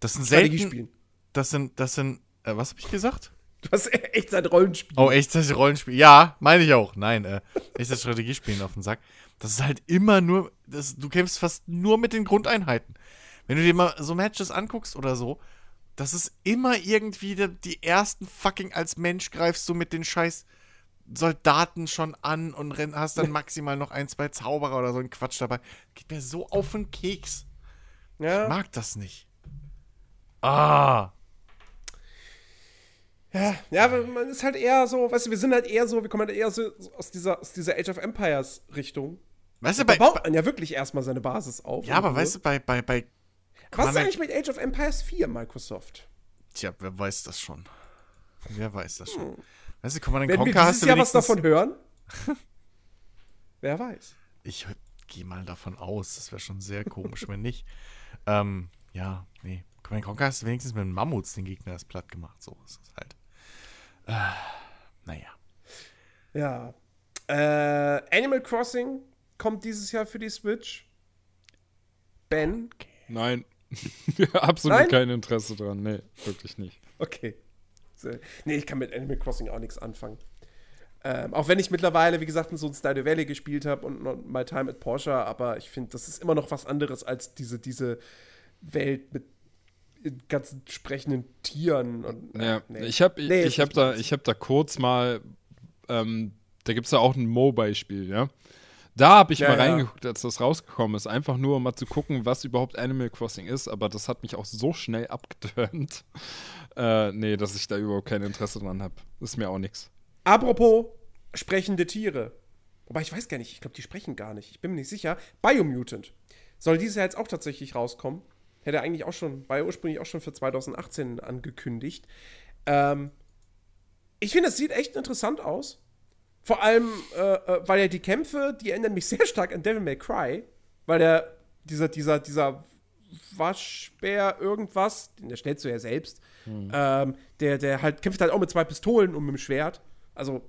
Das sind selten. Das sind, das sind, äh, was habe ich gesagt? Du hast echt sein Rollenspiel. Oh, Echtzeit-Rollenspiel. Ja, meine ich auch. Nein, äh, Echtzeit-Strategiespielen auf den Sack. Das ist halt immer nur, das, du kämpfst fast nur mit den Grundeinheiten. Wenn du dir mal so Matches anguckst oder so, das ist immer irgendwie die, die ersten fucking als Mensch greifst du mit den scheiß Soldaten schon an und hast dann maximal noch ein, zwei Zauberer oder so ein Quatsch dabei. Geht mir so auf den Keks. Ja. Ich mag das nicht. Ah. Ja, ja, man ist halt eher so, weißt du, wir sind halt eher so, wir kommen halt eher so aus dieser, aus dieser Age of Empires Richtung. Weißt du, Da bei, baut man ja wirklich erstmal seine Basis auf. ja, aber Und weißt du, bei, bei, bei, Was ist eigentlich mit Age of Empires 4, Microsoft? Tja, wer weiß das schon? Wer weiß das schon? Weißt du, Command Werden wir Conquer hast dieses du Jahr was davon hören? Wer weiß. Ich gehe mal davon aus. Das wäre schon sehr komisch, wenn nicht. Ähm, ja, nee. Command Conquer hast du wenigstens mit den Mammuts den Gegner das platt gemacht. So ist es halt. Äh, naja. Ja. Äh, Animal Crossing kommt dieses Jahr für die Switch. Ben. Nein. Absolut Nein? kein Interesse dran. Nee, wirklich nicht. Okay. So. Nee, ich kann mit Animal Crossing auch nichts anfangen. Ähm, auch wenn ich mittlerweile, wie gesagt, in so ein Stardew Valley gespielt habe und, und My Time at Porsche, aber ich finde, das ist immer noch was anderes als diese, diese Welt mit ganzen sprechenden Tieren. Und, äh, Ja, nee. ich habe Nee, ich hab da, ich hab da kurz mal, ähm, da gibt es ja auch ein Mobile-Spiel, ja. Da habe ich Ja, mal ja. reingeguckt, als das rausgekommen ist. Einfach nur, um mal zu gucken, was überhaupt Animal Crossing ist. Aber das hat mich auch so schnell abgeturnt. Äh, nee, dass ich da überhaupt kein Interesse dran habe. Ist mir auch nichts. Apropos sprechende Tiere. Wobei ich weiß gar nicht, ich glaube, die sprechen gar nicht. Ich bin mir nicht sicher. Biomutant. Soll dieses Jahr jetzt auch tatsächlich rauskommen. Hätte eigentlich auch schon, war ja ursprünglich auch schon für 2018 angekündigt. Ähm, ich finde, es sieht echt interessant aus. Vor allem, äh, äh, weil ja die Kämpfe, die erinnern mich sehr stark an Devil May Cry. Weil der, dieser, dieser, dieser Waschbär irgendwas, den stellst du ja selbst, ähm, der, der halt kämpft halt auch mit zwei Pistolen und mit dem Schwert. Also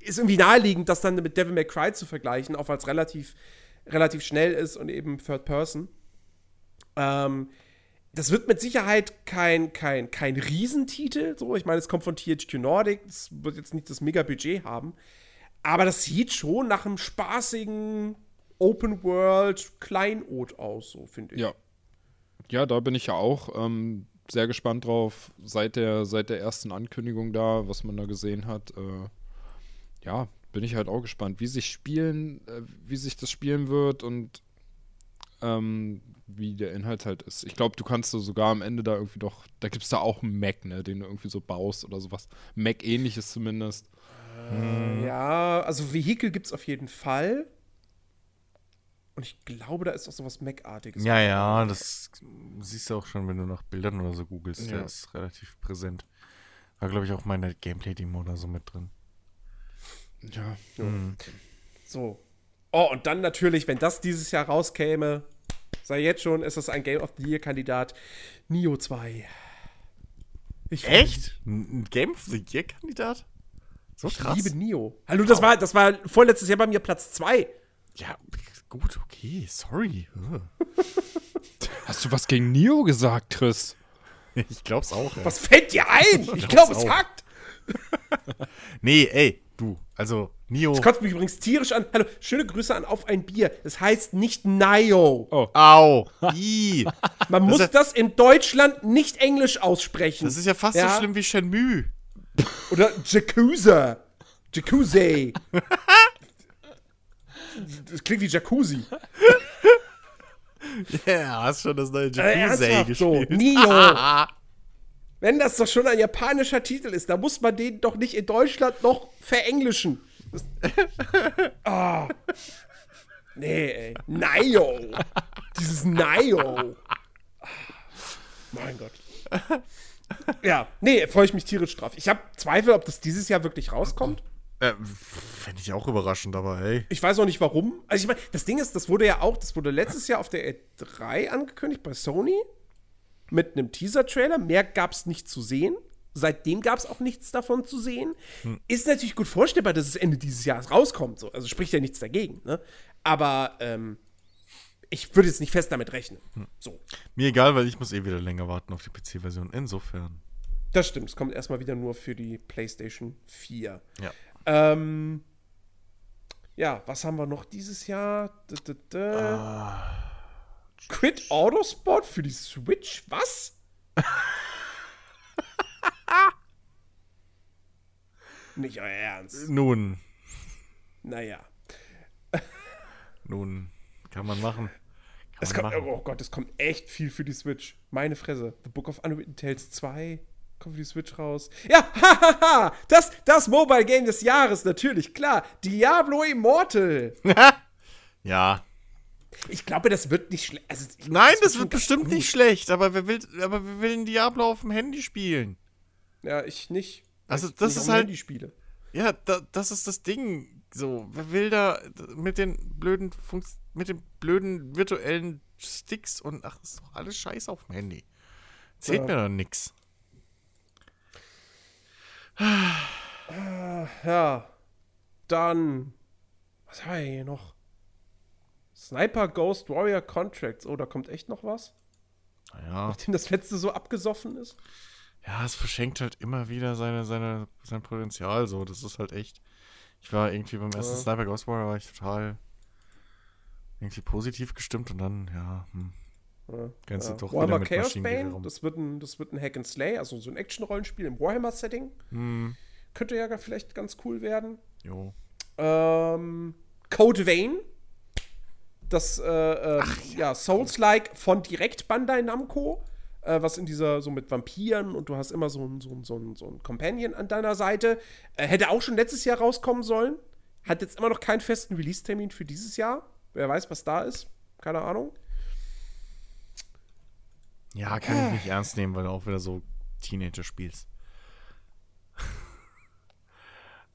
ist irgendwie naheliegend, das dann mit Devil May Cry zu vergleichen, auch weil es relativ, relativ schnell ist und eben Third Person. Ähm, das wird mit Sicherheit kein, kein, kein Riesentitel. So, ich meine, es kommt von THQ Nordic, es wird jetzt nicht das Mega-Budget haben. Aber das sieht schon nach einem spaßigen Open World Kleinod aus, so finde ich. Ja. Ja, da bin ich ja auch ähm, sehr gespannt drauf, seit der, seit der ersten Ankündigung da, was man da gesehen hat. Äh, ja, bin ich halt auch gespannt, wie sich spielen, äh, wie sich das spielen wird und ähm, wie der Inhalt halt ist. Ich glaube, du kannst so sogar am Ende da irgendwie doch, da gibt es da auch einen Mac, ne, den du irgendwie so baust oder sowas. Mac-ähnliches zumindest. Ja, also Vehikel gibt es auf jeden Fall. Und ich glaube, da ist auch sowas Mac-artiges. Ja, ja, das siehst du auch schon, wenn du nach Bildern oder so googelst. Ja. Der ist relativ präsent. War, glaube ich, auch meine Gameplay-Demo oder so mit drin. Ja. So. Oh, und dann natürlich, wenn das dieses Jahr rauskäme, sei jetzt schon, ist es ein Game of the Year-Kandidat. Nio 2. Ich Echt? Ein Game of the Year-Kandidat? So Ich krass. liebe Nio. Hallo, das war, das war vorletztes Jahr bei mir Platz 2. Ja, gut, okay, sorry. Hast du was gegen Nio gesagt, Chris? Ich glaub's auch. Ey. Was fällt dir ein? Ich glaub's glaube, es hackt. Nee, ey, du. Also, Nio. Das kotzt mich übrigens tierisch an. Hallo, schöne Grüße an Auf ein Bier. Das heißt nicht Nio. Oh. Au. I. Man muss ist- das in Deutschland nicht Englisch aussprechen. Das ist ja fast Ja. so schlimm wie Shenmue. Oder Jacuzza. Jacuzzi. Das klingt wie Jacuzzi. Ja, hast schon das neue Äh, Jacuzzi so. gespielt. Nio. Wenn das doch schon ein japanischer Titel ist, dann muss man den doch nicht in Deutschland noch verenglischen. Ah. Nee, ey. Nio. Dieses Nio. Ah. Mein Gott. Ja, nee, freue ich mich tierisch drauf. Ich habe Zweifel, ob das dieses Jahr wirklich rauskommt. Äh, Fände ich auch überraschend, aber hey. Ich weiß auch nicht warum. Also ich meine, das Ding ist, das wurde ja auch, das wurde letztes Jahr auf der E3 angekündigt bei Sony mit einem Teaser-Trailer. Mehr gab es nicht zu sehen. Seitdem gab es auch nichts davon zu sehen. Ist natürlich gut vorstellbar, dass es Ende dieses Jahres rauskommt. So. Also spricht ja nichts dagegen. Ne? Aber ähm, ich würde jetzt nicht fest damit rechnen. So. Mir egal, weil ich muss eh wieder länger warten auf die PC-Version. Insofern. Das stimmt. Es kommt erstmal wieder nur für die PlayStation 4. Ja. Ähm, ja, was haben wir noch dieses Jahr? D -d -d Ah. Crit Autosport für die Switch? Was? Nicht euer Ernst. Nun, Naja. nun, kann man machen. Kann Es man kommt, machen. oh Gott, es kommt echt viel für die Switch. Meine Fresse. The Book of Unwritten Tales 2 kommt für die Switch raus. Ja, hahaha. Das, das Mobile Game des Jahres, natürlich, klar. Diablo Immortal. Ja. Ich glaube, das wird nicht schlecht. Also, Nein, das schon wird bestimmt gut. nicht schlecht, aber wer will, aber wir will ein Diablo auf dem Handy spielen? Ja, ich nicht. Also, Ich das ist halt- Handy spiele. Ja, da, das ist das Ding. So, wer will da mit den blöden Funks mit den blöden virtuellen Sticks und ach, ist doch alles scheiße auf dem Handy. Zählt Ja. mir doch nix. Ja. Dann. Was haben wir hier noch? Sniper Ghost Warrior Contracts. Oh, da kommt echt noch was? Naja. Nachdem das letzte so abgesoffen ist? Ja, es verschenkt halt immer wieder seine, seine, sein Potenzial so. Das ist halt echt. Ich war irgendwie beim ersten Ja. Sniper Ghost Warrior war ich total irgendwie positiv gestimmt und dann, ja, hm, Ja. Grenzt Ja. doch Warhammer mit Chaos Bane, das wird, ein, das wird ein Hack and Slay, also so ein Action-Rollenspiel im Warhammer-Setting. hm, Könnte ja vielleicht ganz cool werden. jo. Ähm, Code Vein. Das äh, ähm, ja. Souls-like von direkt Bandai Namco. Äh, was in dieser, so mit Vampiren und du hast immer so ein, so ein, so ein, so ein Companion an deiner Seite. Äh, hätte auch schon letztes Jahr rauskommen sollen. Hat jetzt immer noch keinen festen Release-Termin für dieses Jahr. Wer weiß, was da ist. Keine Ahnung. Ja, kann ich nicht ernst nehmen, weil du auch wieder so Teenager spielst.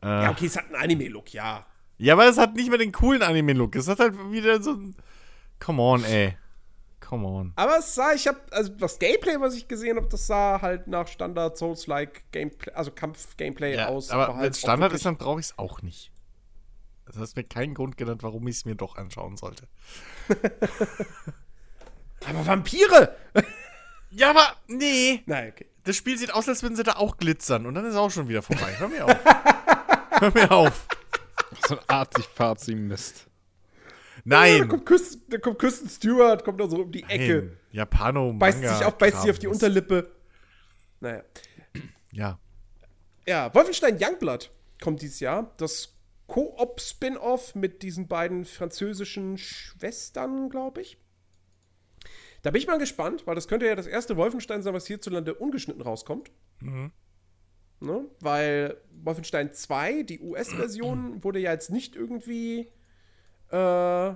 äh, Ja, okay, es hat einen Anime-Look, ja. Ja, aber es hat nicht mehr den coolen Anime-Look. Es hat halt wieder so ein. Come on, ey. Come on. Aber es sah, ich habe, also das Gameplay, was ich gesehen habe, das sah halt nach Standard Souls-like Gameplay, also Kampf-Gameplay Ja, aus. aber halt wenn es Standard ist, dann brauche ich es auch nicht. Das hast mir keinen Grund genannt, warum ich es mir doch anschauen sollte. Aber Vampire! Ja, aber nee. Nein, okay. Das Spiel sieht aus, als würden sie da auch glitzern. Und dann ist auch schon wieder vorbei. Hör mir auf. Hör mir auf. So ein arzi-fazi-Mist. Da Nein. kommt, Küsten, da kommt Kristen Stewart, kommt da so um die Ecke. Japano, beißt sich auf, beißt sich auf die. Unterlippe. Naja. Ja. Ja, Wolfenstein Youngblood kommt dieses Jahr. Das Koop-Spin-Off mit diesen beiden französischen Schwestern, glaube ich. Da bin ich mal gespannt, weil das könnte ja das erste Wolfenstein sein, was hierzulande ungeschnitten rauskommt. Ne? Weil Wolfenstein 2, die US-Version, wurde ja jetzt nicht irgendwie äh,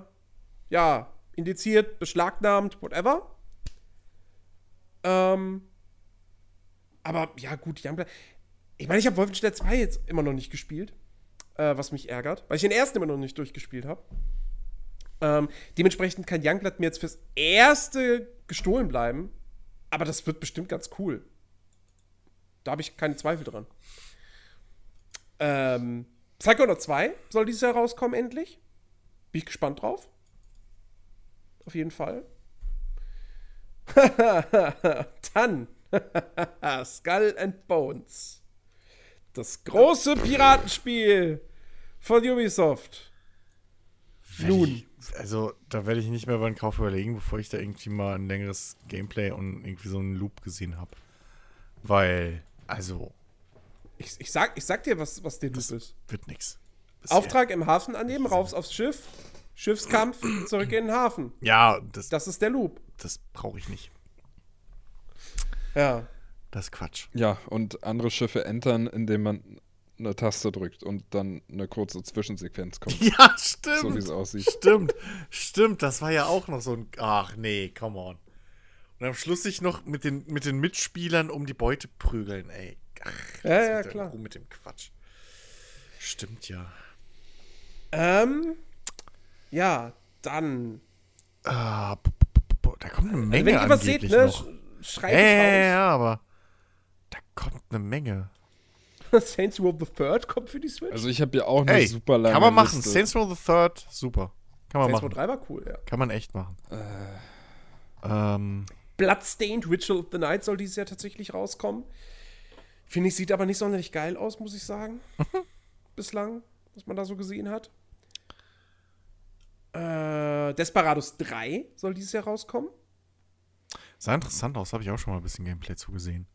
ja, indiziert, beschlagnahmt, whatever. Ähm, aber ja, gut, Youngblood. Ich meine, ich habe Wolfenstein 2 jetzt immer noch nicht gespielt, äh, was mich ärgert, weil ich den ersten immer noch nicht durchgespielt habe. Ähm, dementsprechend kann Youngblood mir jetzt fürs erste gestohlen bleiben, aber das wird bestimmt ganz cool. Da habe ich keine Zweifel dran. Ähm, Psychonaut 2 soll dieses Jahr rauskommen, endlich. Bin ich gespannt drauf. Auf jeden Fall. Dann Skull and Bones. Das große Piratenspiel von Ubisoft. Nun. Ich, also, da werde ich nicht mehr über den Kauf überlegen, bevor ich da irgendwie mal ein längeres Gameplay und irgendwie so einen Loop gesehen habe. Weil, also, Ich, ich, sag, ich sag dir, was, was der Loop ist. wird nix. Auftrag im Hafen annehmen, raus aufs Schiff, Schiffskampf, zurück in den Hafen. Ja, das, Das ist der Loop. das brauche ich nicht. Ja. Das ist Quatsch. Ja, und andere Schiffe entern, indem man eine Taste drückt und dann eine kurze Zwischensequenz kommt. Ja, stimmt. So wie es aussieht. Stimmt, stimmt, das war ja auch noch so ein. Ach nee, come on. Und am Schluss sich noch mit den, mit den Mitspielern um die Beute prügeln, ey. Ach, Ja, ja, klar. Ruhe mit dem Quatsch. Stimmt ja. Ähm, ja, dann. Ah, da kommt eine Menge Also wenn ihr was seht, ne, noch. sch- schreibt Ja, ja, ja, es ja, aber da kommt eine Menge. raus. Saints Row the Third kommt für die Switch. Also ich habe ja auch eine Ey, super lange kann man machen. Liste. Saints Row the Third, super. Kann man Saints Row machen. 3 war cool, ja. Kann man echt machen. Äh. Ähm, Bloodstained Ritual of the Night soll dieses Jahr tatsächlich rauskommen. Finde ich, sieht aber nicht sonderlich geil aus, muss ich sagen. Bislang, was man da so gesehen hat. Äh, Desperados 3 soll dieses Jahr rauskommen. sah interessant aus, habe ich auch schon mal ein bisschen Gameplay zugesehen.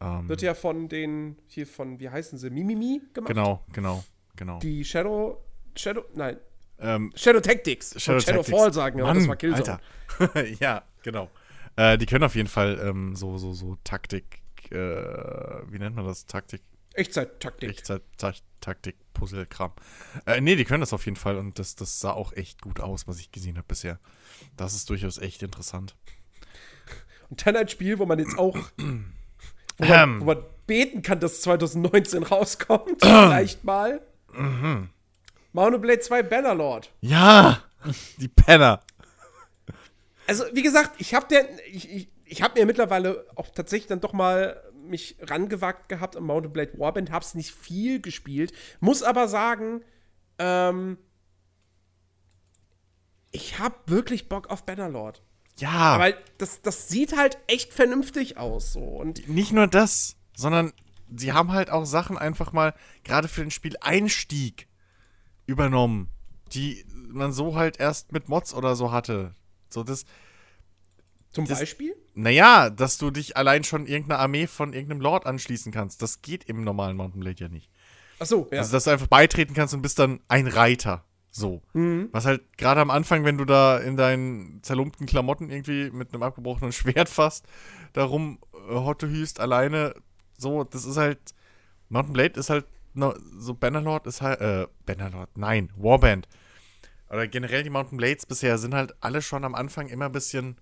Ähm, Wird ja von den, hier von, wie heißen sie, Mimimi gemacht. Genau, genau, genau. Die Shadow, Shadow, nein, ähm, Shadow Tactics. Shadow, Shadow Tactics. Fall sagen, aber Mann, das war Killzone. Alter. ja, genau. Äh, die können auf jeden Fall ähm, so, so, so Taktik, äh, wie nennt man das? Taktik, Echtzeit-Taktik. Echtzeit, Ta Taktik, Puzzle-Kram. Äh, nee, die können das auf jeden Fall und das, das sah auch echt gut aus, was ich gesehen habe bisher. Das ist durchaus echt interessant. Und dann ein Spiel, wo man jetzt auch, wo man, Ähm. wo man beten kann, dass 2019 rauskommt. Vielleicht mal. Mhm. Mountain Blade 2 Bannerlord. Ja, die Penner. Also, wie gesagt, ich habe ich, ich, ich hab mir mittlerweile auch tatsächlich dann doch mal mich rangewagt gehabt am Mountain Blade Warband, hab's nicht viel gespielt, muss aber sagen, ähm, ich hab wirklich Bock auf Bannerlord. Ja, Weil das, das sieht halt echt vernünftig aus. So. Und nicht nur das, sondern sie haben halt auch Sachen einfach mal, gerade für den Spieleinstieg, übernommen, die man so halt erst mit Mods oder so hatte. So das, Zum Das- Beispiel? naja, dass du dich allein schon irgendeiner Armee von irgendeinem Lord anschließen kannst. Das geht im normalen Mountain Blade ja nicht. Achso, ja. Also, dass du einfach beitreten kannst und bist dann ein Reiter. So. Mhm. Was halt gerade am Anfang, wenn du da in deinen zerlumpten Klamotten irgendwie mit einem abgebrochenen Schwert fast darum äh, alleine, so, das ist halt. Mountain Blade ist halt no, so Bannerlord ist halt, äh, Bannerlord, nein, Warband. Oder generell die Mountain Blades bisher sind halt alle schon am Anfang immer ein bisschen.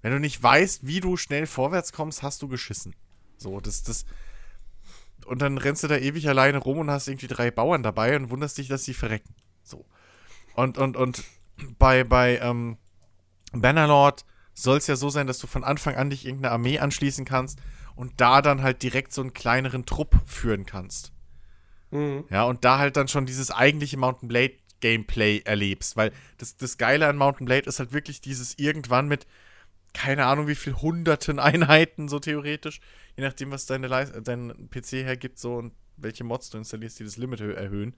Wenn du nicht weißt, wie du schnell vorwärts kommst, hast du geschissen. So, das, das. Und dann rennst du da ewig alleine rum und hast irgendwie drei Bauern dabei und wunderst dich, dass sie verrecken. So. Und, und, und bei, bei ähm, Bannerlord soll es ja so sein, dass du von Anfang an dich irgendeine Armee anschließen kannst und da dann halt direkt so einen kleineren Trupp führen kannst. Mhm. Ja, und da halt dann schon dieses eigentliche Mountain Blade Gameplay erlebst. Weil das, das Geile an Mountain Blade ist halt wirklich dieses irgendwann mit, keine Ahnung, wie viel hunderten Einheiten, so theoretisch, je nachdem, was deine Leis dein PC hergibt, so und welche Mods du installierst, die das Limit erhö- erhöhen.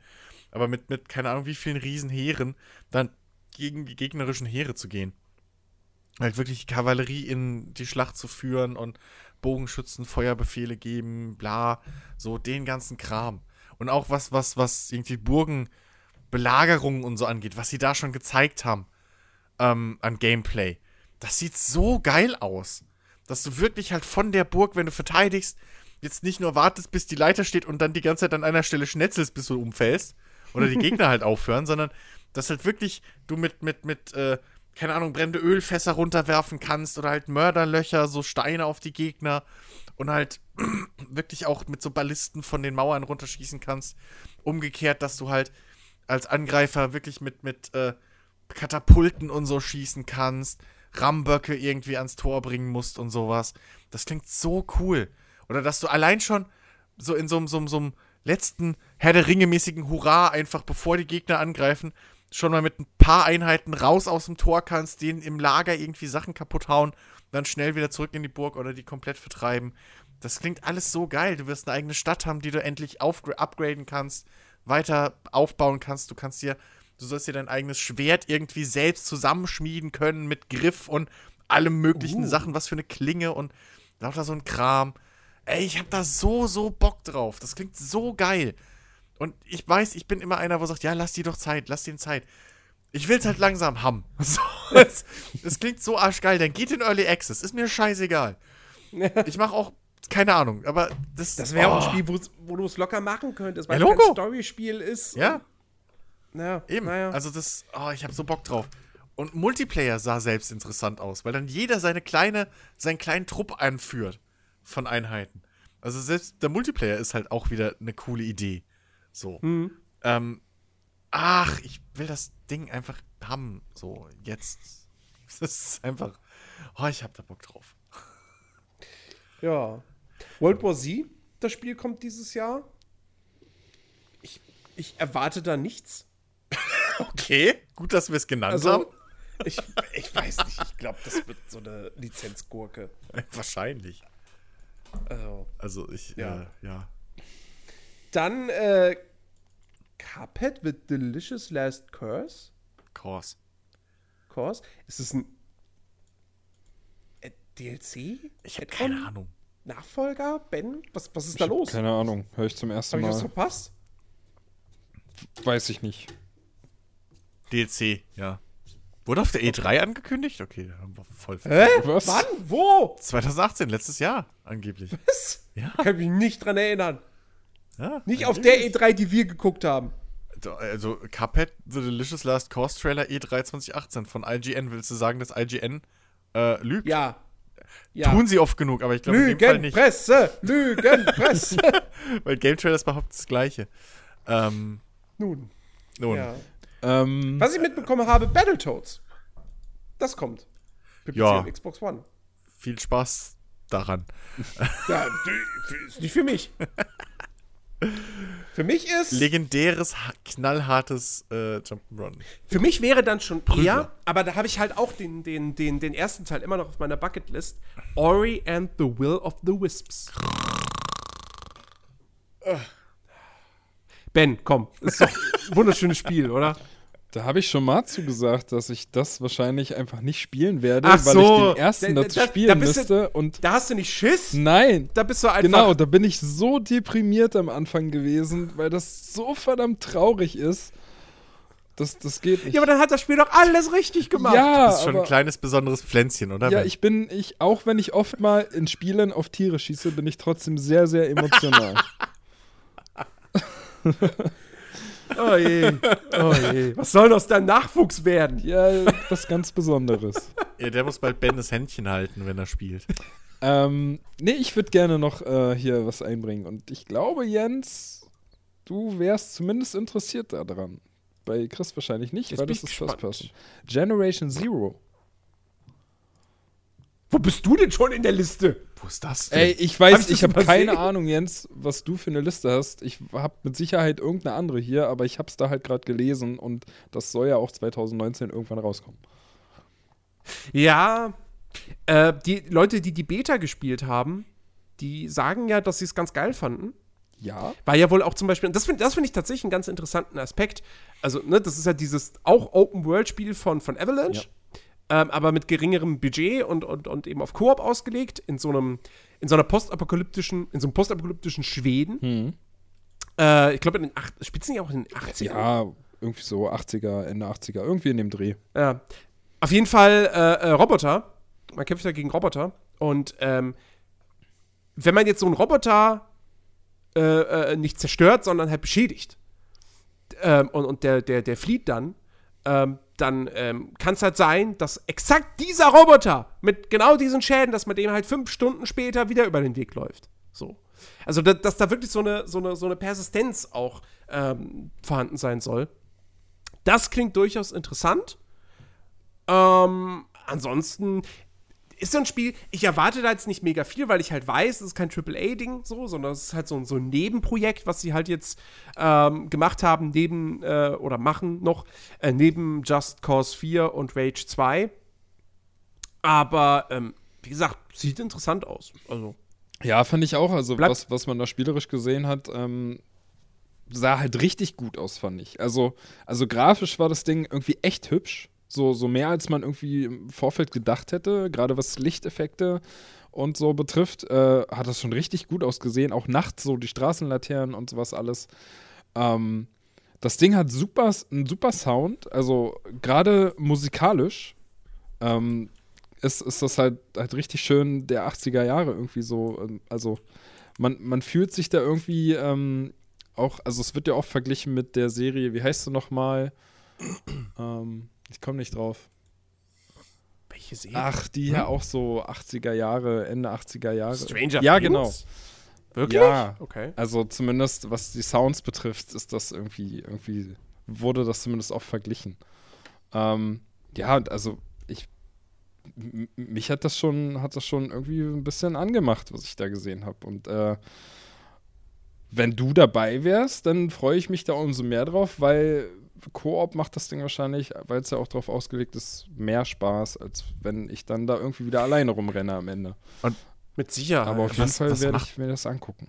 Aber mit, mit, keine Ahnung, wie vielen Riesenheeren dann gegen die gegnerischen Heere zu gehen. Halt wirklich Kavallerie in die Schlacht zu führen und Bogenschützen Feuerbefehle geben, bla, so den ganzen Kram. Und auch was, was, was irgendwie Burgenbelagerungen und so angeht, was sie da schon gezeigt haben ähm, an Gameplay. Das sieht so geil aus. Dass du wirklich halt von der Burg, wenn du verteidigst, jetzt nicht nur wartest, bis die Leiter steht und dann die ganze Zeit an einer Stelle schnetzelst, bis du umfällst. Oder die Gegner halt aufhören, sondern dass halt wirklich du mit, mit, mit, äh, keine Ahnung, brennende Ölfässer runterwerfen kannst oder halt Mörderlöcher, so Steine auf die Gegner und halt wirklich auch mit so Ballisten von den Mauern runterschießen kannst. Umgekehrt, dass du halt als Angreifer wirklich mit, mit äh, Katapulten und so schießen kannst, Ramböcke irgendwie ans Tor bringen musst und sowas. Das klingt so cool. Oder dass du allein schon so in so, einem- letzten Herr der Ringe-mäßigen Hurra einfach, bevor die Gegner angreifen, schon mal mit ein paar Einheiten raus aus dem Tor kannst, denen im Lager irgendwie Sachen kaputt hauen, dann schnell wieder zurück in die Burg oder die komplett vertreiben. Das klingt alles so geil. Du wirst eine eigene Stadt haben, die du endlich upgraden kannst, weiter aufbauen kannst. Du kannst dir, du sollst dir dein eigenes Schwert irgendwie selbst zusammenschmieden können mit Griff und allem möglichen Uh. Sachen, was für eine Klinge und lauter so ein Kram. Ey, ich hab da so, so Bock drauf. Das klingt so geil. Und ich weiß, ich bin immer einer, wo sagt, ja, lass die doch Zeit, lass denen Zeit. Ich will's halt langsam haben. So, es, es klingt so arschgeil. Dann geht in Early Access. Ist mir scheißegal. Ich mach auch, keine Ahnung, aber das Das wäre auch oh, ein Spiel, wo du es locker machen könntest, weil Ja, es Logo. Story-Spiel ist. Ja, Ja, eben. Naja. Also das, oh, ich hab so Bock drauf. Und Multiplayer sah selbst interessant aus, weil dann jeder seine kleine, seinen kleinen Trupp anführt von Einheiten. Also selbst der Multiplayer ist halt auch wieder eine coole Idee. So. Hm. Ähm, ach, ich will das Ding einfach haben. So, jetzt. Das ist einfach. Oh, ich hab da Bock drauf. Ja. World War Z, das Spiel kommt dieses Jahr. Ich, ich erwarte da nichts. Okay, gut, dass wir es genannt Also, haben. ich, ich weiß nicht. Ich glaube, das wird so eine Lizenzgurke. Wahrscheinlich. Also. Also ich, Ja. äh, ja. Dann äh, Cuphead with Delicious Last Curse. Course. Course. Ist es ein äh, DLC? Ich habe keine Ahnung. Nachfolger? Ben? Was, was ist da los? Keine Ahnung, höre ich zum ersten Habe ich was Mal. verpasst? Weiß ich nicht. DLC, ja. Wurde auf der E3 angekündigt? Okay, da haben wir voll. Hä? Was? Wann? Wo? 2018, letztes Jahr angeblich. Was? Ja. Kann mich nicht dran erinnern. ja Nicht auf der E3, die wir geguckt haben. Also, Cuphead, The Delicious Last Course Trailer E3 2018 von IGN. Willst du sagen, dass IGN äh, lügt? Ja. Ja. Tun sie oft genug, aber ich glaube in dem Fall nicht. Lügenpresse! Lügenpresse! Weil Game Trailers behaupten das Gleiche. Ähm, Nun. nun. Ja. Ähm, Was ich mitbekommen habe, Battletoads. Das kommt. PC Ja. und Xbox One. Viel Spaß daran. Ja, ist nicht für mich. für mich ist. Legendäres, ha- knallhartes äh, Jump'n'Run. Für mich wäre dann schon Prügel. eher, aber da habe ich halt auch den, den, den, den ersten Teil immer noch auf meiner Bucketlist. Ori and the Will of the Wisps. Ben, komm, ist doch ein wunderschönes Spiel, oder? Da habe ich schon mal zugesagt, dass ich das wahrscheinlich einfach nicht spielen werde, Ach weil so. ich den ersten Da- dazu da- da spielen du- müsste. Und Da hast du nicht Schiss? nein, Da bist du einfach. genau, da bin ich so deprimiert am Anfang gewesen, weil das so verdammt traurig ist. Das, das geht nicht. Ja, aber dann hat das Spiel doch alles richtig gemacht. Ja, Das ist schon aber, ein kleines besonderes Pflänzchen, oder? ja, ich bin, ich, auch wenn ich oft mal in Spielen auf Tiere schieße, bin ich trotzdem sehr, sehr emotional. Oh je. Oh je. Was soll aus deinem Nachwuchs werden? ja, was ganz Besonderes. ja, der muss bald Ben das Händchen halten, wenn er spielt. Ähm, nee, ich würde gerne noch äh, hier was einbringen. Und ich glaube, Jens, du wärst zumindest interessiert daran. Bei Chris wahrscheinlich nicht, Jetzt weil das ist First gespannt. Person. Generation Zero. Wo bist du denn schon in der Liste? Wo ist das denn? Ey, ich Hab weiß, ich ich das habe keine sehen? Ahnung, Jens, was du für eine Liste hast. Ich habe mit Sicherheit irgendeine andere hier, aber ich habe es da halt gerade gelesen und das soll ja auch 2019 irgendwann rauskommen. Ja, äh, die Leute, die die Beta gespielt haben, die sagen ja, dass sie es ganz geil fanden. Ja. War ja wohl auch zum Beispiel, das finde das find ich tatsächlich einen ganz interessanten Aspekt. Also, ne, das ist ja dieses auch Open-World-Spiel von, von Avalanche, ähm, aber mit geringerem Budget und, und, und eben auf Koop ausgelegt, in so einem, in so einer postapokalyptischen, in so einem postapokalyptischen Schweden. Hm. Äh, ich glaube, in den acht, es nicht auch in den 80ern? Ja, irgendwie so 80er, Ende 80er, irgendwie in dem Dreh. Ja. Auf jeden Fall äh, äh, Roboter. Man kämpft ja gegen Roboter. Und ähm, wenn man jetzt so einen Roboter äh, äh, nicht zerstört, sondern halt beschädigt, ähm, und, und der, der, der flieht dann, ähm, dann ähm, kann es halt sein, dass exakt dieser Roboter mit genau diesen Schäden, dass man dem halt fünf Stunden später wieder über den Weg läuft. So. Also, da, dass da wirklich so eine, so eine, so eine Persistenz auch ähm, vorhanden sein soll. Das klingt durchaus interessant. Ähm, ansonsten ist so ein Spiel, ich erwarte da jetzt nicht mega viel, weil ich halt weiß, es ist kein AAA-Ding so, sondern es ist halt so, ein- so ein Nebenprojekt, was sie halt jetzt ähm, gemacht haben, neben äh, oder machen noch, äh, neben Just Cause 4 und Rage 2. Aber, ähm, wie gesagt, sieht interessant aus. Also, Ja, fand ich auch. Also, was, was man da spielerisch gesehen hat, ähm, sah halt richtig gut aus, fand ich. Also, also grafisch war das Ding irgendwie echt hübsch. So, so mehr, als man irgendwie im Vorfeld gedacht hätte. Gerade was Lichteffekte und so betrifft, äh, hat das schon richtig gut ausgesehen. Auch nachts so die Straßenlaternen und sowas alles. Ähm, das Ding hat super, einen super Sound. Also, gerade musikalisch. Ähm, ist, ist das halt, halt richtig schön der 80er Jahre irgendwie so. ähm, Also man, man fühlt sich da irgendwie ähm, auch, also es wird ja oft verglichen mit der Serie, wie heißt sie nochmal? ähm, ich komme nicht drauf. welche Serie? Ach, die ja auch so 80er Jahre, Ende 80er Jahre. Stranger Ja, Things? genau. Wirklich? Ja. Okay. Also zumindest was die Sounds betrifft, ist das irgendwie, irgendwie wurde das zumindest oft verglichen. Ähm, ja, und also ich mich hat das schon, hat das schon irgendwie ein bisschen angemacht, was ich da gesehen habe. Und äh, wenn du dabei wärst, dann freue ich mich da umso mehr drauf, weil Koop macht das Ding wahrscheinlich, weil es ja auch darauf ausgelegt ist, mehr Spaß, als wenn ich dann da irgendwie wieder alleine rumrenne am Ende. Mit Sicherheit. Aber auf jeden was- Fall was werde macht- ich mir das angucken.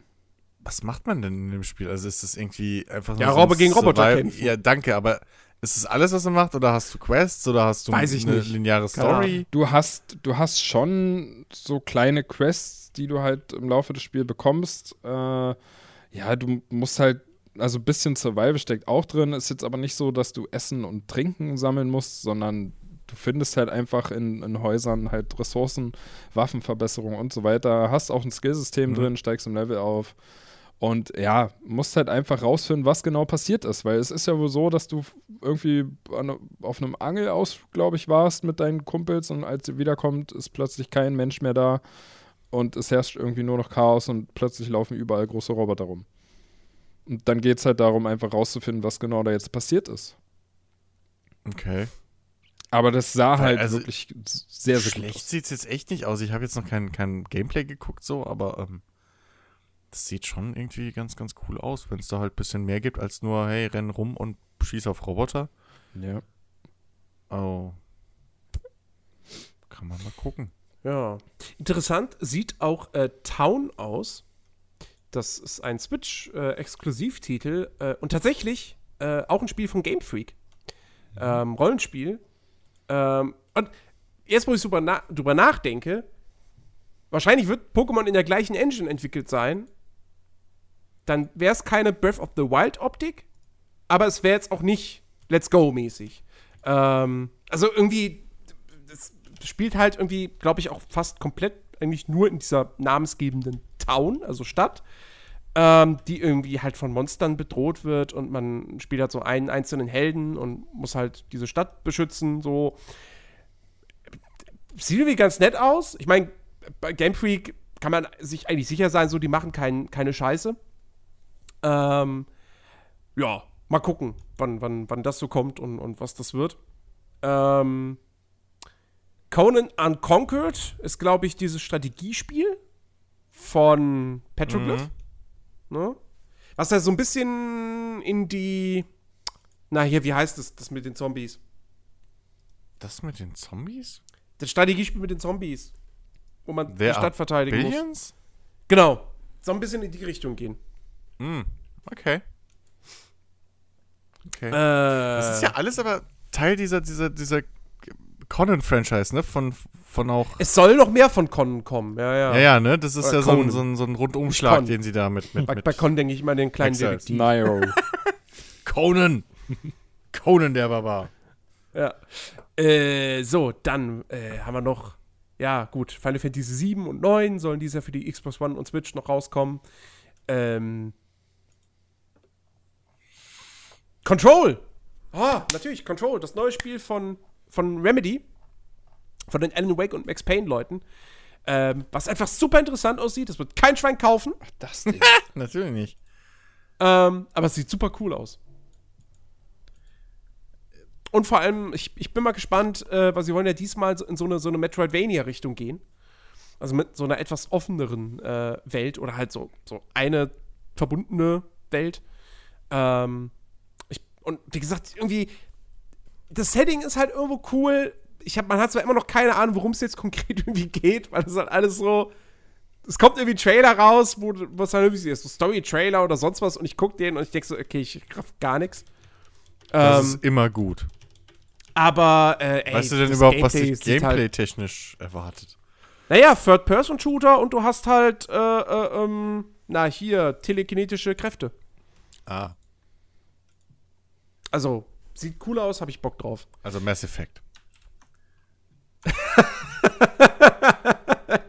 Was macht man denn in dem Spiel? Also ist das irgendwie einfach Ja, nur Roboter ein gegen Roboter kämpfen. Ja, danke, aber ist das alles, was man macht? Oder hast du Quests? Oder hast du Weiß ich eine nicht. lineare Story? Du hast, du hast schon so kleine Quests, die du halt im Laufe des Spiels bekommst. Äh, ja, du musst halt, also ein bisschen Survival steckt auch drin. Ist jetzt aber nicht so, dass du Essen und Trinken sammeln musst, sondern du findest halt einfach in, in Häusern halt Ressourcen, Waffenverbesserungen und so weiter. Hast auch ein Skillsystem Mhm. drin, steigst im Level auf. Und ja, musst halt einfach rausfinden, was genau passiert ist, weil es ist ja wohl so, dass du irgendwie an, auf einem Angel aus, glaube ich, warst mit deinen Kumpels und als ihr wiederkommt, ist plötzlich kein Mensch mehr da und es herrscht irgendwie nur noch Chaos und plötzlich laufen überall große Roboter rum. Und dann geht es halt darum, einfach rauszufinden, was genau da jetzt passiert ist. Okay. Aber das sah halt Also, wirklich sehr, sehr Schlecht aus. sieht es jetzt echt nicht aus. Ich habe jetzt noch kein, kein Gameplay geguckt, so, aber ähm, das sieht schon irgendwie ganz, ganz cool aus, wenn es da halt ein bisschen mehr gibt als nur, hey, renn rum und schieß auf Roboter. Ja. Oh. Kann man mal gucken. Ja. Interessant sieht auch äh, Town aus. Das ist ein Switch-Exklusivtitel äh, und tatsächlich äh, auch ein Spiel von Game Freak. Ähm, Rollenspiel. Ähm, und jetzt, wo ich drüber, na drüber nachdenke, wahrscheinlich wird Pokémon in der gleichen Engine entwickelt sein. Dann wäre es keine Breath of the Wild-Optik, aber es wäre jetzt auch nicht Let's Go-mäßig. Ähm, also irgendwie, das spielt halt irgendwie, glaube ich, auch fast komplett eigentlich nur in dieser namensgebenden Town, also Stadt, ähm, die irgendwie halt von Monstern bedroht wird und man spielt halt so einen einzelnen Helden und muss halt diese Stadt beschützen, so. Sieht irgendwie ganz nett aus. Ich meine, bei Game Freak kann man sich eigentlich sicher sein, so die machen kein, keine Scheiße. Ähm, ja, mal gucken, wann, wann, wann das so kommt und, und was das wird. Ähm, Conan Unconquered ist, glaube ich, dieses Strategiespiel von Petroglyph. Mhm. Ne? Was ja so ein bisschen in die. Na, hier, wie heißt es, das mit den Zombies? Das mit den Zombies? Das Strategiespiel mit den Zombies. Wo man Wer die Stadt verteidigen muss. Billions? Genau. So ein bisschen in die Richtung gehen. Hm, okay. Okay. Äh, das ist ja alles aber Teil dieser, dieser, dieser Conan-Franchise, ne? Von, von auch. Es soll noch mehr von Con kommen, ja, ja. Ja, ja, ne? Das ist Oder ja so ein, Conan. so ein, so ein Rundumschlag, den sie da mit. mit, Bei, mit bei Con denke ich mal an den kleinen Exiles. Detektiv. Nairo. Conan! Conan der Barbar. Ja. Äh, so, dann äh, haben wir noch, ja, gut, Final Fantasy 7 und 9 sollen dieses Jahr für die Xbox One und Switch noch rauskommen. Ähm. Control! Ah, natürlich, Control, das neue Spiel von, von Remedy, von den Alan Wake und Max Payne-Leuten. Ähm, was einfach super interessant aussieht. Das wird kein Schwein kaufen, Das Ding. Natürlich nicht. ähm, aber es sieht super cool aus. Und vor allem, ich, ich bin mal gespannt, äh, weil sie wollen ja diesmal in so eine, so eine Metroidvania-Richtung gehen. Also mit so einer etwas offeneren äh, Welt oder halt so, so eine verbundene Welt. Ähm, ich, und wie gesagt, irgendwie, das Setting ist halt irgendwo cool. Ich hab, man hat zwar immer noch keine Ahnung, worum es jetzt konkret irgendwie geht, weil das halt alles so. Es kommt irgendwie ein Trailer raus, wo was halt irgendwie ist, so Story-Trailer oder sonst was und ich guck den und ich denke so, okay, ich raff gar nichts. Das Ähm, ist immer gut. aber, äh, ey, Weißt du denn überhaupt, was Gameplay dich halt- gameplay-technisch erwartet? Naja, Third-Person-Shooter und du hast halt, äh, äh, ähm, na hier, telekinetische Kräfte. Ah, Also, sieht cool aus, hab ich Bock drauf. also Mass Effect.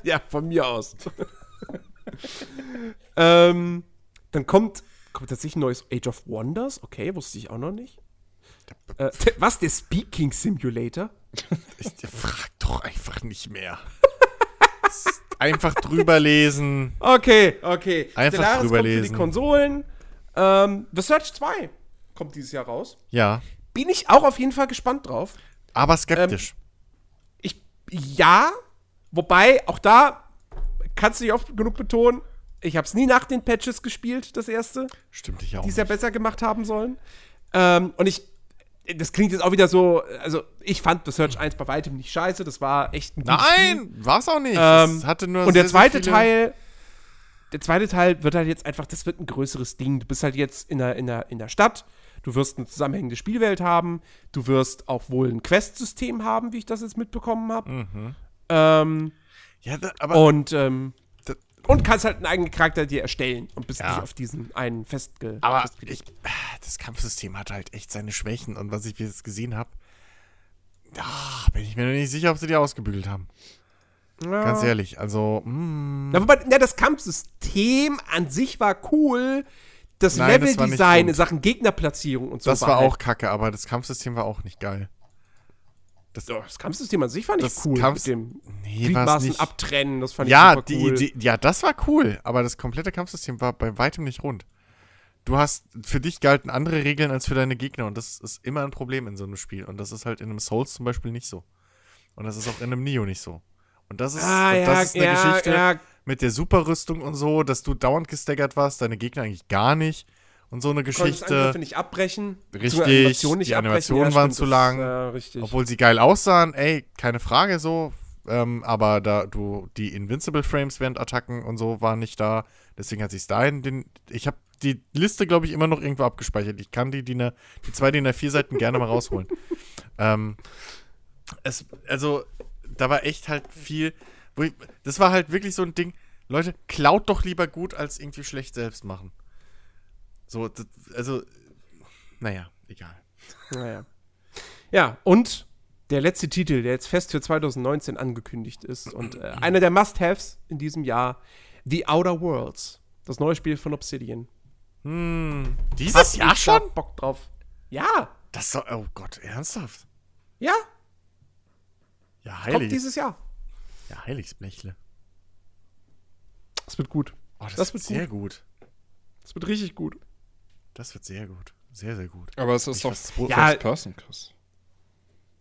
Ja, von mir aus. ähm, dann kommt, kommt tatsächlich ein neues Age of Wonders. Okay, wusste ich auch noch nicht. Äh, was, der Speaking Simulator? Ich frag doch einfach nicht mehr. einfach drüber lesen. Okay, okay. Einfach Stellaris drüber kommt für die lesen. Konsolen. Ähm, The Search 2 kommt dieses Jahr raus. Ja, Bin ich auch auf jeden Fall gespannt drauf. aber skeptisch. Ich, ja, wobei, auch da kannst du nicht oft genug betonen, ich habe es nie nach den Patches gespielt, das erste, Stimmt ich auch. die es ja besser gemacht haben sollen. Ähm, und ich, das klingt jetzt auch wieder so, also ich fand The Search 1 bei weitem nicht scheiße, das war echt ein. Nein, war's auch nicht. Ähm, es hatte nur Und der sehr, sehr zweite Teil, der zweite Teil wird halt jetzt einfach, das wird ein größeres Ding. Du bist halt jetzt in der, in der, in der Stadt, du wirst eine zusammenhängende Spielwelt haben, du wirst auch wohl ein Quest-System haben, wie ich das jetzt mitbekommen habe. Mhm. Ähm, Ja, da, aber und, ähm, Da- und kannst halt einen eigenen Charakter dir erstellen und bist Ja. nicht auf diesen einen festge Aber ich, das Kampfsystem hat halt echt seine Schwächen. Und was ich jetzt gesehen habe, bin ich mir noch nicht sicher, ob sie die ausgebügelt haben. Ja. Ganz ehrlich. Also, mm, Na, wobei, na, das Kampfsystem an sich war cool. Das Leveldesign in Sachen Gegnerplatzierung und so das war halt- auch kacke, aber das Kampfsystem war auch nicht geil. Das, das Kampfsystem an sich fand ich Das cool. Kampfs- mit dem nee, nicht. abtrennen, das fand Ja, ich super die cool. Idee, ja, das war cool, aber das komplette Kampfsystem war bei weitem nicht rund. Du hast, für dich galten andere Regeln als für deine Gegner und das ist immer ein Problem in so einem Spiel. Und das ist halt in einem Souls zum Beispiel nicht so. Und das ist auch in einem Neo nicht so. Und das ist, ah, ja, das ist eine ja, Geschichte ja. Mit der Superrüstung und so, dass du dauernd gestaggert warst, deine Gegner eigentlich gar nicht. Und so eine Geschichte, Angriffe nicht abbrechen. Richtig, Animationen nicht die. Animationen waren stimmt, zu lang. Ja, richtig. obwohl sie geil aussahen, ey, keine Frage so. ähm, aber da du die Invincible Frames während Attacken und so waren nicht da. Deswegen hat sich dahin den. Ich habe die Liste, glaube ich, immer noch irgendwo abgespeichert. Ich kann die, die, ne, die zwei DIN A4 Seiten gerne mal rausholen. ähm, es, also, da war echt halt viel. Das war halt wirklich so ein Ding. Leute, klaut doch lieber gut, als irgendwie schlecht selbst machen. So, das, also, naja, egal. Naja. Ja, und der letzte Titel, der jetzt fest für 2019 angekündigt ist und äh, einer der Must-Haves in diesem Jahr, The Outer Worlds. Das neue Spiel von Obsidian. Hm, dieses Hab Jahr schon? Bock drauf. Ja, Das doch, oh Gott, ernsthaft? ja, Ja, kommt heilig. dieses Jahr. Ja, Heiligsblechle. Das wird gut. Oh, das, Das wird sehr gut. Das wird richtig gut. Das wird sehr gut. Sehr, sehr gut. Aber es ist Ich doch First Ja. Person, Chris.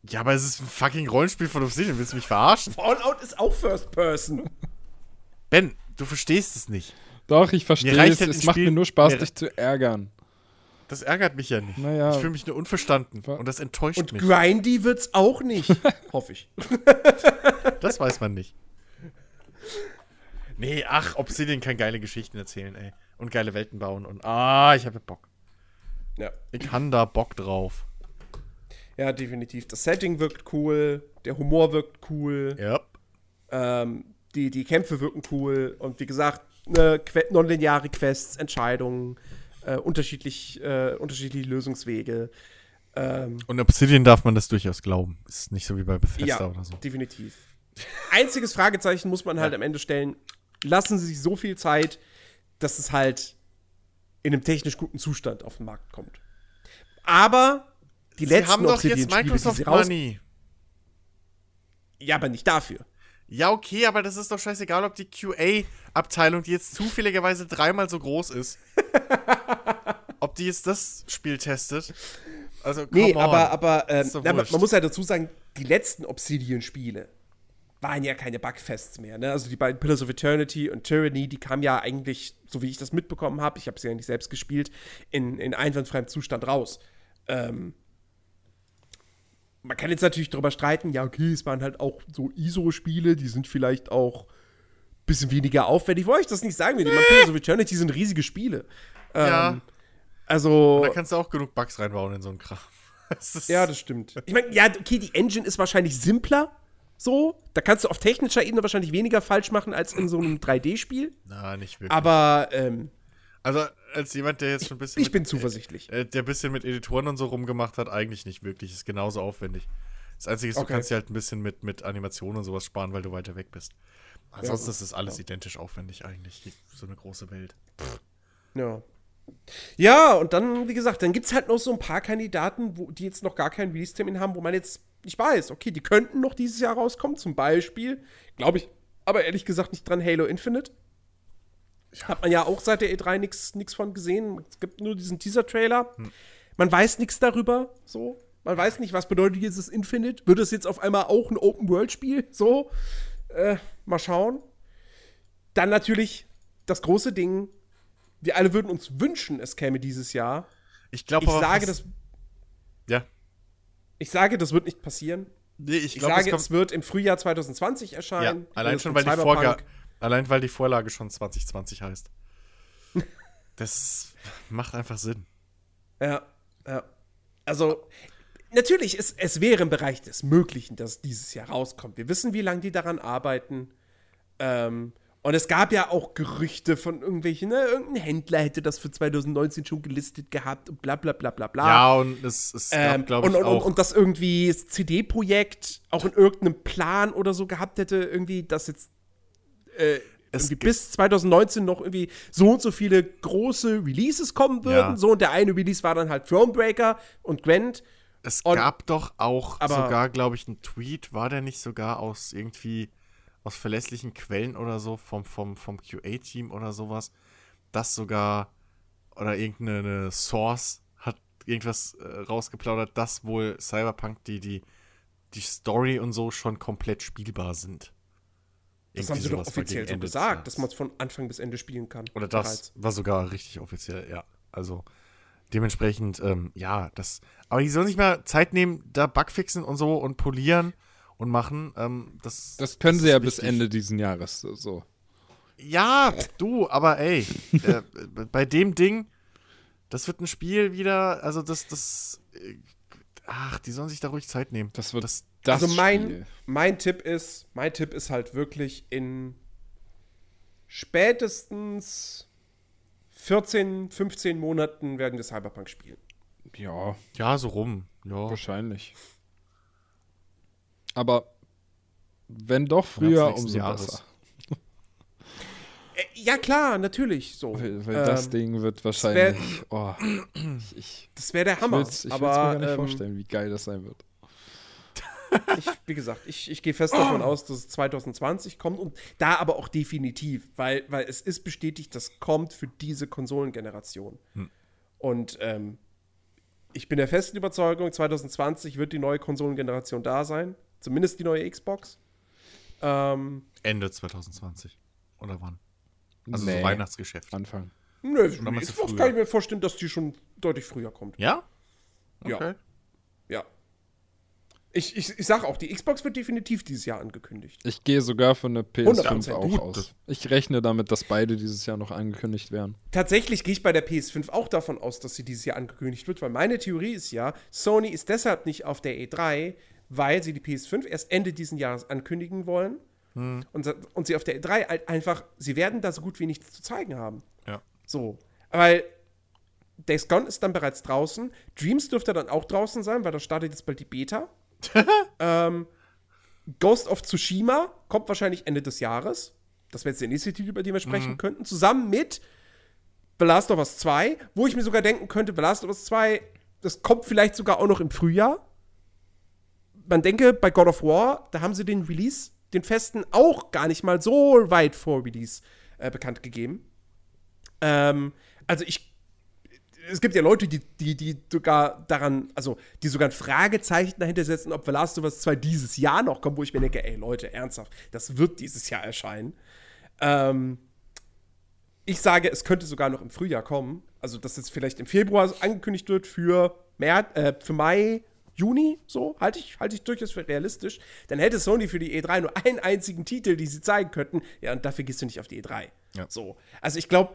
Ja, aber es ist ein fucking Rollenspiel von Obsidian. Willst du mich verarschen? Fallout ist auch First Person. Ben, du verstehst es nicht. Doch, ich verstehe es. halt Es macht Spiel- mir nur Spaß, dich zu ärgern. Das ärgert mich ja nicht. Naja. Ich fühle mich nur unverstanden. Und das enttäuscht Und mich. grindy wird's auch nicht. Hoffe ich. Das weiß man nicht. Nee, ach, Obsidian kann geile Geschichten erzählen, ey. Und geile Welten bauen. Und ah, ich habe Bock. Ja. Ich kann da Bock drauf. ja, definitiv. Das Setting wirkt cool, der Humor wirkt cool, Ja. ähm, die, die Kämpfe wirken cool und wie gesagt, ne, nonlineare Quests, Entscheidungen, äh, unterschiedlich, äh, unterschiedliche Lösungswege. Ähm, Und Obsidian darf man das durchaus glauben. Ist nicht so wie bei Bethesda ja, oder so. definitiv. Einziges Fragezeichen muss man halt am Ende stellen. Lassen Sie sich so viel Zeit, dass es halt in einem technisch guten Zustand auf den Markt kommt. Aber die Sie letzten haben doch jetzt Microsoft. Money. Ja, aber nicht dafür. Ja, okay, aber das ist doch scheißegal, ob die QA-Abteilung, die jetzt zufälligerweise dreimal so groß ist, die jetzt das Spiel testet. Also, come Nee, on. aber, aber ähm, na, man, muss ja dazu sagen, die letzten Obsidian-Spiele waren ja keine Bugfests mehr. Ne? Also die beiden Pillars of Eternity und Tyranny, die kamen ja eigentlich, so wie ich das mitbekommen habe, ich habe sie ja nicht selbst gespielt, in, in einwandfreiem Zustand raus. Ähm, man kann jetzt natürlich darüber streiten, ja, okay, es waren halt auch so ISO-Spiele, die sind vielleicht auch ein bisschen weniger aufwendig. Wollte ich das nicht sagen. Ich meine, Pillars of Eternity sind riesige Spiele. Ähm, Ja. Also. Da kannst du auch genug Bugs reinbauen in so einen Kram. Das Ja, das stimmt. Ich meine, ja, okay, die Engine ist wahrscheinlich simpler. So, da kannst du auf technischer Ebene wahrscheinlich weniger falsch machen als in so einem 3D-Spiel. Na, nicht wirklich. Aber ähm, also, als jemand, der jetzt schon ein bisschen. ich bin mit, zuversichtlich. äh, der ein bisschen mit Editoren und so rumgemacht hat, eigentlich nicht wirklich. Ist genauso aufwendig. Das Einzige ist, du Okay. kannst dir halt ein bisschen mit, mit Animationen und sowas sparen, weil du weiter weg bist. Ansonsten gut. ist das alles identisch aufwendig eigentlich. So eine große Welt. Ja. Ja, und dann, wie gesagt, dann gibt es halt noch so ein paar Kandidaten, wo, die jetzt noch gar keinen Release-Termin haben, wo man jetzt nicht weiß, okay, die könnten noch dieses Jahr rauskommen. Zum Beispiel, glaube ich, aber ehrlich gesagt nicht dran Halo Infinite. Hat man ja auch seit der E3 nichts von gesehen. Es gibt nur diesen Teaser-Trailer. Man weiß nichts darüber, so. Man weiß nicht, was bedeutet dieses Infinite. Wird es jetzt auf einmal auch ein Open-World-Spiel? So. Äh, mal schauen. Dann natürlich das große Ding. Wir alle würden uns wünschen, es käme dieses Jahr. Ich glaube Ich sage, das, Ja. ich sage, das wird nicht passieren. Nee, ich Ich glaube, sage, es es wird im Frühjahr 2020 Ja, erscheinen. allein Wird schon, weil die Vorga allein weil die Vorlage schon 2020 heißt. Das macht einfach Sinn. Ja, ja. Also, natürlich, es, es wäre im Bereich des Möglichen, dass es dieses Jahr rauskommt. Wir wissen, wie lange die daran arbeiten. Ähm, und es gab ja auch Gerüchte von irgendwelchen, ne, irgendein Händler hätte das für 2019 schon gelistet gehabt und bla bla bla bla bla. Ja, und es, es gab, Ähm, glaube und, ich, und, auch. und, und das irgendwie das CD-Projekt auch in irgendeinem Plan oder so gehabt hätte, irgendwie, dass jetzt äh, irgendwie bis 2019 noch irgendwie so und so viele große Releases kommen würden. Ja. So, und der eine Release war dann halt Thronebreaker und Gwent. es und- gab doch auch aber- sogar, glaube ich, einen Tweet, war der nicht sogar aus irgendwie aus verlässlichen Quellen oder so vom, vom, vom QA-Team oder sowas, dass sogar oder irgendeine Source hat irgendwas äh, rausgeplaudert, dass wohl Cyberpunk die, die, die Story und so schon komplett spielbar sind. Das Irgendwie haben sie doch offiziell so gesagt, dass man es von Anfang bis Ende spielen kann. Oder das bereits. war sogar richtig offiziell, ja. Also dementsprechend, ähm, ja, das. Aber die sollen sich mal Zeit nehmen, da Bugfixen und so und polieren und machen. Ähm, das, Das können das sie ja ist bis wichtig. Ende diesen Jahres. so- So. Ja, du, aber ey, äh, bei dem Ding, das wird ein Spiel wieder, also das, das, äh, ach, die sollen sich da ruhig Zeit nehmen. Das wird Das- das also mein, Spiel. mein Tipp ist, mein Tipp ist halt wirklich in spätestens 14, 15 Monaten werden wir Cyberpunk spielen. Ja, Ja, so rum. Ja. wahrscheinlich. Aber wenn doch früher, umso Jahres. besser. Äh, ja klar, natürlich so. Weil, weil das Ähm, Ding wird wär- wahrscheinlich. oh, ich ich, Das wäre der ich Hammer. will es mir gar nicht ähm, vorstellen, wie geil das sein wird. ich, wie gesagt, ich, ich gehe fest davon aus, dass es 2020 kommt und da aber auch definitiv, weil, weil es ist bestätigt, das kommt für diese Konsolengeneration. Und ähm, ich bin der festen Überzeugung, 2020 wird die neue Konsolengeneration da sein. Zumindest die neue Xbox. Ähm, Ende 2020. Oder wann? Also Nee. so Weihnachtsgeschäft. Anfang. nö, du Xbox kann ich mir vorstellen, dass die schon deutlich früher kommt. Ja? Ja. Okay. Ja. Ich, ich, ich sag auch, die Xbox wird definitiv dieses Jahr angekündigt. Ich gehe sogar von der PS5 100% auch gut. aus. Ich rechne damit, dass beide dieses Jahr noch angekündigt werden. Tatsächlich gehe ich bei der PS5 auch davon aus, dass sie dieses Jahr angekündigt wird, weil meine Theorie ist ja, Sony ist deshalb nicht auf der E3, weil sie die PS5 erst Ende diesen Jahres ankündigen wollen. Und, sa- und sie auf der E3 halt einfach, sie werden da so gut wie nichts zu zeigen haben. Ja. So. Weil Days Gone ist dann bereits draußen. Dreams dürfte dann auch draußen sein, weil da startet jetzt bald die Beta. ähm, Ghost of Tsushima kommt wahrscheinlich Ende des Jahres. Das wäre jetzt der nächste Titel, über den wir sprechen könnten. Zusammen mit The Last of Us 2, wo ich mir sogar denken könnte, The Last of Us 2, das kommt vielleicht sogar auch noch im Frühjahr. Man denke, bei God of War, da haben sie den Release, den festen, auch gar nicht mal so weit vor Release äh, bekannt gegeben. Ähm, also ich es gibt ja Leute, die, die, die sogar daran, also die sogar ein Fragezeichen dahinter setzen, ob The Last of Us 2 dieses Jahr noch kommt, wo ich mir denke, ey Leute, ernsthaft, das wird dieses Jahr erscheinen. Ähm, ich sage, es könnte sogar noch im Frühjahr kommen. Also, dass jetzt vielleicht im Februar angekündigt wird für, März, äh, für Mai, Juni, so, halte ich, halte ich durchaus für realistisch. Dann hätte Sony für die E3 nur einen einzigen Titel, die sie zeigen könnten. Ja, und dafür gehst du nicht auf die E3. Ja. So. Also, ich glaube,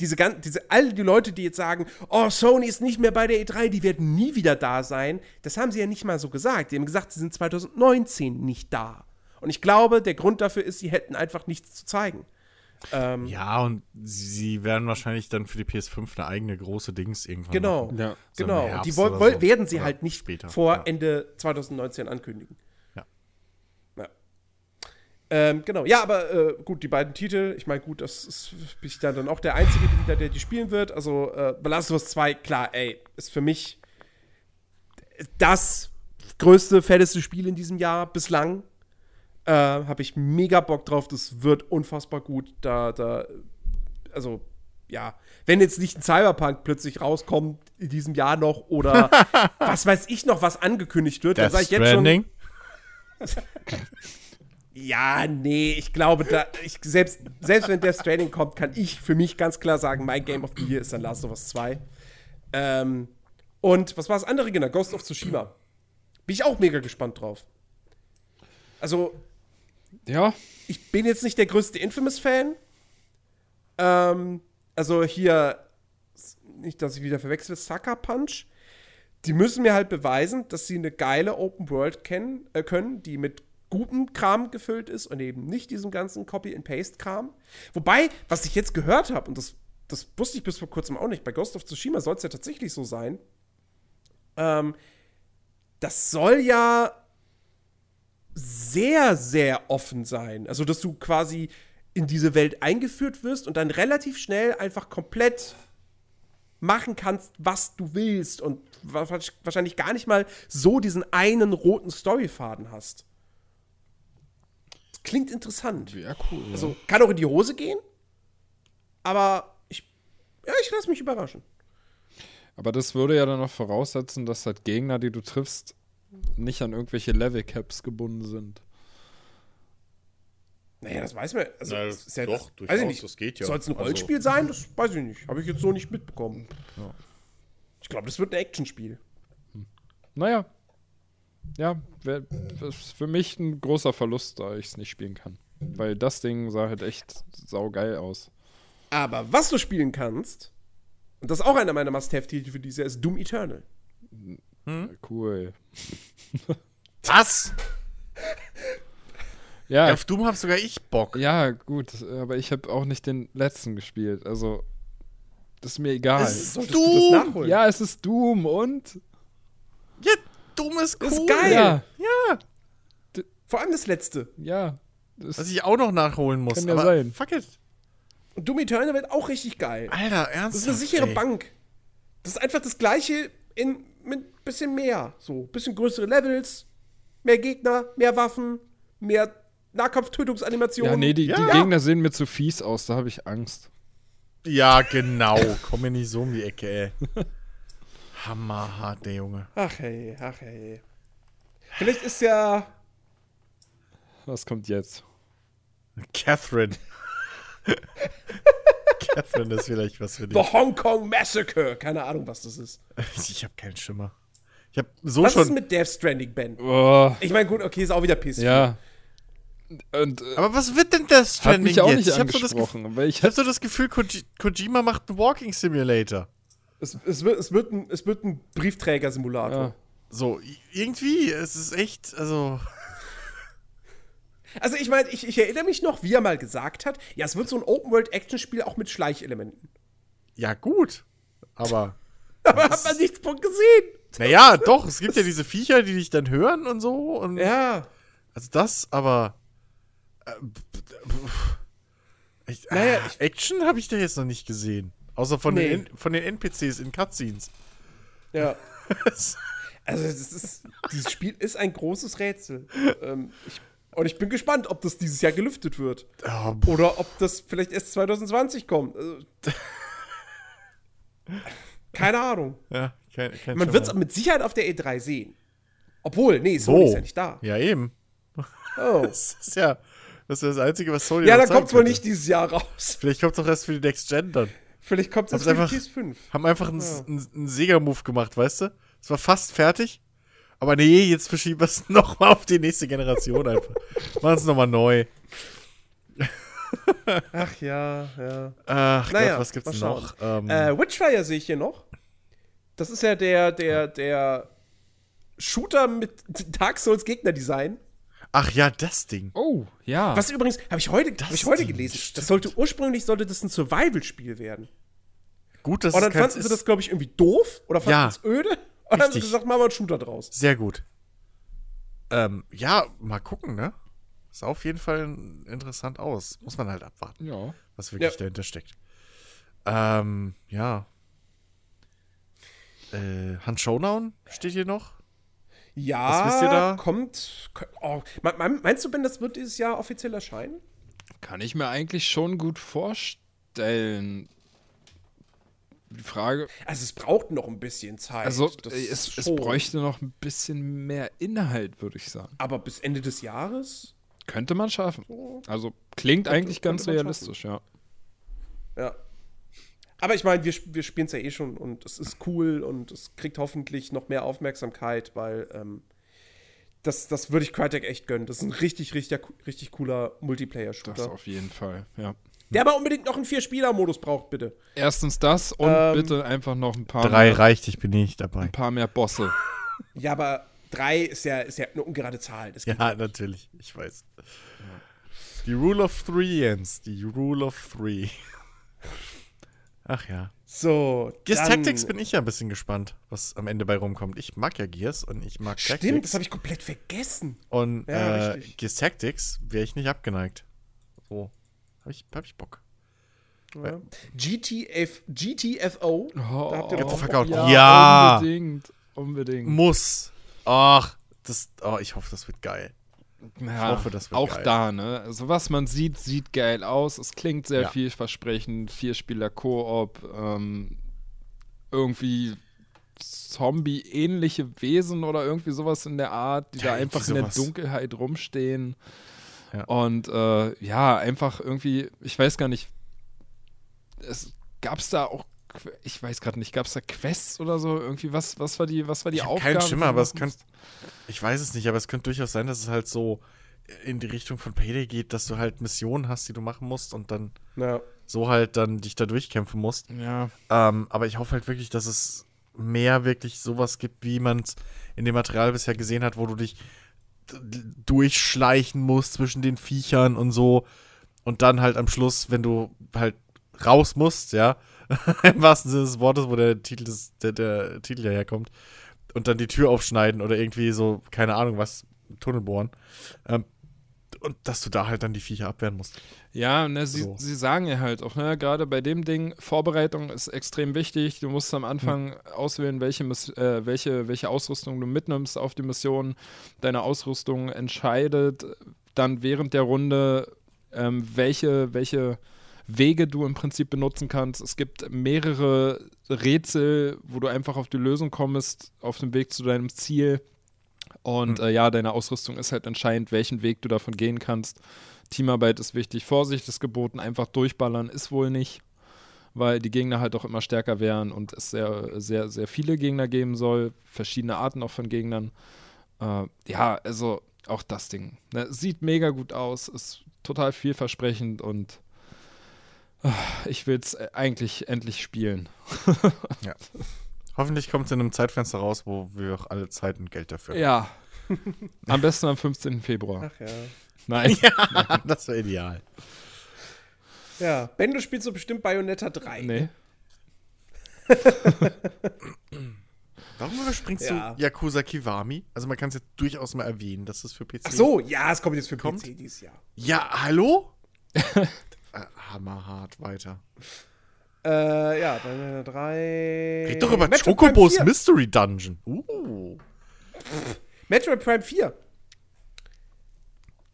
diese, gan- diese, all die Leute, die jetzt sagen, oh, Sony ist nicht mehr bei der E3, die werden nie wieder da sein, das haben sie ja nicht mal so gesagt. Die haben gesagt, sie sind 2019 nicht da. Und ich glaube, der Grund dafür ist, sie hätten einfach nichts zu zeigen. Ähm, Ja, und sie werden wahrscheinlich dann für die PS5 eine eigene große Dings irgendwann Genau, machen. Ja. So genau. Und die woll, so. werden sie Oder halt nicht später. vor Ja. Ende 2019 ankündigen. Ja. Ja. Ähm, genau. Ja, aber äh, gut, die beiden Titel, ich meine, gut, das ist, bin ich dann, dann auch der Einzige, der, der die spielen wird. Also, äh, The Last of Us 2, klar, ey, ist für mich das größte, fetteste Spiel in diesem Jahr bislang. Äh, Habe ich mega Bock drauf. Das wird unfassbar gut. Da, da, also, ja, wenn jetzt nicht ein Cyberpunk plötzlich rauskommt in diesem Jahr noch oder was weiß ich noch, was angekündigt wird, dann Death sage ich jetzt schon. Stranding? Ja, nee, ich glaube, da, ich, selbst, selbst wenn Death Stranding kommt, kann ich für mich ganz klar sagen, mein Game of the Year ist dann Last of Us 2. Ähm, und was war das andere genau? Ghost of Tsushima. Bin ich auch mega gespannt drauf. Also, Ja, ich bin jetzt nicht der größte Infamous-Fan. Ähm, also hier, nicht, dass ich wieder verwechsel, Sucker Punch. Die müssen mir halt beweisen, dass sie eine geile Open World kennen, äh, können, die mit gutem Kram gefüllt ist und eben nicht diesem ganzen Copy-and-Paste-Kram. Wobei, was ich jetzt gehört habe, und das, das wusste ich bis vor kurzem auch nicht, bei Ghost of Tsushima soll es ja tatsächlich so sein, ähm, das soll ja sehr, sehr offen sein. Also, dass du quasi in diese Welt eingeführt wirst und dann relativ schnell einfach komplett machen kannst, was du willst und wa- wahrscheinlich gar nicht mal so diesen einen roten Storyfaden hast. Klingt interessant. ja, cool. Also, kann auch in die Hose gehen, aber ich, ja, ich lasse mich überraschen. Aber das würde ja dann noch voraussetzen, dass halt Gegner, die du triffst, nicht an irgendwelche Level-Caps gebunden sind. Naja, das weiß man. Also, Na, das ist ja, doch, weiß durchaus, ich nicht. das geht ja. Soll es ein Also- Rollenspiel sein? Das weiß ich nicht. Habe ich jetzt so nicht mitbekommen. Ich glaube, das wird ein Actionspiel. Naja, ja, wär, ist für mich ein großer Verlust, da ich es nicht spielen kann. Weil das Ding sah halt echt saugeil aus. Aber was du spielen kannst, und das ist auch einer meiner Must-Have-Titel für dieses Jahr, ist Doom Eternal. Cool. Was? Ja, Auf Doom hab sogar ich Bock. ja, gut, aber ich habe auch nicht den letzten gespielt. Also, das ist mir egal. Es ist Solltest du Doom! das nachholen? ja, es ist Doom und. Ja, Doom ist cool. Ist geil. Ja, Ja, Vor allem das letzte. ja. Das, was ich auch noch nachholen muss. Kann ja aber sein. Fuck it. Und Doom Eternal wird auch richtig geil. Alter, Das ernsthaft. ist eine sichere ey. Bank. Das ist einfach das gleiche in mit bisschen mehr. So, bisschen größere Levels, mehr Gegner, mehr Waffen, mehr Nahkampftötungsanimationen. ja, nee, die, Ja. die Gegner sehen mir zu fies aus, da habe ich Angst. Ja, genau. Komm mir nicht so um die Ecke, ey. Hammerhart, der Junge. Ach hey, ach hey. Vielleicht ist ja. Was kommt jetzt? Catherine. Catherine ist vielleicht was für The dich. Hong Kong Massacre. Keine Ahnung, was das ist. Ich habe keinen Schimmer. Ich habe so Was ist schon. mit Death Stranding, Ben? Oh, Ich meine, gut, okay, ist auch wieder PS4. ja. Und äh, Aber was wird denn das hat Stranding mich auch jetzt? nicht ich habe so, das ich ich hab so das Gefühl, Koji Kojima macht einen Walking Simulator. Es, es, wird, es, wird ein, es wird ein Briefträger-Simulator. Ja. So, irgendwie, es ist echt, also. Also ich meine, ich, ich erinnere mich noch, wie er mal gesagt hat, ja, es wird so ein Open-World-Action-Spiel auch mit Schleichelementen. Ja, gut. Aber. Aber hat man nichts von gesehen. Naja, doch, es gibt ja diese Viecher, die dich dann hören und so. Und Ja. Also das, aber. Äh, ich, Naja, ah, Action habe ich da jetzt noch nicht gesehen. Außer von, Nee. den, von den NPCs in Cutscenes. Ja. Also, das ist, dieses Spiel ist ein großes Rätsel. ähm, ich, und ich bin gespannt, ob das dieses Jahr gelüftet wird. Oh, Oder ob das vielleicht erst 2020 kommt. Also, keine Ahnung. ja, kein, kein Man wird es mit Sicherheit auf der E3 sehen. Obwohl, nee? Sony ist ja nicht da. Ja, eben. Oh. Das ist ja das, ist das Einzige, was Sony Ja, dann kommt es wohl nicht dieses Jahr raus. Vielleicht kommt es doch erst für die Next Gen dann. Vielleicht kommt es jetzt für die einfach- PS5. Haben einfach einen, Ja. einen, einen Sega-Move gemacht, weißt du? Es war fast fertig. Aber nee, jetzt verschieben wir es nochmal auf die nächste Generation einfach. Machen es nochmal neu. Ach ja, ja. Ach Naja, Gott, was gibt's noch? Ähm, Äh, Witchfire sehe ich hier noch. Das ist ja der, der, der Shooter mit Dark Souls Gegnerdesign. ach ja, das Ding. Oh, ja. Was übrigens, habe ich heute, hab ich heute Ding, gelesen. stimmt. Das sollte ursprünglich sollte das ein Survival-Spiel werden. Gut, dass Und es dann fanden sie das, glaube ich, irgendwie doof oder fanden Ja. es öde. Und dann haben sie gesagt, machen wir einen Shooter draus. Sehr gut. Ähm, ja, mal gucken, ne? Sah auf jeden Fall interessant aus. Muss man halt abwarten, ja. was wirklich Ja. dahinter steckt. Ähm, ja. Äh, Hand Showdown steht hier noch. Ja, Was wisst ihr da? kommt. Oh, me- me- meinst du, Ben, das wird dieses Jahr offiziell erscheinen? Kann ich mir eigentlich schon gut vorstellen. Die Frage, Also, es braucht noch ein bisschen Zeit. also Das äh, es, es bräuchte noch ein bisschen mehr Inhalt, würde ich sagen. Aber bis Ende des Jahres? Könnte man schaffen. Also klingt Könnte- eigentlich ganz realistisch, ja. Ja. Aber ich meine, wir, wir spielen es ja eh schon und es ist cool und es kriegt hoffentlich noch mehr Aufmerksamkeit, weil ähm, das, das würde ich Crytek echt gönnen. Das ist ein richtig, richtig, richtig cooler Das Multiplayer-Shooter. auf jeden Fall, ja. Der aber unbedingt noch einen Vier-Spieler-Modus braucht, bitte. Erstens das und Ähm, bitte einfach noch ein paar, Drei mehr, reicht, ich bin nicht dabei. ein paar mehr Bosse. Ja, aber drei ist ja, ist ja eine ungerade Zahl. Ja, natürlich, ich weiß. Die Rule of Three, Jens. Die Rule of Three. Ach ja. So. Gears Tactics bin ich ja ein bisschen gespannt, was am Ende bei rumkommt. Ich mag ja Gears und ich mag Stimmt, Tactics. das habe ich komplett vergessen. Und Ja, äh. Gears Tactics wäre ich nicht abgeneigt. So. Hab ich, hab ich Bock. Ja. GTF, GTFO. da habt ihr out. Bock. Ja. Unbedingt. Unbedingt. Muss. Ach, das. Oh, ich hoffe, das wird geil. Ja, hoffe, das wird auch geil. da, ne? Also was man sieht, sieht geil aus. Es klingt sehr Ja. vielversprechend. Vierspieler Koop, ähm, irgendwie Zombie-ähnliche Wesen oder irgendwie sowas in der Art, die Ja, da einfach in der. Dunkelheit rumstehen. Ja. Und äh, ja, einfach irgendwie, ich weiß gar nicht, es gab es da auch ich weiß gerade nicht, gab es da Quests oder so? Irgendwie, was, was war die, was war die Ich Aufgabe? keinen Schimmer, aber es könnte. Ich weiß es nicht, aber es könnte durchaus sein, dass es halt so in die Richtung von Payday geht, dass du halt Missionen hast, die du machen musst und dann Ja. so halt dann dich da durchkämpfen musst. Ja, Ähm, aber ich hoffe halt wirklich, dass es mehr wirklich sowas gibt, wie man es in dem Material bisher gesehen hat, wo du dich durchschleichen musst zwischen den Viechern und so. Und dann halt am Schluss, wenn du halt raus musst, ja, im wahrsten Sinne des Wortes, wo der Titel, des, der, der Titel ja herkommt, und dann die Tür aufschneiden oder irgendwie so, keine Ahnung was, Tunnel bohren. Ähm, und dass du da halt dann die Viecher abwehren musst. Ja, ne, sie, So. sie sagen ja halt auch, ne, gerade bei dem Ding, Vorbereitung ist extrem wichtig. Du musst am Anfang auswählen, welche, äh, welche, welche Ausrüstung du mitnimmst auf die Mission. Deine Ausrüstung entscheidet dann während der Runde, ähm, welche, welche Wege du im Prinzip benutzen kannst. Es gibt mehrere Rätsel, wo du einfach auf die Lösung kommst, auf dem Weg zu deinem Ziel. Und äh, ja, deine Ausrüstung ist halt entscheidend, welchen Weg du davon gehen kannst. Teamarbeit ist wichtig, Vorsicht ist geboten, einfach durchballern ist wohl nicht, weil die Gegner halt auch immer stärker wären und es sehr, sehr, sehr viele Gegner geben soll, verschiedene Arten auch von Gegnern. Äh, ja, also auch das Ding. Ne, sieht mega gut aus, ist total vielversprechend und äh, ich will es eigentlich endlich spielen. Hoffentlich kommt es in einem Zeitfenster raus, wo wir auch alle Zeit und Geld dafür Ja. Am besten am 15. Februar. Ach ja. Nein. haben. das wäre ideal. Ja. Ben, du spielst so bestimmt Bayonetta 3. Nee. Warum überspringst Ja. du Yakuza Kiwami? Also man kann es jetzt durchaus mal erwähnen, dass es für PC Ach so, ja, es kommt jetzt für Kommt? PC dieses Jahr. Ja, hallo? äh, hammerhart weiter. Äh, ja, Bayonetta 3. Red doch über Metroid Chocobos Prime 4. Mystery Dungeon. Uh. Metroid Prime 4.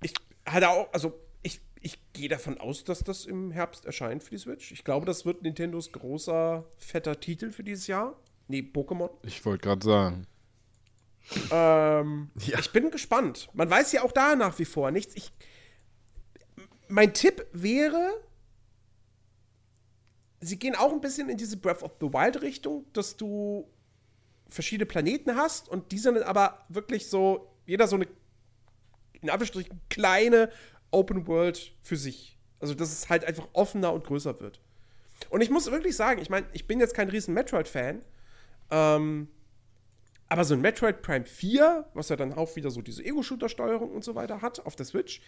Ich hatte auch, also ich, ich gehe davon aus, dass das im Herbst erscheint für die Switch. Ich glaube, das wird Nintendos großer, fetter Titel für dieses Jahr. Nee, Pokémon. Ich wollte gerade sagen. Ähm, Ja. Ich bin gespannt. Man weiß ja auch da nach wie vor nichts. Ich, mein Tipp wäre, sie gehen auch ein bisschen in diese Breath of the Wild Richtung, dass du verschiedene Planeten hast und diese sind aber wirklich so, jeder so eine, in Anführungsstrichen, kleine Open World für sich. Also, dass es halt einfach offener und größer wird. Und ich muss wirklich sagen, ich meine, ich bin jetzt kein riesen Metroid-Fan, ähm, aber so ein Metroid Prime 4, was ja dann auch wieder so diese Ego-Shooter-Steuerung und so weiter hat auf der Switch,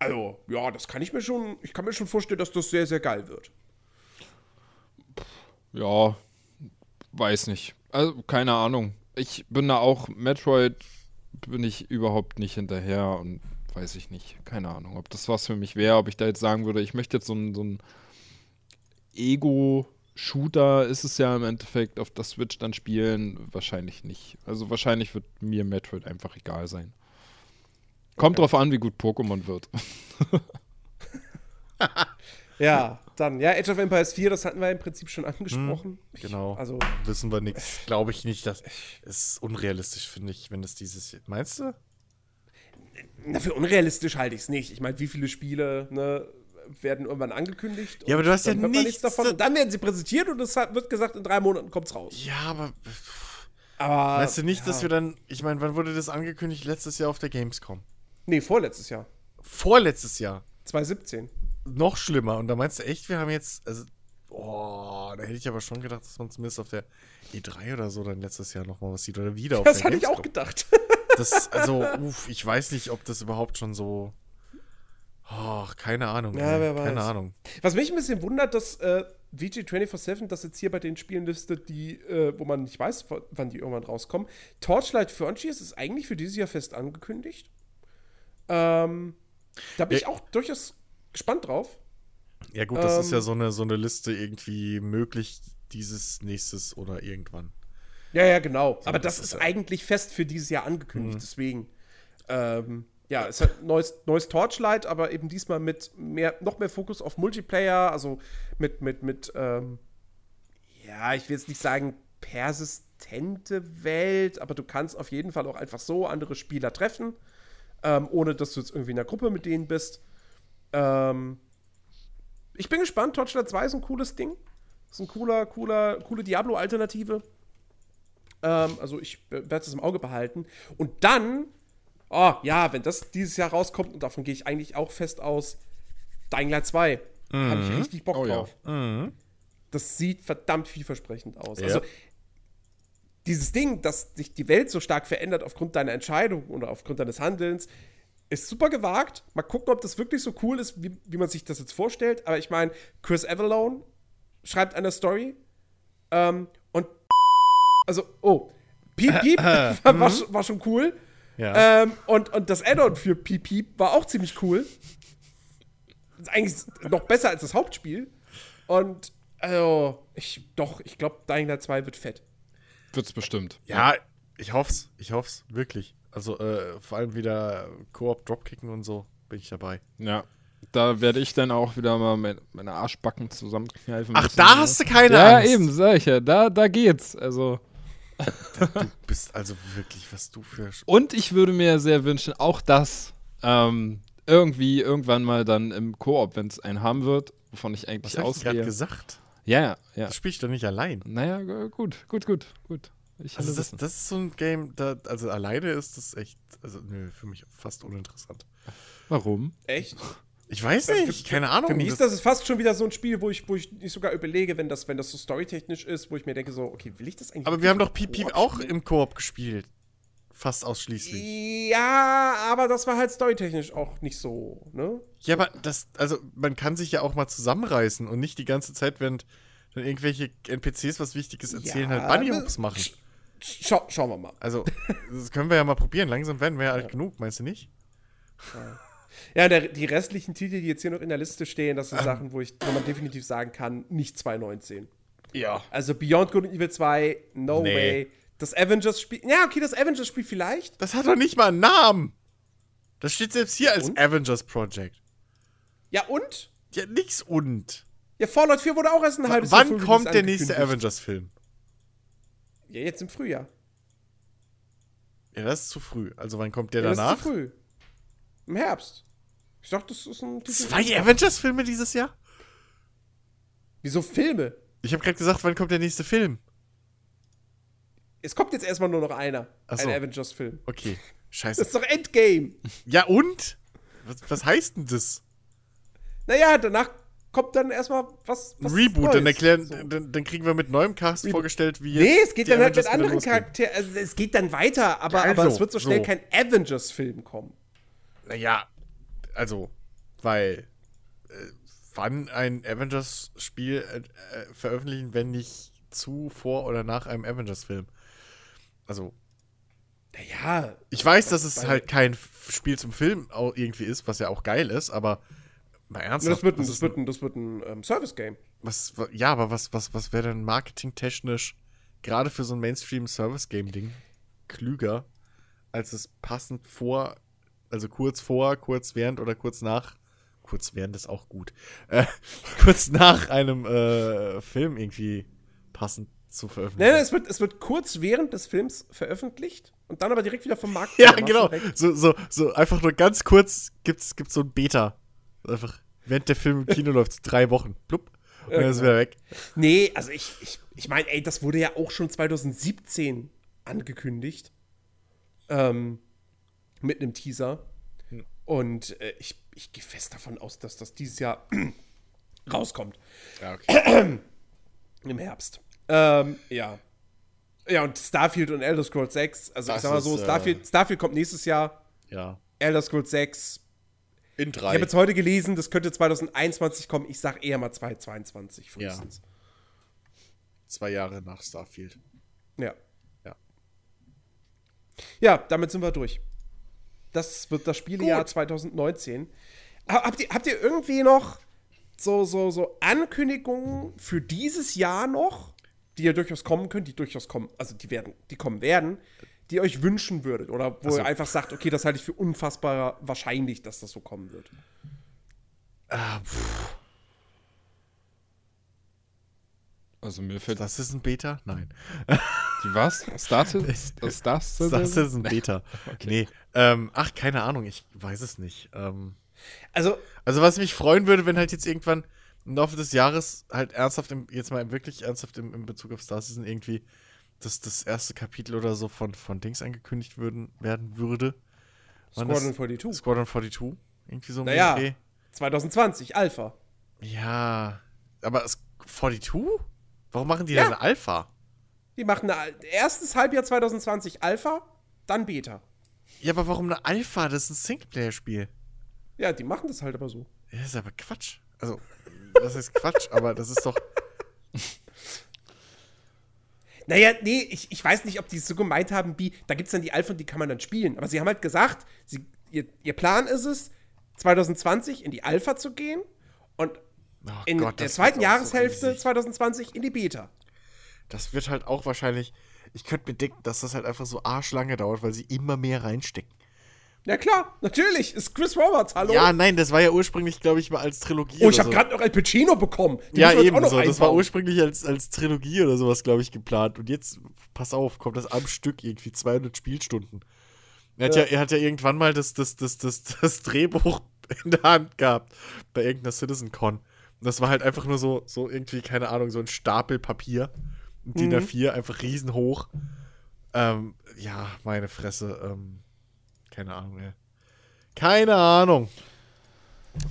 also, ja, das kann ich mir schon, ich kann mir schon vorstellen, dass das sehr, sehr geil wird. Ja, weiß nicht. Also, keine Ahnung. Ich bin da auch, Metroid bin ich überhaupt nicht hinterher und weiß ich nicht. Keine Ahnung, ob das was für mich wäre, ob ich da jetzt sagen würde, ich möchte jetzt so ein, so ein Ego-Shooter, ist es ja im Endeffekt, auf der Switch dann spielen. Wahrscheinlich nicht. Also wahrscheinlich wird mir Metroid einfach egal sein. Kommt drauf an, wie gut Pokémon wird. Ja, dann, ja, Age of Empires 4, das hatten wir im Prinzip schon angesprochen. Ich- Genau. Also, Wissen wir nichts. Glaube ich nicht. Das ist unrealistisch, finde ich, wenn es dieses. Meinst du? na, für unrealistisch halte ich es nicht. Ich meine, wie viele Spiele, ne, werden irgendwann angekündigt. Ja, aber du hast ja man nichts davon. da- Und dann werden sie präsentiert und es wird gesagt, in drei Monaten kommt's raus. Ja, aber. Aber. Weißt du nicht, ja. dass wir dann. Ich meine, wann wurde das angekündigt? Letztes Jahr auf der Gamescom. Nee, vorletztes Jahr. Vorletztes Jahr. 2017. Noch schlimmer. Und da meinst du echt, wir haben jetzt. Also, oh, da hätte ich aber schon gedacht, dass man zumindest auf der E3 oder so dann letztes Jahr nochmal was sieht. Oder wieder auf Das der hatte ich auch gedacht. Das, also, uff, ich weiß nicht, ob das überhaupt schon so. Oh, keine Ahnung. Ja, ey. wer weiß. Keine Ahnung. Was mich ein bisschen wundert, dass äh, VG247 das jetzt hier bei den Spielen listet, die, äh, wo man nicht weiß, wann die irgendwann rauskommen. Torchlight Frontiers ist eigentlich für dieses Jahr fest angekündigt. Ähm, da bin Ja. ich auch durchaus gespannt drauf. Ja, gut, das ist Ähm, ja so eine, so eine Liste irgendwie möglich, dieses, nächstes oder irgendwann. Ja, ja, genau. Aber das das, ist ist ja- eigentlich fest für dieses Jahr angekündigt, deswegen. Ähm, ja, es hat neues, neues Torchlight, aber eben diesmal mit mehr, noch mehr Fokus auf Multiplayer, also mit, mit, mit, ähm, ja, ich will jetzt nicht sagen persistente Welt, aber du kannst auf jeden Fall auch einfach so andere Spieler treffen, ähm, ohne dass du jetzt irgendwie in der Gruppe mit denen bist. Ähm, ich bin gespannt, Torchlight 2 ist ein cooles Ding. Ist ein cooler, cooler, coole Diablo-Alternative. Ähm, also ich werde es im Auge behalten. Und dann, oh ja, wenn das dieses Jahr rauskommt, und davon gehe ich eigentlich auch fest aus, Dying Light 2. Habe ich richtig Bock Oh ja. drauf. Das sieht verdammt vielversprechend aus. Ja. Also dieses Ding, dass sich die Welt so stark verändert aufgrund deiner Entscheidung oder aufgrund deines Handelns, ist super gewagt. Mal gucken, ob das wirklich so cool ist, wie, wie man sich das jetzt vorstellt. Aber ich meine, Chris Avalone schreibt eine Story. Ähm, und also, oh, Piep Piep war, war, schon- war schon cool. Ja. Ähm, und, und das Add-on für Piep Piep war auch ziemlich cool. Ist eigentlich noch besser als das Hauptspiel. Und, also, ich, doch, ich glaube, Dying Light 2 wird fett. Wird's bestimmt. Ja, ich hoff's. Ich hoff's. Wirklich. Also, äh, vor allem wieder Koop Dropkicken und so bin ich dabei. Ja. Da werde ich dann auch wieder mal mein, meine Arschbacken zusammenkneifen. Ach, da ne? hast du keine Ja, Angst. eben, sag ich ja. Da, da geht's. Also. Du bist also wirklich, was du für. Und ich würde mir sehr wünschen, auch das ähm, irgendwie irgendwann mal dann im Koop, wenn es einen haben wird, wovon ich Was eigentlich hab ich gerade ausgehe. gesagt? Ja, ja, ja. Das spiel ich doch nicht allein. Naja, gu- gut, gut, gut, gut. Ich Also das, das ist so ein Game, da, also alleine ist das echt, also nö, für mich fast uninteressant. Warum? Echt? Ich weiß nicht, keine Ahnung. Für mich ist das, ist fast schon wieder so ein Spiel, wo ich, wo ich nicht sogar überlege, wenn das, wenn das so storytechnisch ist, wo ich mir denke, so, okay, will ich das eigentlich? aber wir haben doch Piep Piep auch spielen? im Koop gespielt. Fast ausschließlich. Ja, aber das war halt storytechnisch auch nicht so, ne? Ja, aber das, also man kann sich ja auch mal zusammenreißen und nicht die ganze Zeit, während dann irgendwelche NPCs was Wichtiges erzählen, Ja, halt Bunny das- Hoops machen. Schau, schauen wir mal. Also, das können wir ja mal probieren. Langsam werden wir ja alt genug, meinst du nicht? Ja, der, die restlichen Titel, die jetzt hier noch in der Liste stehen, das sind Sachen, wo, ich, wo man definitiv sagen kann, nicht 2019. Ja. Also Beyond Good and Evil 2, no Nee. way. Das Avengers-Spiel, ja, okay, das Avengers-Spiel vielleicht. Das hat doch nicht mal einen Namen. Das steht selbst hier als Und? Avengers Project. Ja, und? Ja, nix und. Ja, Fallout 4 wurde auch erst ein halbes Jahr Wann vor kommt Release der nächste. Avengers-Film? Ja, jetzt im Frühjahr. Ja, das ist zu früh. Also wann kommt der Ja, das danach? ist zu früh. Im Herbst. Ich dachte, das ist ein. Zwei Avengers-Filme dieses Jahr? Wieso Filme? Ich habe gerade gesagt, wann kommt der nächste Film? Es kommt jetzt erstmal nur noch einer. Ach so. Ein Avengers-Film. Okay, Das scheiße. ist doch Endgame. Ja und? Was, was heißt denn das? Naja, danach kommt dann erstmal was. Was Reboot, Neues. dann erklären, So. dann, dann kriegen wir mit neuem Cast Reboot. vorgestellt, wie jetzt Nee, es geht dann halt mit anderen. Charakteren. Also, es geht dann weiter, aber, Ja, aber also, es wird so schnell so. kein Avengers-Film kommen. Naja, also, weil äh, wann ein Avengers-Spiel äh, äh, veröffentlichen, wenn nicht zu, vor oder nach einem Avengers-Film? Also, Naja, ich weiß, dass es halt kein Spiel zum Film irgendwie ist, was ja auch geil ist, aber mal ernsthaft. das wird ein, das wird ein, das wird ein ähm, Service-Game. was, wa- ja, aber was, was, was wäre denn marketingtechnisch gerade für so ein Mainstream-Service-Game-Ding klüger, als es passend vor, also kurz vor, kurz während oder kurz nach, kurz während ist auch gut, äh, kurz nach einem äh, Film irgendwie passend zu Nein, veröffentlichen. nein, es wird, es wird kurz während des Films veröffentlicht und dann aber direkt wieder vom Markt. ja, genau. weg. So, so, so einfach nur ganz kurz gibt's, gibt's so ein Beta. Einfach, während der Film im Kino läuft, drei Wochen. Plupp. Und dann ist genau. wieder weg. Nee, also ich, ich, ich meine, ey, das wurde ja auch schon 2017 angekündigt. Ähm, mit einem Teaser. Und äh, ich, ich gehe fest davon aus, dass das dieses Jahr rauskommt. Ja, okay. Im Herbst. Ähm, ja. Ja, und Starfield und Elder Scrolls 6. Also Das ich sag mal so, ist, äh, Starfield, Starfield kommt nächstes Jahr. ja. Elder Scrolls 6. In Ich drei. habe jetzt heute gelesen, das könnte 2021 kommen. Ich sag eher mal 2022 frühestens. Zwei Jahre nach Starfield. Ja. Ja. Ja, damit sind wir durch. Das wird das Spielejahr Gut. 2019. Ha- Habt ihr, habt ihr irgendwie noch so, so, so Ankündigungen für dieses Jahr noch, die ja durchaus kommen können, die durchaus kommen, also die werden, die kommen werden, die ihr euch wünschen würdet? Oder wo Also- ihr einfach sagt, okay, das halte ich für unfassbar wahrscheinlich, dass das so kommen wird. Ah, Also mir fällt das ist ein Beta? Nein. die was? Started? Ist das? Das ist ein Beta. Nee. Ähm, ach, keine Ahnung, ich weiß es nicht. Ähm, Also, also, was mich freuen würde, wenn halt jetzt irgendwann. im Laufe des Jahres halt ernsthaft, im, jetzt mal wirklich ernsthaft im, in Bezug auf Star Citizen irgendwie, dass das erste Kapitel oder so von, von Dings angekündigt würden, werden würde. Wann Squadron ist- 42. Squadron 42? Irgendwie so um Naja. Dreh. 2020, Alpha. Ja, aber es, 42? Warum machen die Ja. denn eine Alpha? Die machen eine, Al- erstes Halbjahr 2020 Alpha, dann Beta. Ja, aber warum eine Alpha? Das ist ein Singleplayer-Spiel. Ja, die machen das halt aber so. Ja, ist aber Quatsch. Also, das ist Quatsch, aber das ist doch. Naja, nee, ich, ich weiß nicht, ob die es so gemeint haben, wie, da gibt es dann die Alpha und die kann man dann spielen. Aber sie haben halt gesagt, sie, ihr, ihr Plan ist es, 2020 in die Alpha zu gehen und Oh in Gott, der zweiten so Jahreshälfte riesig. 2020 in die Beta. Das wird halt auch wahrscheinlich. Ich könnte mir denken, dass das halt einfach so arschlange dauert, weil sie immer mehr reinstecken. Ja klar, natürlich, ist Chris Roberts, hallo? Ja, nein, das war ja ursprünglich, glaube ich, mal als Trilogie. oh, ich habe so. gerade noch El Pacino bekommen. Den Ja, eben so. Das war ursprünglich als, als Trilogie oder sowas, glaube ich, geplant. Und jetzt, pass auf, kommt das am Stück irgendwie 200 Spielstunden. Er hat ja, er hat ja irgendwann mal das, das, das, das, das Drehbuch in der Hand gehabt bei irgendeiner CitizenCon. Und das war halt einfach nur so, so irgendwie, keine Ahnung, so ein Stapel Papier. Und DIN A4, einfach riesenhoch. Ähm, ja, meine Fresse. Ähm, keine Ahnung, ey. Keine Ahnung.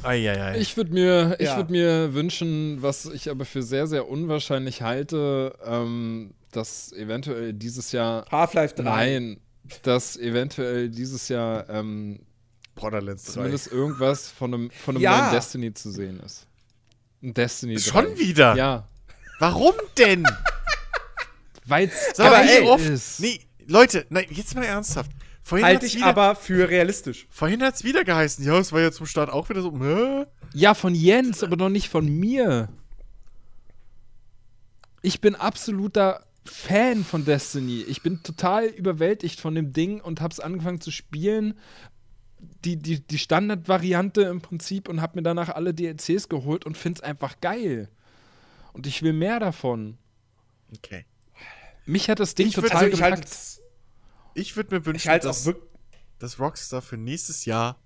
Eieiei. Ich würde mir, ich Ja. würd mir wünschen, was ich aber für sehr, sehr unwahrscheinlich halte, ähm, dass eventuell dieses Jahr. Half-Life 3. Nein, dass eventuell dieses Jahr ähm, Borderlands 3. zumindest irgendwas von einem, von einem Ja. neuen Destiny zu sehen ist. Ein Destiny Schon 3. wieder? Ja. Warum denn? Weil es geil oft? ist. Nee, Leute, nein, jetzt mal ernsthaft. Vorhin Halte ich wieder, aber für realistisch. Vorhin hat's wieder geheißen. Ja, es war ja zum Start auch wieder so. Hä? Ja, von Jens, aber noch nicht von mir. Ich bin absoluter Fan von Destiny. Ich bin total überwältigt von dem Ding und hab's angefangen zu spielen. Die, die, die Standardvariante im Prinzip und hab mir danach alle DLCs geholt und find's einfach geil. Und ich will mehr davon. Okay. Mich hat das Ding Ich würd- total Also ich gepackt. Ich würde mir wünschen, dass, dass Rockstar für nächstes Jahr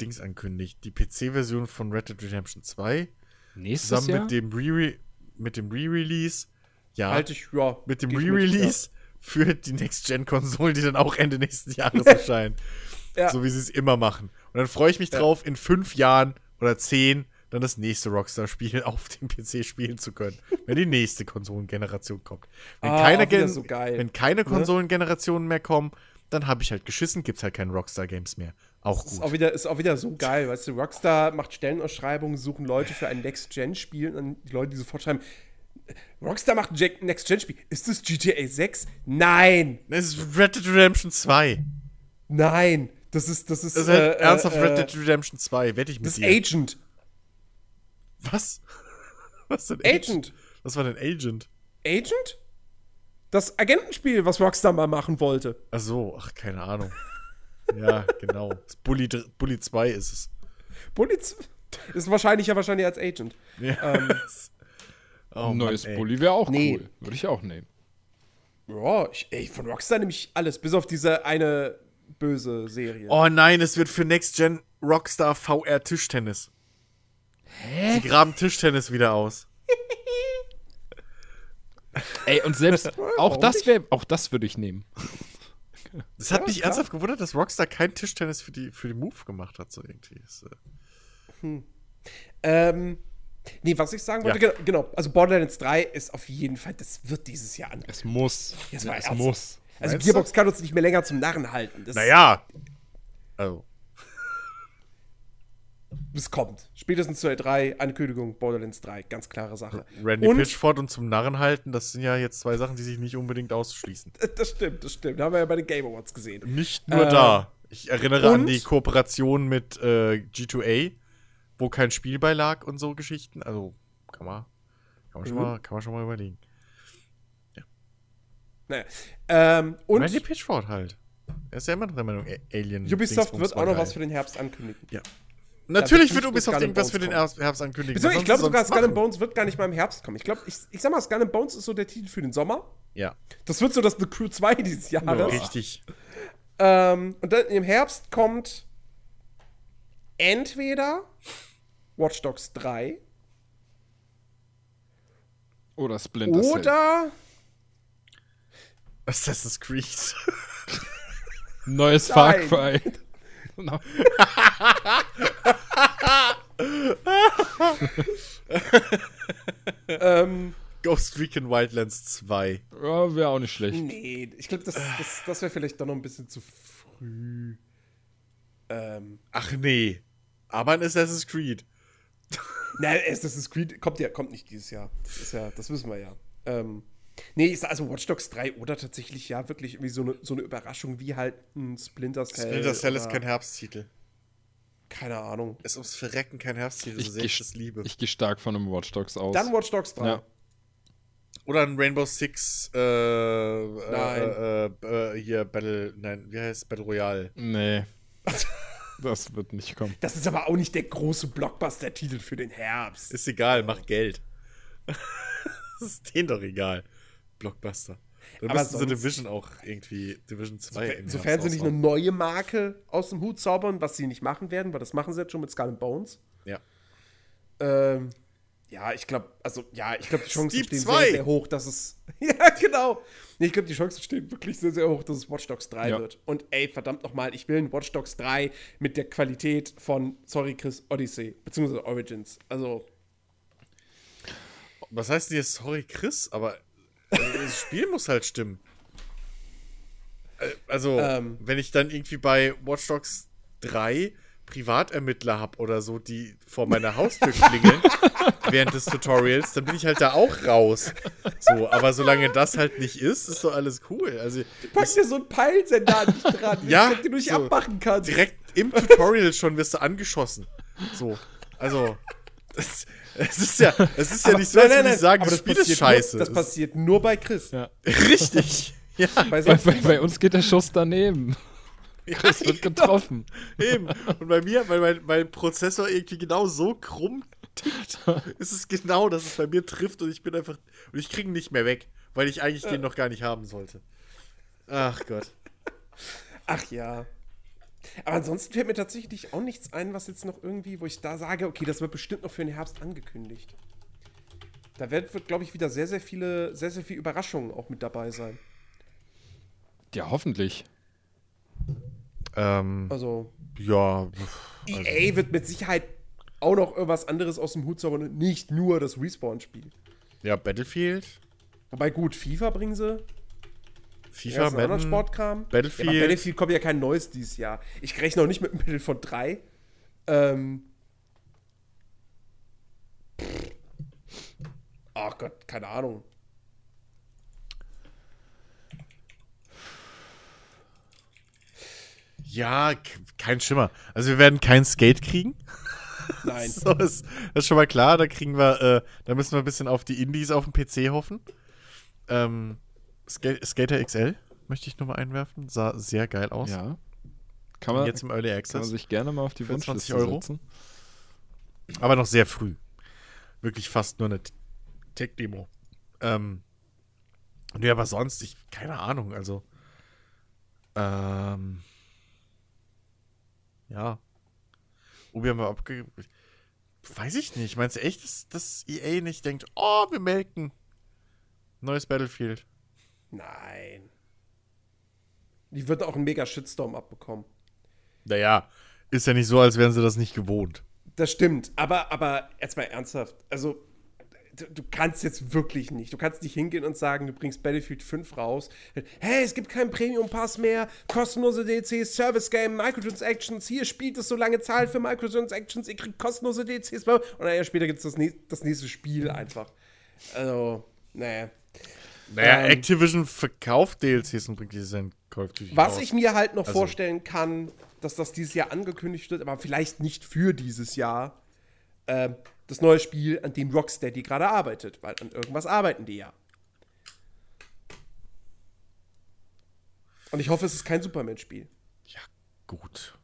Dings ankündigt. Die PC-Version von Red Dead Redemption 2 Nächstes zusammen Jahr? mit dem Re mit dem Re-Release. Ja, Halte ich, ja. mit dem Re-Release für die Next-Gen-Konsolen, die dann auch Ende nächsten Jahres erscheinen. Ja. So wie sie es immer machen. Und dann freue ich mich drauf, in fünf Jahren oder zehn dann das nächste Rockstar-Spiel auf dem PC spielen zu können, wenn die nächste Konsolengeneration kommt. Wenn Ah, keine, Gen so wenn keine Ne? Konsolengenerationen mehr kommen, dann habe ich halt geschissen, gibt es halt keine Rockstar-Games mehr. Auch Ist gut. auch, wieder, ist auch wieder so geil, weißt du, Rockstar macht Stellenausschreibungen, suchen Leute für ein Next-Gen-Spiel und dann die Leute, die sofort schreiben, Rockstar macht ein Next-Gen-Spiel. Ist das GTA 6? Nein! Es ist Red Dead Redemption 2. Nein! Das ist, das ist, Das ist halt äh, ernsthaft äh, Red Dead Redemption 2, wette ich mit das ist dir. Agent. Was? Was denn Agent. Was war denn Agent? Agent? Das Agentenspiel, was Rockstar mal machen wollte. Ach so, ach, keine Ahnung. ja, genau. Das Bully, Bully 2 ist es. Bulliz ist wahrscheinlicher wahrscheinlich als Agent. Ja. Ähm, oh, Ein neues Mann, ey. Bulli wäre auch Nee. cool. Würde ich auch nehmen. ja, ich, ey, von Rockstar nehme ich alles, bis auf diese eine böse Serie. Oh nein, es wird für Next Gen Rockstar VR Tischtennis. Hä? Sie graben Tischtennis wieder aus. Ey, und selbst auch das wäre, auch das würde ich nehmen. Das hat Ja, mich klar. ernsthaft gewundert, dass Rockstar kein Tischtennis für die, für die Move gemacht hat, so irgendwie. Äh, Ähm, nee, was ich sagen wollte, Ja. genau, genau, also Borderlands 3 ist auf jeden Fall, das wird dieses Jahr an. Es muss. Jetzt mal es ernsthaft. muss. Also Meinst Gearbox kann uns nicht mehr länger zum Narren halten. Das, naja. Also, Es kommt. Spätestens zur E3, Ankündigung, Borderlands 3, ganz klare Sache. Randy Und, Pitchford und zum Narren halten, das sind ja jetzt zwei Sachen, die sich nicht unbedingt ausschließen. Das stimmt, das stimmt. Haben wir ja bei den Game Awards gesehen. Nicht nur Äh, da. Ich erinnere an die Kooperation mit äh, G2A, wo kein Spiel bei lag und so Geschichten. Also kann man, kann man, schon, Mhm. mal, kann man schon mal überlegen. Naja. Ähm, und Randy Pitchford halt. Er ist ja immer noch der Meinung, Alien. Ubisoft wird auch noch was für den Herbst ankündigen. Ja. Natürlich wird Ubisoft irgendwas für den Herbst, ankündigen. Beziehungsweise, ich glaube sogar Skull and machen? Bones wird gar nicht mal im Herbst kommen. Ich glaube, ich, ich sag mal, Skull and Bones ist so der Titel für den Sommer. Ja, Das wird so das The Crew 2 dieses Jahres. richtig. Ähm, und dann im Herbst kommt entweder Watch Dogs 3 Oder Splinter Cell. Oder Assassin's Creed. Neues Far. Cry. Genau. ähm, Ghost Recon Wildlands 2. ja, Wäre auch nicht schlecht. nee, ich glaube, das, das, das wäre vielleicht doch noch ein bisschen zu früh. Ähm, Ach nee. Aber ein Assassin's Creed. nein, Assassin's Creed kommt ja, kommt nicht dieses Jahr. Das ist ja, das wissen wir ja. Ähm, nee, sag also Watch Dogs 3 oder tatsächlich ja wirklich irgendwie so eine, so eine Überraschung wie halt ein Splinter Cell. Splinter Cell ist kein Herbsttitel. Keine Ahnung. Ist ums Verrecken kein Herbsttitel, so Ich, sehr ich ich, das liebe. ich gehe stark von einem Watch Dogs aus. Dann Watch Dogs 3. Ja. Oder ein Rainbow Six, äh, äh, Nein. äh, äh, hier, Battle, nein, wie heißt Battle Royale? Nee. das wird nicht kommen. Das ist aber auch nicht der große Blockbuster-Titel für den Herbst. Ist egal, mach Geld. das ist denen doch egal. Blockbuster. Dann Aber müssten sie Division auch irgendwie, Division 2 im Sofern sie nicht eine neue Marke aus dem Hut zaubern, was sie nicht machen werden, weil das machen sie jetzt schon mit Skull and Bones. Ja. Ähm, ja, ich glaube, also ja, ich glaube, die Chancen Steep stehen 2. sehr, sehr hoch, dass es. ja, genau. Nee, ich glaube, die Chancen stehen wirklich sehr, sehr hoch, dass es Watch Dogs 3 Ja. wird. Und ey, verdammt nochmal, ich will ein Watch Dogs 3 mit der Qualität von, sorry, Chris, Odyssey, beziehungsweise Origins. Also, Was heißt denn jetzt, sorry, Chris, aber äh, das Spiel muss halt stimmen. Äh, Also, Ähm. wenn ich dann irgendwie bei Watch Dogs 3 Privatermittler hab oder so, die vor meiner Haustür klingeln während des Tutorials, dann bin ich halt da auch raus. So, aber solange das halt nicht ist, ist doch alles cool. Also pack dir so einen Peilsender an dich dran, Ja, den du nicht so. abmachen kannst. direkt im Tutorial schon wirst du angeschossen. So, also es, es ist ja, es ist ja Aber- nicht so, als nein, würde nein, ich sagen, aber das Spiel ist passiert scheiße. Nur, das passiert nur bei Chris. Ja. Richtig. Ja, Bei Bei, bei, bei uns geht der Schuss daneben. Chris wird getroffen. Eben. Und bei mir, weil mein, mein Prozessor irgendwie genau so krumm tickt, ist es genau, dass es bei mir trifft und ich bin einfach. Und ich kriege ihn nicht mehr weg, weil ich eigentlich den noch gar nicht haben sollte. Ach Gott. Ach ja. Aber ansonsten fällt mir tatsächlich auch nichts ein, was jetzt noch irgendwie, wo ich da sage, okay, das wird bestimmt noch für den Herbst angekündigt. Da wird, wird glaube ich, wieder sehr, sehr viele, sehr, sehr viele Überraschungen auch mit dabei sein. Ja, hoffentlich. Ähm, Also, ja. EA wird mit Sicherheit auch noch irgendwas anderes aus dem Hut zaubern und nicht nur das Respawn-Spiel. Ja, Battlefield, Wobei gut, FIFA bringen sie. FIFA, Madden. Sportkram. Battlefield. Ja, Battlefield kommt ja kein neues dieses Jahr. Ich rechne auch nicht mit einem Battlefield 3. Ähm. Ach Gott, keine Ahnung. Ja, kein Schimmer. Also wir werden kein Skate kriegen. Nein. So ist, das ist schon mal klar. Da kriegen wir, äh, da müssen wir ein bisschen auf die Indies auf dem PC hoffen. Ähm, Ska Skater XL möchte ich nochmal einwerfen. Sah sehr geil aus. Ja. Kann man, Jetzt im Early kann man Access. sich gerne mal auf die Für 20 Wunschliste Euro? setzen. Aber noch sehr früh. Wirklich fast nur eine Tech-Demo. Ähm, nee, aber sonst, ich, keine Ahnung, also. Ähm, ja. Ubi haben wir abgegeben. Weiß ich nicht. Meinst du echt, dass, dass EA nicht denkt, oh, wir melken neues Battlefield? Nein. Die wird auch einen mega Shitstorm abbekommen. Naja, ist ja nicht so, als wären sie das nicht gewohnt. Das stimmt, aber, aber jetzt mal ernsthaft. Also, du, du kannst jetzt wirklich nicht. Du kannst nicht hingehen und sagen, du bringst Battlefield 5 raus. Hey, es gibt keinen Premium-Pass mehr, kostenlose DLCs, Service-Game, Microtransactions. Hier spielt es so lange Zahl für Microtransactions, ihr kriegt kostenlose DLCs. Und ein Jahr später gibt es das, nächste- das nächste Spiel einfach. Also, naja. Naja, Ähm, Activision verkauft DLCs und bringt of Duty Was raus. ich mir halt noch Also- vorstellen kann, dass das dieses Jahr angekündigt wird, aber vielleicht nicht für dieses Jahr, ähm, das neue Spiel, an dem Rocksteady gerade arbeitet, weil an irgendwas arbeiten die ja. Und ich hoffe, es ist kein Superman-Spiel. Ja, gut.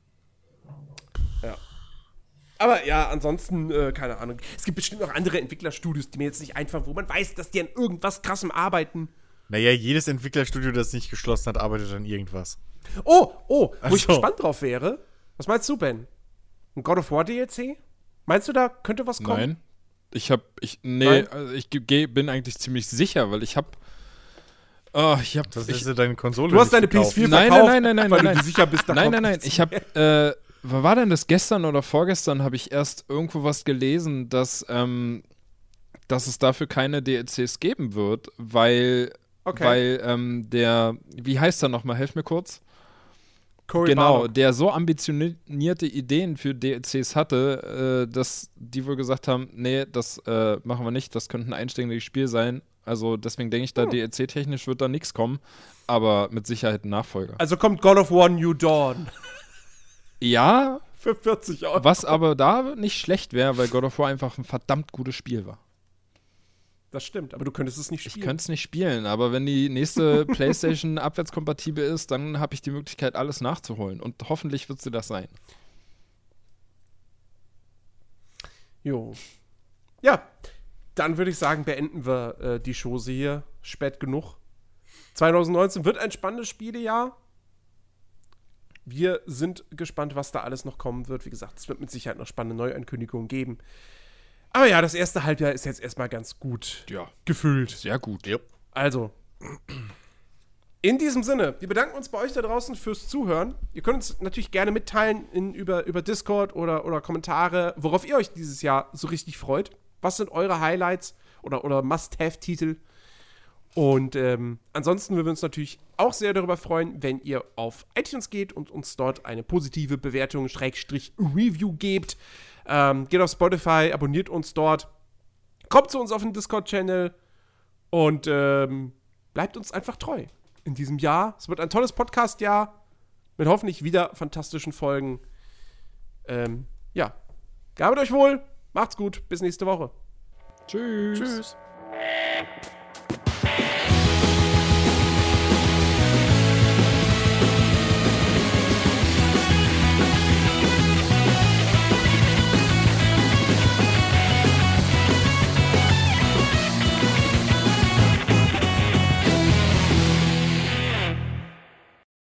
Aber ja, ansonsten, äh, keine Ahnung. Es gibt bestimmt noch andere Entwicklerstudios, die mir jetzt nicht einfallen, wo man weiß, dass die an irgendwas krassem arbeiten. Naja, jedes Entwicklerstudio, das nicht geschlossen hat, arbeitet an irgendwas. Oh, oh, wo ich so. gespannt drauf wäre. Was meinst du, Ben? Ein God of War DLC? Meinst du, da könnte was kommen? Nein. Ich habe, ich, nee, Nein? also ich geh, bin eigentlich ziemlich sicher, weil ich habe, oh, ich habe, Das ich, ist ja deine Konsole. Du hast deine gekauft. PS4 Nein, verkauft, nein, nein, nein, weil nein, du sicher bist, da nein, kommt nein, nein, ich habe, äh, war denn das gestern oder vorgestern? Habe ich erst irgendwo was gelesen, dass, ähm, dass es dafür keine DLCs geben wird, weil, Okay. weil ähm, der, wie heißt er nochmal? Helf mir kurz. Cory Genau, Barlog. der so ambitionierte Ideen für DLCs hatte, äh, dass die wohl gesagt haben, nee, das äh, machen wir nicht, das könnte ein einständiges Spiel sein. Also deswegen denke ich, da DLC-technisch wird da nichts kommen, aber mit Sicherheit ein Nachfolger. Also kommt God of War New Dawn Ja, für 40 Euro. was aber da nicht schlecht wäre, weil God of War einfach ein verdammt gutes Spiel war. Das stimmt, aber du könntest es nicht Ich spielen. könnte es nicht spielen, aber wenn die nächste PlayStation abwärtskompatibel ist, dann habe ich die Möglichkeit, alles nachzuholen. Und hoffentlich wird sie das sein. Jo. Ja, dann würde ich sagen, beenden wir äh, die Chose hier. Spät genug. 2019 wird ein spannendes Spielejahr. Wir sind gespannt, was da alles noch kommen wird. Wie gesagt, es wird mit Sicherheit noch spannende Neuankündigungen geben. Aber ja, das erste Halbjahr ist jetzt erstmal ganz gut Ja, gefüllt. sehr gut. Yep. Also, in diesem Sinne, wir bedanken uns bei euch da draußen fürs Zuhören. Ihr könnt uns natürlich gerne mitteilen in, über, über Discord oder, oder Kommentare, worauf ihr euch dieses Jahr so richtig freut. Was sind eure Highlights oder, oder Must-Have-Titel? Und ähm, ansonsten würden wir uns natürlich auch sehr darüber freuen, wenn ihr auf iTunes geht und uns dort eine positive Bewertung, Schrägstrich, Review gebt. Ähm, geht auf Spotify, abonniert uns dort. Kommt zu uns auf den Discord-Channel. Und ähm, bleibt uns einfach treu in diesem Jahr. Es wird ein tolles Podcast-Jahr mit hoffentlich wieder fantastischen Folgen. Ähm, ja, gabet euch wohl, macht's gut, bis nächste Woche. Tschüss. Tschüss.